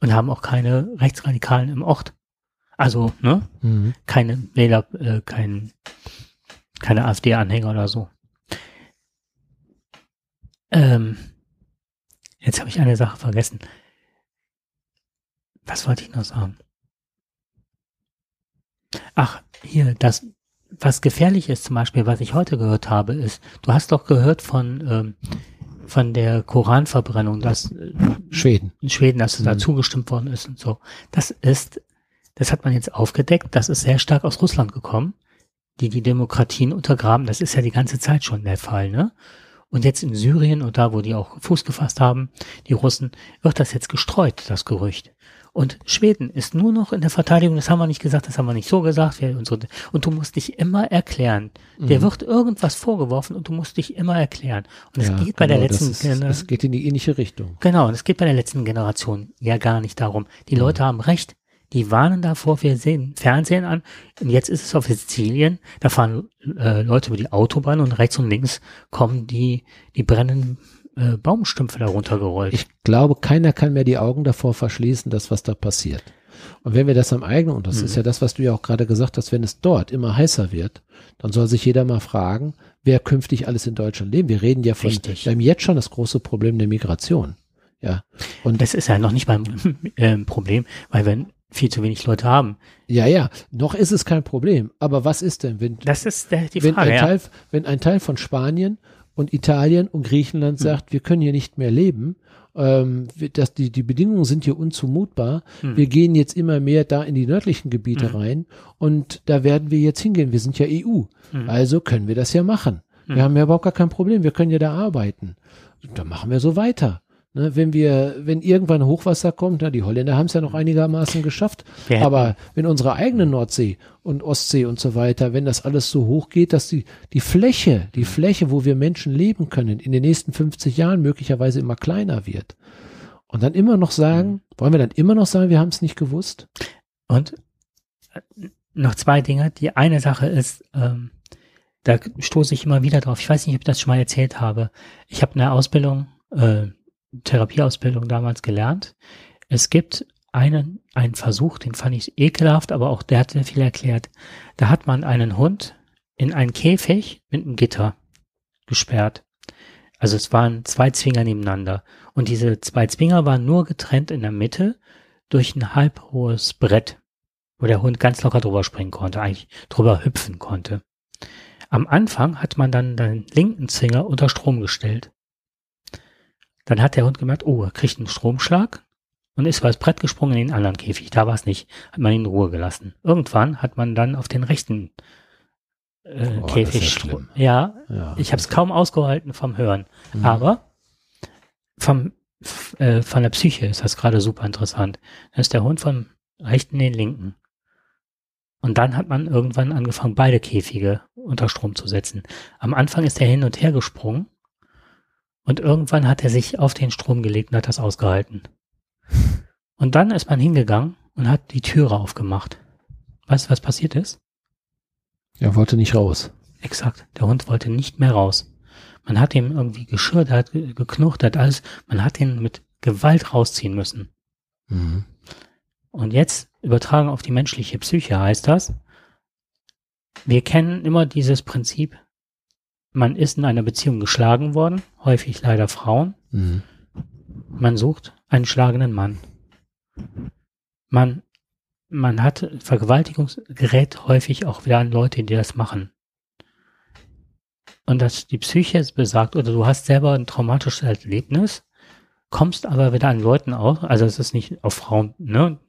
Und haben auch keine Rechtsradikalen im Ort. Also, ne? Mhm. Keine Wähler, äh, kein, keine AfD-Anhänger oder so. Ähm, jetzt habe ich eine Sache vergessen. Was wollte ich noch sagen? Ach, hier, das, was gefährlich ist zum Beispiel, was ich heute gehört habe, ist, du hast doch gehört von, ähm, von der Koranverbrennung, dass äh, Schweden. in Schweden, dass da Mhm. zugestimmt worden ist und so. Das ist, das hat man jetzt aufgedeckt, das ist sehr stark aus Russland gekommen, die die Demokratien untergraben. Das ist ja die ganze Zeit schon der Fall, ne? Und jetzt in Syrien und da, wo die auch Fuß gefasst haben, die Russen, wird das jetzt gestreut, das Gerücht. Und Schweden ist nur noch in der Verteidigung, das haben wir nicht gesagt, das haben wir nicht so gesagt. Und, so. und du musst dich immer erklären. Der Mhm. wird irgendwas vorgeworfen und du musst dich immer erklären. Und es Ja, geht bei der genau, das letzten ist, Gener- Es geht in die ähnliche Richtung. Genau, und es geht bei der letzten Generation ja gar nicht darum. Die Leute haben recht. Die warnen davor, wir sehen Fernsehen an. Und jetzt ist es auf Sizilien, da fahren äh, Leute über die Autobahn und rechts und links kommen die, die brennenden äh, Baumstümpfe da runtergerollt. Ich glaube, keiner kann mehr die Augen davor verschließen, das, was da passiert. Und wenn wir das am eigenen, und das Mhm. ist ja das, was du ja auch gerade gesagt hast, wenn es dort immer heißer wird, dann soll sich jeder mal fragen, wer künftig alles in Deutschland leben. Wir reden ja von, Richtig. wir haben jetzt schon das große Problem der Migration. Ja. Und das ist ja noch nicht mal ein ähm, Problem, weil wir viel zu wenig Leute haben. ja, ja, noch ist es kein Problem. Aber was ist denn, wenn, Das ist die wenn, Frage. ein Ja. Teil, wenn ein Teil von Spanien und Italien und Griechenland Hm. sagt, wir können hier nicht mehr leben, ähm, wir- das, die, die Bedingungen sind hier unzumutbar, Hm. wir gehen jetzt immer mehr da in die nördlichen Gebiete Hm. rein und da werden wir jetzt hingehen. Wir sind ja EU, Hm. also können wir das ja machen. Hm. Wir haben ja überhaupt gar kein Problem, wir können ja da arbeiten. Da machen wir so weiter. Ne, wenn wir, wenn irgendwann Hochwasser kommt, na, die Holländer haben es ja noch einigermaßen geschafft, hätten- aber wenn unsere eigene Nordsee und Ostsee und so weiter, wenn das alles so hoch geht, dass die, die Fläche, die Fläche, wo wir Menschen leben können, in den nächsten 50 Jahren möglicherweise immer kleiner wird. Und dann immer noch sagen, wollen wir dann immer noch sagen, wir haben es nicht gewusst? Und äh, noch zwei Dinge. Die eine Sache ist, ähm, da stoße ich immer wieder drauf. Ich weiß nicht, ob ich das schon mal erzählt habe. Ich habe eine Ausbildung, äh, Therapieausbildung damals gelernt. Es gibt einen, einen Versuch, den fand ich ekelhaft, aber auch der hat sehr viel erklärt. Da hat man einen Hund in einen Käfig mit einem Gitter gesperrt. Also es waren zwei Zwinger nebeneinander. Und diese zwei Zwinger waren nur getrennt in der Mitte durch ein halbhohes Brett, wo der Hund ganz locker drüber springen konnte, eigentlich drüber hüpfen konnte. Am Anfang hat man dann den linken Zwinger unter Strom gestellt. Dann hat der Hund gemerkt, oh, er kriegt einen Stromschlag und ist über das Brett gesprungen in den anderen Käfig. Da war es nicht. Hat man ihn in Ruhe gelassen. Irgendwann hat man dann auf den rechten äh, Oh, Käfig ja. Ja, Ja, ich habe es kaum ausgehalten vom Hören. Mhm. Aber vom, äh, von der Psyche ist das gerade super interessant. Da ist der Hund vom rechten in den linken. Und dann hat man irgendwann angefangen, beide Käfige unter Strom zu setzen. Am Anfang ist er hin und her gesprungen und irgendwann hat er sich auf den Strom gelegt und hat das ausgehalten. Und dann ist man hingegangen und hat die Türe aufgemacht. Weißt du, was passiert ist? Er wollte nicht raus. Exakt. Der Hund wollte nicht mehr raus. Man hat ihm irgendwie geschürt, hat ge- geknurrt, hat alles. Man hat ihn mit Gewalt rausziehen müssen. Mhm. Und jetzt übertragen auf die menschliche Psyche heißt das, wir kennen immer dieses Prinzip, man ist in einer Beziehung geschlagen worden, häufig leider Frauen. Mhm. Man sucht einen schlagenden Mann. Man, man hat Vergewaltigungsgerät häufig auch wieder an Leute, die das machen. Und dass die Psyche es besagt, oder du hast selber ein traumatisches Erlebnis, kommst aber wieder an Leuten aus, also es ist nicht auf Frauen, ne,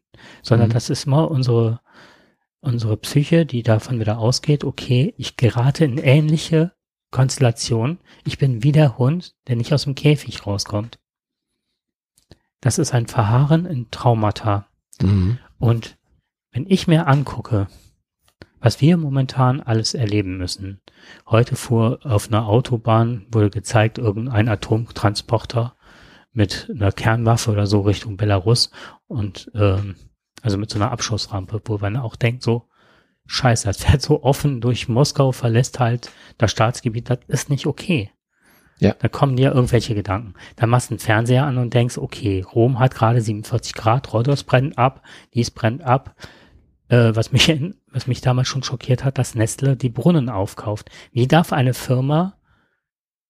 sondern Mhm. das ist immer unsere, unsere Psyche, die davon wieder ausgeht, okay, ich gerate in ähnliche Konstellationen, ich bin wie der Hund, der nicht aus dem Käfig rauskommt. Das ist ein Verharren in Traumata. Mhm. Und wenn ich mir angucke, was wir momentan alles erleben müssen. Heute fuhr auf einer Autobahn, wurde gezeigt, irgendein Atomtransporter mit einer Kernwaffe oder so Richtung Belarus und ähm, also mit so einer Abschussrampe, wo man auch denkt, so, scheiße, das fährt so offen durch Moskau, verlässt halt das Staatsgebiet, das ist nicht okay. Ja. Da kommen dir irgendwelche Gedanken. Dann machst du einen Fernseher an und denkst, okay, Rom hat gerade 47 Grad, Rhodos brennt ab, dies brennt ab. Äh, was mich, was mich damals schon schockiert hat, dass Nestle die Brunnen aufkauft. Wie darf eine Firma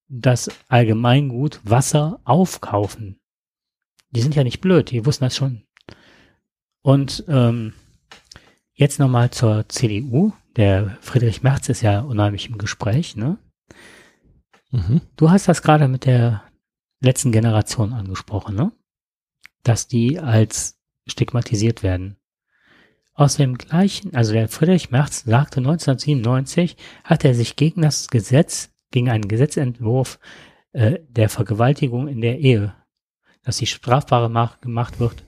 das Allgemeingut Wasser aufkaufen? Die sind ja nicht blöd, die wussten das schon. Und ähm, jetzt nochmal zur CDU. Der Friedrich Merz ist ja unheimlich im Gespräch, ne? Mhm. Du hast das gerade mit der letzten Generation angesprochen, ne? Dass die als stigmatisiert werden. Aus dem gleichen, also der Friedrich Merz sagte 1997, hat er sich gegen das Gesetz, gegen einen Gesetzentwurf äh, der Vergewaltigung in der Ehe, dass sie strafbare mach, gemacht wird,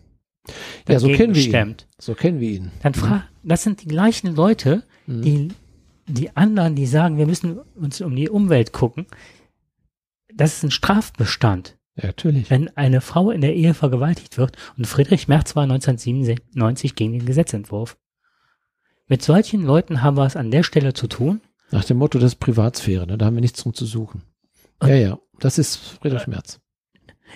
Ja, so kennen wir ihn. So kennen wir ihn. Dann fra das sind die gleichen Leute, Mhm. die, die anderen, die sagen, wir müssen uns um die Umwelt gucken. Das ist ein Strafbestand. Ja, natürlich. wenn eine Frau in der Ehe vergewaltigt wird und Friedrich Merz war 1997 gegen den Gesetzentwurf. Mit solchen Leuten haben wir es an der Stelle zu tun. Nach dem Motto, das ist Privatsphäre, ne? da haben wir nichts drum zu suchen. Und- ja, ja, das ist Friedrich Merz.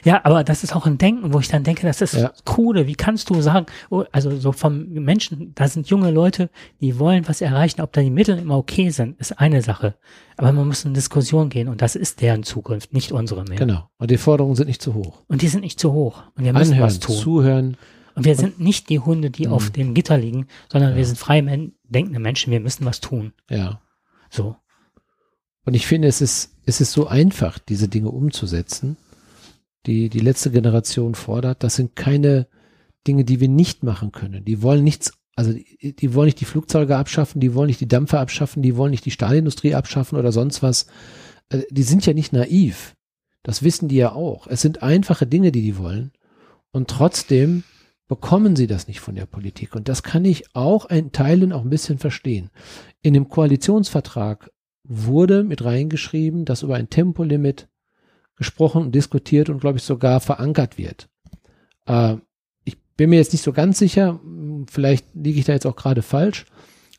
Ja, aber das ist auch ein Denken, wo ich dann denke, das ist Ja. coole. Wie kannst du sagen, oh, also so vom Menschen, da sind junge Leute, die wollen was erreichen, ob da die Mittel immer okay sind, ist eine Sache. Aber man muss in Diskussion gehen und das ist deren Zukunft, nicht unsere mehr. Genau. Und die Forderungen sind nicht zu hoch. Und die sind nicht zu hoch. Und wir müssen Anhören, was tun. zuhören. Und wir sind nicht die Hunde, die Mhm. auf dem Gitter liegen, sondern Ja. wir sind frei denkende Menschen. Wir müssen was tun. Ja. So. Und ich finde, es ist, es ist so einfach, diese Dinge umzusetzen, die die letzte Generation fordert. Das sind keine Dinge, die wir nicht machen können. Die wollen nichts, also die, die wollen nicht die Flugzeuge abschaffen, die wollen nicht die Dampfer abschaffen, die wollen nicht die Stahlindustrie abschaffen oder sonst was. Äh, Die sind ja nicht naiv. Das wissen die ja auch. Es sind einfache Dinge, die die wollen. Und trotzdem bekommen sie das nicht von der Politik. Und das kann ich auch in Teilen auch ein bisschen verstehen. In dem Koalitionsvertrag wurde mit reingeschrieben, dass über ein Tempolimit gesprochen und diskutiert und, glaube ich, sogar verankert wird. Äh, ich bin mir jetzt nicht so ganz sicher, vielleicht liege ich da jetzt auch gerade falsch,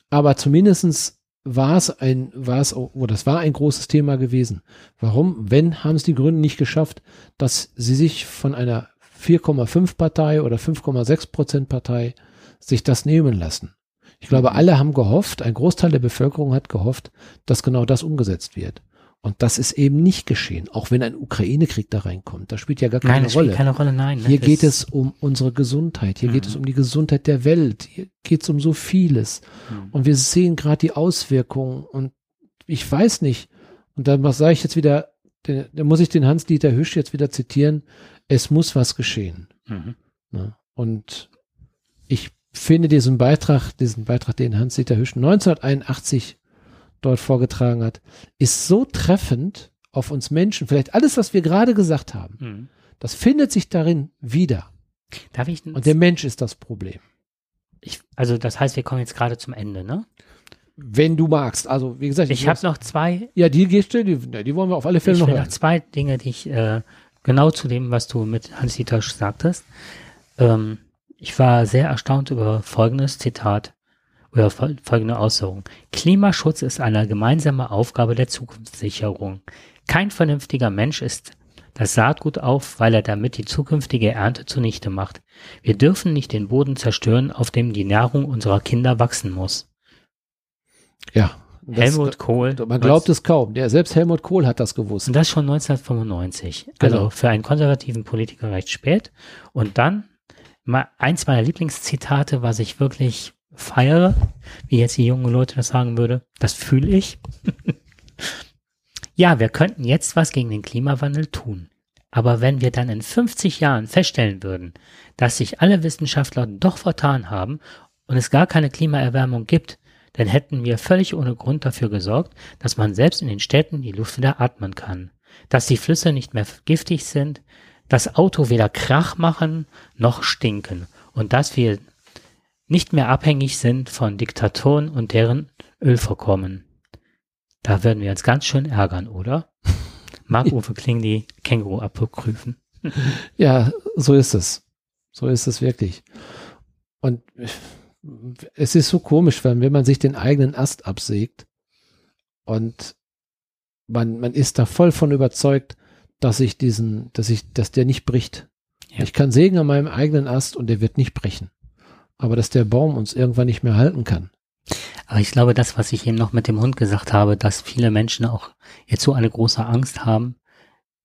aber zumindestens war es ein, war es, oh, das war ein großes Thema gewesen. Warum? Wenn, haben es die Grünen nicht geschafft, dass sie sich von einer 4,5 Partei oder 5,6 Prozent Partei sich das nehmen lassen. Ich glaube, alle haben gehofft, ein Großteil der Bevölkerung hat gehofft, dass genau das umgesetzt wird. Und das ist eben nicht geschehen, auch wenn ein Ukraine-Krieg da reinkommt. Das spielt ja gar keine Nein, das Rolle. spielt keine Rolle, nein. ne? Hier Das- geht es um unsere Gesundheit, hier geht Mhm. es um die Gesundheit der Welt, hier geht es um so vieles. Mhm. Und wir sehen gerade die Auswirkungen und ich weiß nicht, und da sage ich jetzt wieder, da muss ich den Hans-Dieter Hüsch jetzt wieder zitieren, es muss was geschehen. Mhm. Ne? Und ich finde diesen Beitrag, diesen Beitrag, den Hans-Dieter Hüsch 1981 dort vorgetragen hat, ist so treffend auf uns Menschen. Vielleicht alles, was wir gerade gesagt haben, Mhm. das findet sich darin wieder. Darf ich, Und der Mensch ist das Problem. ich, also das heißt, wir kommen jetzt gerade zum Ende, ne? Wenn du magst. Also, wie gesagt, Ich habe noch zwei, ja, die gehst du, die, die wollen wir auf alle Fälle ich noch will hören. noch zwei Dinge, die ich äh, genau zu dem, was du mit Hans-Dieter sagtest. Ähm, ich war sehr erstaunt über folgendes Zitat oder fol- folgende Äußerung. Klimaschutz ist eine gemeinsame Aufgabe der Zukunftssicherung. Kein vernünftiger Mensch ist das Saatgut auf, weil er damit die zukünftige Ernte zunichte macht. Wir dürfen nicht den Boden zerstören, auf dem die Nahrung unserer Kinder wachsen muss. Ja. Helmut Kohl. Man glaubt es kaum. Der, selbst Helmut Kohl hat das gewusst. Und das schon 1995. Also Genau. für einen konservativen Politiker recht spät. Und dann eins meiner Lieblingszitate, was ich wirklich feiere, wie jetzt die jungen Leute das sagen würde, das fühle ich. ja, wir könnten jetzt was gegen den Klimawandel tun. Aber wenn wir dann in 50 Jahren feststellen würden, dass sich alle Wissenschaftler doch vertan haben und es gar keine Klimaerwärmung gibt, dann hätten wir völlig ohne Grund dafür gesorgt, dass man selbst in den Städten die Luft wieder atmen kann, dass die Flüsse nicht mehr giftig sind, das Auto weder Krach machen noch stinken und dass wir nicht mehr abhängig sind von Diktatoren und deren Ölvorkommen. Da würden wir uns ganz schön ärgern, oder? Marc-Uwe Kling die Känguru-Apokryphen. Ja, so ist es. So ist es wirklich. Und es ist so komisch, weil wenn man sich den eigenen Ast absägt und man, man ist da voll von überzeugt, dass ich diesen, dass ich, dass der nicht bricht. Ja. Ich kann sägen an meinem eigenen Ast und der wird nicht brechen. Aber dass der Baum uns irgendwann nicht mehr halten kann. Aber ich glaube, das, was ich eben noch mit dem Hund gesagt habe, dass viele Menschen auch jetzt so eine große Angst haben,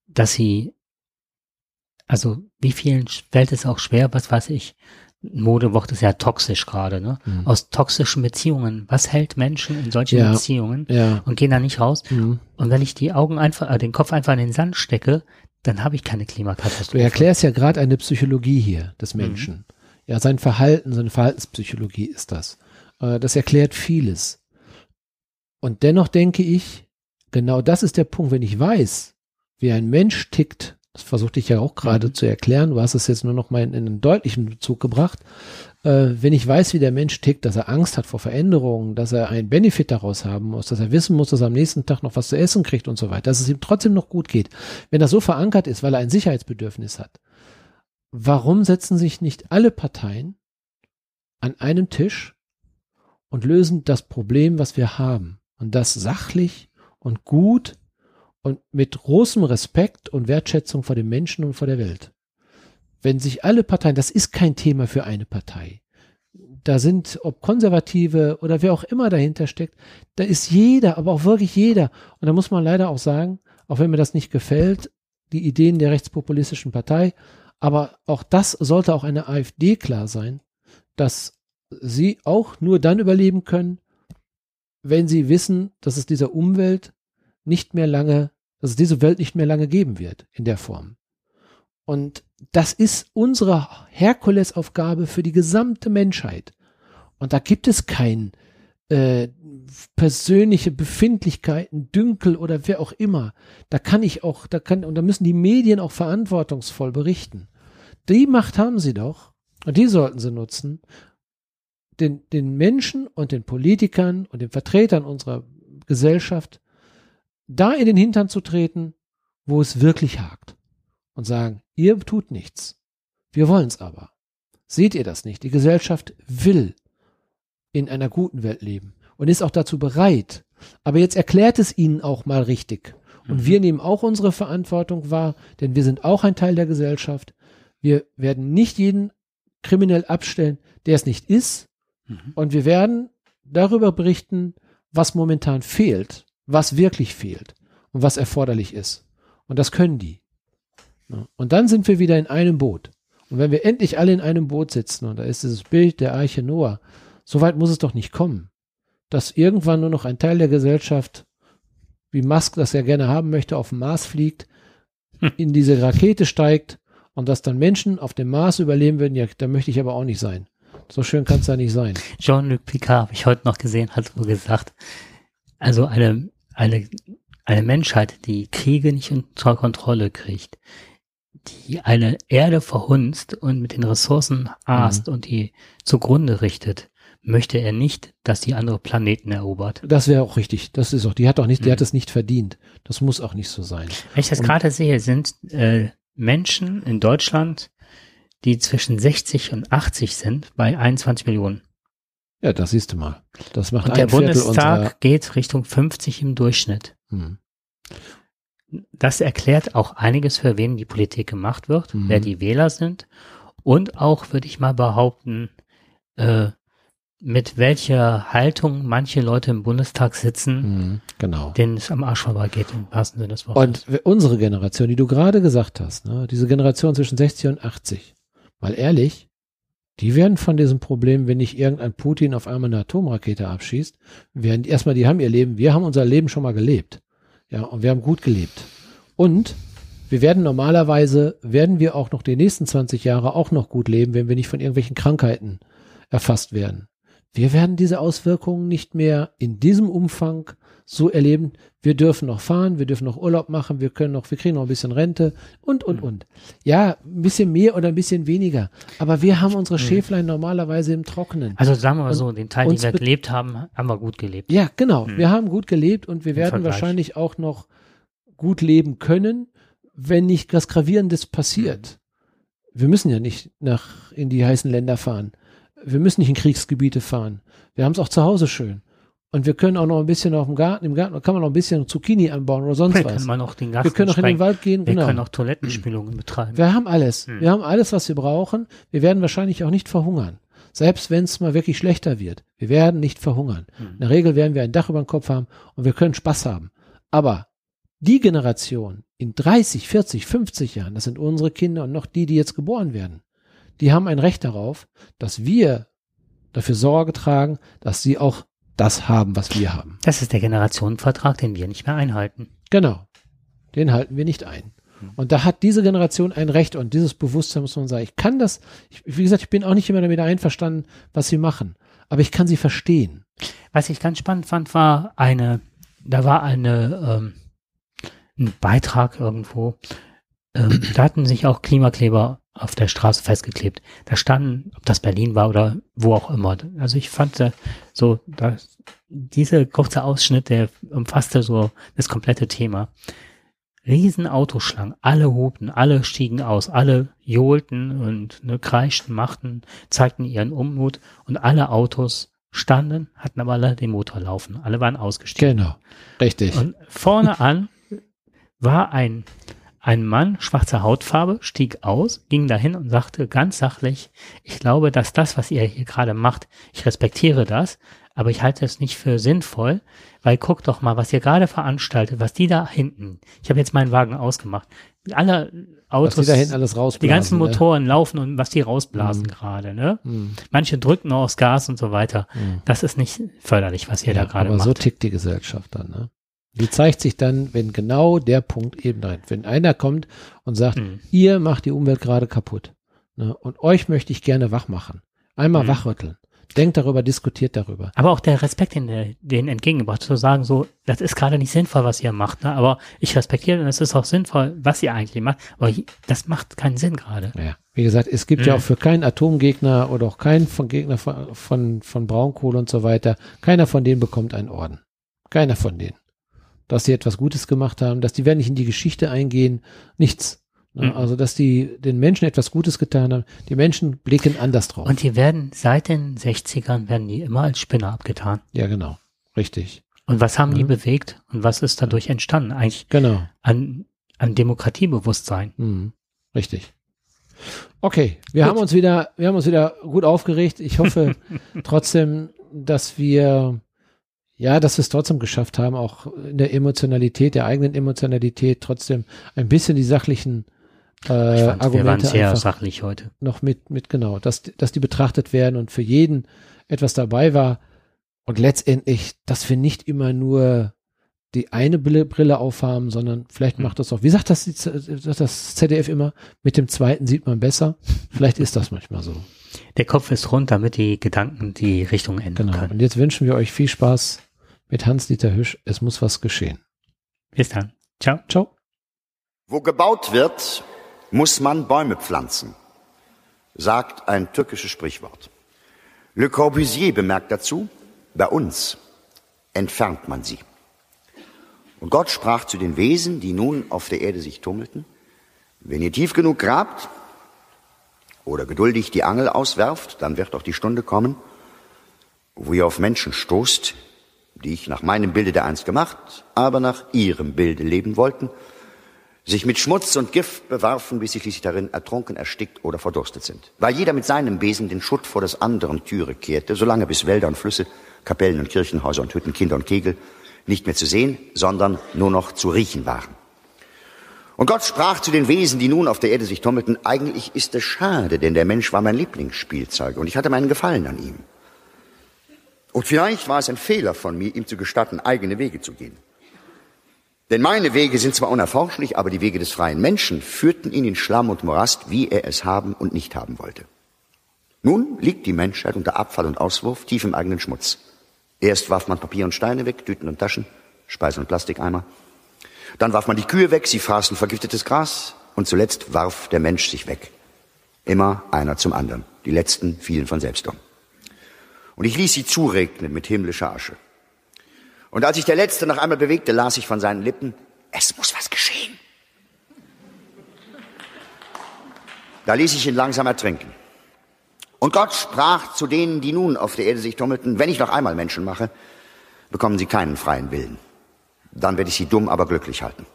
dass sie, also wie vielen fällt es auch schwer, was weiß ich, Modewort ist ja toxisch gerade, ne? Mhm. Aus toxischen Beziehungen. Was hält Menschen in solchen Ja. Beziehungen Ja. und gehen da nicht raus? Mhm. Und wenn ich die Augen einfach, äh, den Kopf einfach in den Sand stecke, dann habe ich keine Du Klimakatastrophe. erklärst ja gerade eine Psychologie hier des Mhm. Ja, sein Verhalten, seine Verhaltenspsychologie ist das. Äh, Das erklärt vieles. Und dennoch denke ich, genau das ist der Punkt, wenn ich weiß, wie ein Mensch tickt, das versuchte ich ja auch gerade Mhm. zu erklären, du hast es jetzt nur noch mal in, in einen deutlichen Bezug gebracht, äh, wenn ich weiß, wie der Mensch tickt, dass er Angst hat vor Veränderungen, dass er einen Benefit daraus haben muss, dass er wissen muss, dass er am nächsten Tag noch was zu essen kriegt und so weiter, dass es ihm trotzdem noch gut geht, wenn das so verankert ist, weil er ein Sicherheitsbedürfnis hat, warum setzen sich nicht alle Parteien an einem Tisch und lösen das Problem, was wir haben? Und das sachlich und gut und mit großem Respekt und Wertschätzung vor den Menschen und vor der Welt. Wenn sich alle Parteien, das ist kein Thema für eine Partei. Da sind, ob Konservative oder wer auch immer dahinter steckt, da ist jeder, aber auch wirklich jeder. Und da muss man leider auch sagen, auch wenn mir das nicht gefällt, die Ideen der rechtspopulistischen Partei, aber auch das sollte auch einer AfD klar sein, dass sie auch nur dann überleben können, wenn sie wissen, dass es dieser Umwelt nicht mehr lange, dass es diese Welt nicht mehr lange geben wird in der Form. Und das ist unsere Herkulesaufgabe für die gesamte Menschheit. Und da gibt es kein äh, persönliche Befindlichkeiten, Dünkel oder wer auch immer. Da kann ich auch, da kann, und da müssen die Medien auch verantwortungsvoll berichten. Die Macht haben sie doch. Und die sollten sie nutzen, den, den Menschen und den Politikern und den Vertretern unserer Gesellschaft da in den Hintern zu treten, wo es wirklich hakt. Und sagen, ihr tut nichts. Wir wollen es aber. Seht ihr das nicht? Die Gesellschaft will in einer guten Welt leben und ist auch dazu bereit. Aber jetzt erklärt es ihnen auch mal richtig. Und Mhm. wir nehmen auch unsere Verantwortung wahr, denn wir sind auch ein Teil der Gesellschaft. Wir werden nicht jeden kriminell abstellen, der es nicht ist. Mhm. Und wir werden darüber berichten, was momentan fehlt, was wirklich fehlt und was erforderlich ist. Und das können die. Und dann sind wir wieder in einem Boot. Und wenn wir endlich alle in einem Boot sitzen, und da ist dieses Bild der Arche Noah, so weit muss es doch nicht kommen, dass irgendwann nur noch ein Teil der Gesellschaft, wie Musk das ja gerne haben möchte, auf den Mars fliegt, Hm. in diese Rakete steigt und dass dann Menschen auf dem Mars überleben würden, ja, da möchte ich aber auch nicht sein. So schön kann es ja nicht sein. Jean-Luc Picard, habe ich heute noch gesehen, hat so gesagt, also eine, eine, eine Menschheit, die Kriege nicht unter Kontrolle kriegt, die eine Erde verhunzt und mit den Ressourcen aßt und die zugrunde richtet, möchte er nicht, dass die andere Planeten erobert. Das wäre auch richtig. Das ist auch, die hat auch nicht, die Mhm. hat es nicht verdient. Das muss auch nicht so sein. Wenn ich das gerade sehe, sind äh, Menschen in Deutschland, die zwischen 60 und 80 sind, bei 21 Millionen. Ja, das siehst du mal. Das macht Und ein der Viertel Bundestag geht Richtung 50 im Durchschnitt. Hm. Das erklärt auch einiges, für wen die Politik gemacht wird, Mhm. wer die Wähler sind und auch, würde ich mal behaupten, äh, mit welcher Haltung manche Leute im Bundestag sitzen, Hm. Genau. denen es am Arsch vorbeigeht, im wahrsten Sinne des Wortes. Und unsere Generation, die du gerade gesagt hast, ne, diese Generation zwischen 60 und 80, mal ehrlich, die werden von diesem Problem, wenn nicht irgendein Putin auf einmal eine Atomrakete abschießt, werden erstmal, die haben ihr Leben, wir haben unser Leben schon mal gelebt. Ja, und wir haben gut gelebt. Und wir werden normalerweise, werden wir auch noch die nächsten 20 Jahre auch noch gut leben, wenn wir nicht von irgendwelchen Krankheiten erfasst werden. Wir werden diese Auswirkungen nicht mehr in diesem Umfang so erleben. Wir dürfen noch fahren, wir dürfen noch Urlaub machen, wir können noch, wir kriegen noch ein bisschen Rente und, und, und. Ja, ein bisschen mehr oder ein bisschen weniger. Aber wir haben unsere Schäflein normalerweise im Trockenen. Also sagen wir mal Und so, den Teil, den wir gelebt haben, haben wir gut gelebt. Ja, genau. Hm. Wir haben gut gelebt und wir Im werden Vergleich. wahrscheinlich auch noch gut leben können, wenn nicht was Gravierendes passiert. Wir müssen ja nicht nach in die heißen Länder fahren. Wir müssen nicht in Kriegsgebiete fahren. Wir haben es auch zu Hause schön. Und wir können auch noch ein bisschen auf dem Garten, im Garten kann man noch ein bisschen Zucchini anbauen oder sonst Wir was. können mal noch den Garten Wir können auch in den. Wald gehen, Wir genau. können auch Toilettenspülungen betreiben. Wir haben alles. Hm. Wir haben alles, was wir brauchen. Wir werden wahrscheinlich auch nicht verhungern. Selbst wenn es mal wirklich schlechter wird. Wir werden nicht verhungern. Hm. In der Regel werden wir ein Dach über dem Kopf haben und wir können Spaß haben. Aber die Generation in 30, 40, 50 Jahren, das sind unsere Kinder und noch die, die jetzt geboren werden, die haben ein Recht darauf, dass wir dafür Sorge tragen, dass sie auch das haben, was wir haben. Das ist der Generationenvertrag, den wir nicht mehr einhalten. Genau. Den halten wir nicht ein. Und da hat diese Generation ein Recht und dieses Bewusstsein muss man sagen. Ich kann das, ich, wie gesagt, ich bin auch nicht immer damit einverstanden, was sie machen, aber ich kann sie verstehen. Was ich ganz spannend fand, war eine, da war eine, ähm, ein Beitrag irgendwo, ähm, da hatten sich auch Klimakleber auf der Straße festgeklebt. Da standen, ob das Berlin war oder wo auch immer. Also ich fand äh, so, dass dieser kurze Ausschnitt, der umfasste so das komplette Thema. Riesen Autoschlangen, alle hupten, alle stiegen aus, alle johlten und ne, kreischten, machten, zeigten ihren Unmut und alle Autos standen, hatten aber alle den Motor laufen. Alle waren ausgestiegen. Genau. Richtig. Und vorne an war ein, ein Mann schwarzer Hautfarbe, stieg aus, ging dahin und sagte ganz sachlich, ich glaube, dass das, was ihr hier gerade macht, ich respektiere das, aber ich halte es nicht für sinnvoll, weil guckt doch mal, was ihr gerade veranstaltet, was die da hinten, ich habe jetzt meinen Wagen ausgemacht, alle was Autos, die da hinten alles rausblasen. die ganzen ne? Motoren laufen und was die rausblasen Mhm. gerade, ne? Hm. Manche drücken aufs Gas und so weiter. Mhm. Das ist nicht förderlich, was ihr da Ja, gerade aber macht. so tickt die Gesellschaft dann. Ne? Die zeigt sich dann, wenn genau der Punkt eben rein. Wenn einer kommt und sagt, Mhm. ihr macht die Umwelt gerade kaputt. Ne? Und euch möchte ich gerne wach machen. Einmal Mhm. wachrütteln. Denkt darüber, diskutiert darüber. Aber auch der Respekt, den der, den entgegengebracht, zu sagen, so, das ist gerade nicht sinnvoll, was ihr macht, ne? aber ich respektiere und es ist auch sinnvoll, was ihr eigentlich macht, aber das macht keinen Sinn gerade. Ja. Wie gesagt, es gibt ja Mhm. auch für keinen Atomgegner oder auch keinen von Gegner von, von, von Braunkohle und so weiter, keiner von denen bekommt einen Orden. Keiner von denen. Dass sie etwas Gutes gemacht haben, dass die werden nicht in die Geschichte eingehen, nichts. Ne? Mhm. Also, dass die den Menschen etwas Gutes getan haben. Die Menschen blicken anders drauf. Und die werden seit den 60ern, werden die immer als Spinner abgetan. ja, genau. Richtig. Und was haben die Mhm. bewegt und was ist dadurch entstanden? Eigentlich Genau. an, an Demokratiebewusstsein. Mhm. Richtig. Okay, wir Gut. haben uns wieder, wir haben uns wieder gut aufgeregt. Ich hoffe trotzdem, dass wir, ja, dass wir es trotzdem geschafft haben, auch in der Emotionalität, der eigenen Emotionalität trotzdem ein bisschen die sachlichen äh, Ich fand, wir waren Argumente sehr einfach sachlich heute. noch mit, mit genau, dass, dass die betrachtet werden und für jeden etwas dabei war und letztendlich, dass wir nicht immer nur die eine Brille, aufhaben, sondern vielleicht Hm. macht das auch, wie sagt das, die sagt das ZDF immer, mit dem zweiten sieht man besser. Vielleicht ist das manchmal so. Der Kopf ist rund, damit die Gedanken die Richtung ändern Genau. können. Und jetzt wünschen wir euch viel Spaß mit Hans-Dieter Hüsch. Es muss was geschehen. Bis dann. Ciao. Ciao. Wo gebaut wird, muss man Bäume pflanzen, sagt ein türkisches Sprichwort. Le Corbusier bemerkt dazu, bei uns entfernt man sie. Und Gott sprach zu den Wesen, die nun auf der Erde sich tummelten, wenn ihr tief genug grabt oder geduldig die Angel auswerft, dann wird auch die Stunde kommen, wo ihr auf Menschen stoßt, die ich nach meinem Bilde der einst gemacht, aber nach ihrem Bilde leben wollten, sich mit Schmutz und Gift bewarfen, bis sie schließlich darin ertrunken, erstickt oder verdurstet sind. Weil jeder mit seinem Besen den Schutt vor des anderen Türe kehrte, solange bis Wälder und Flüsse, Kapellen und Kirchenhäuser und Hütten, Kinder und Kegel nicht mehr zu sehen, sondern nur noch zu riechen waren. Und Gott sprach zu den Wesen, die nun auf der Erde sich tummelten, eigentlich ist es schade, denn der Mensch war mein Lieblingsspielzeug und ich hatte meinen Gefallen an ihm. Und vielleicht war es ein Fehler von mir, ihm zu gestatten, eigene Wege zu gehen. Denn meine Wege sind zwar unerforschlich, aber die Wege des freien Menschen führten ihn in Schlamm und Morast, wie er es haben und nicht haben wollte. Nun liegt die Menschheit unter Abfall und Auswurf tief im eigenen Schmutz. Erst warf man Papier und Steine weg, Tüten und Taschen, Speisen und Plastikeimer. Dann warf man die Kühe weg, sie fraßen vergiftetes Gras. Und zuletzt warf der Mensch sich weg. Immer einer zum anderen. Die letzten fielen von selbst um. Und ich ließ sie zuregnen mit himmlischer Asche. Und als sich der Letzte noch einmal bewegte, las ich von seinen Lippen, es muss was geschehen. Da ließ ich ihn langsam ertrinken. Und Gott sprach zu denen, die nun auf der Erde sich tummelten, wenn ich noch einmal Menschen mache, bekommen Sie keinen freien Willen. Dann werde ich Sie dumm, aber glücklich halten.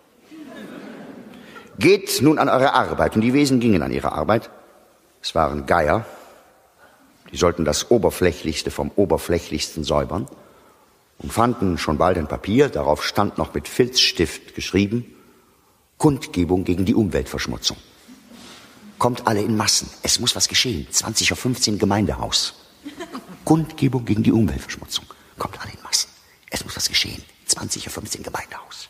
Geht nun an eure Arbeit. Und die Wesen gingen an ihre Arbeit. Es waren Geier. Die sollten das Oberflächlichste vom Oberflächlichsten säubern und fanden schon bald ein Papier, darauf stand noch mit Filzstift geschrieben, Kundgebung gegen die Umweltverschmutzung. Kommt alle in Massen. Es muss was geschehen. 20.15 Uhr Gemeindehaus. Kundgebung gegen die Umweltverschmutzung. Kommt alle in Massen. Es muss was geschehen. 20.15 Uhr Gemeindehaus.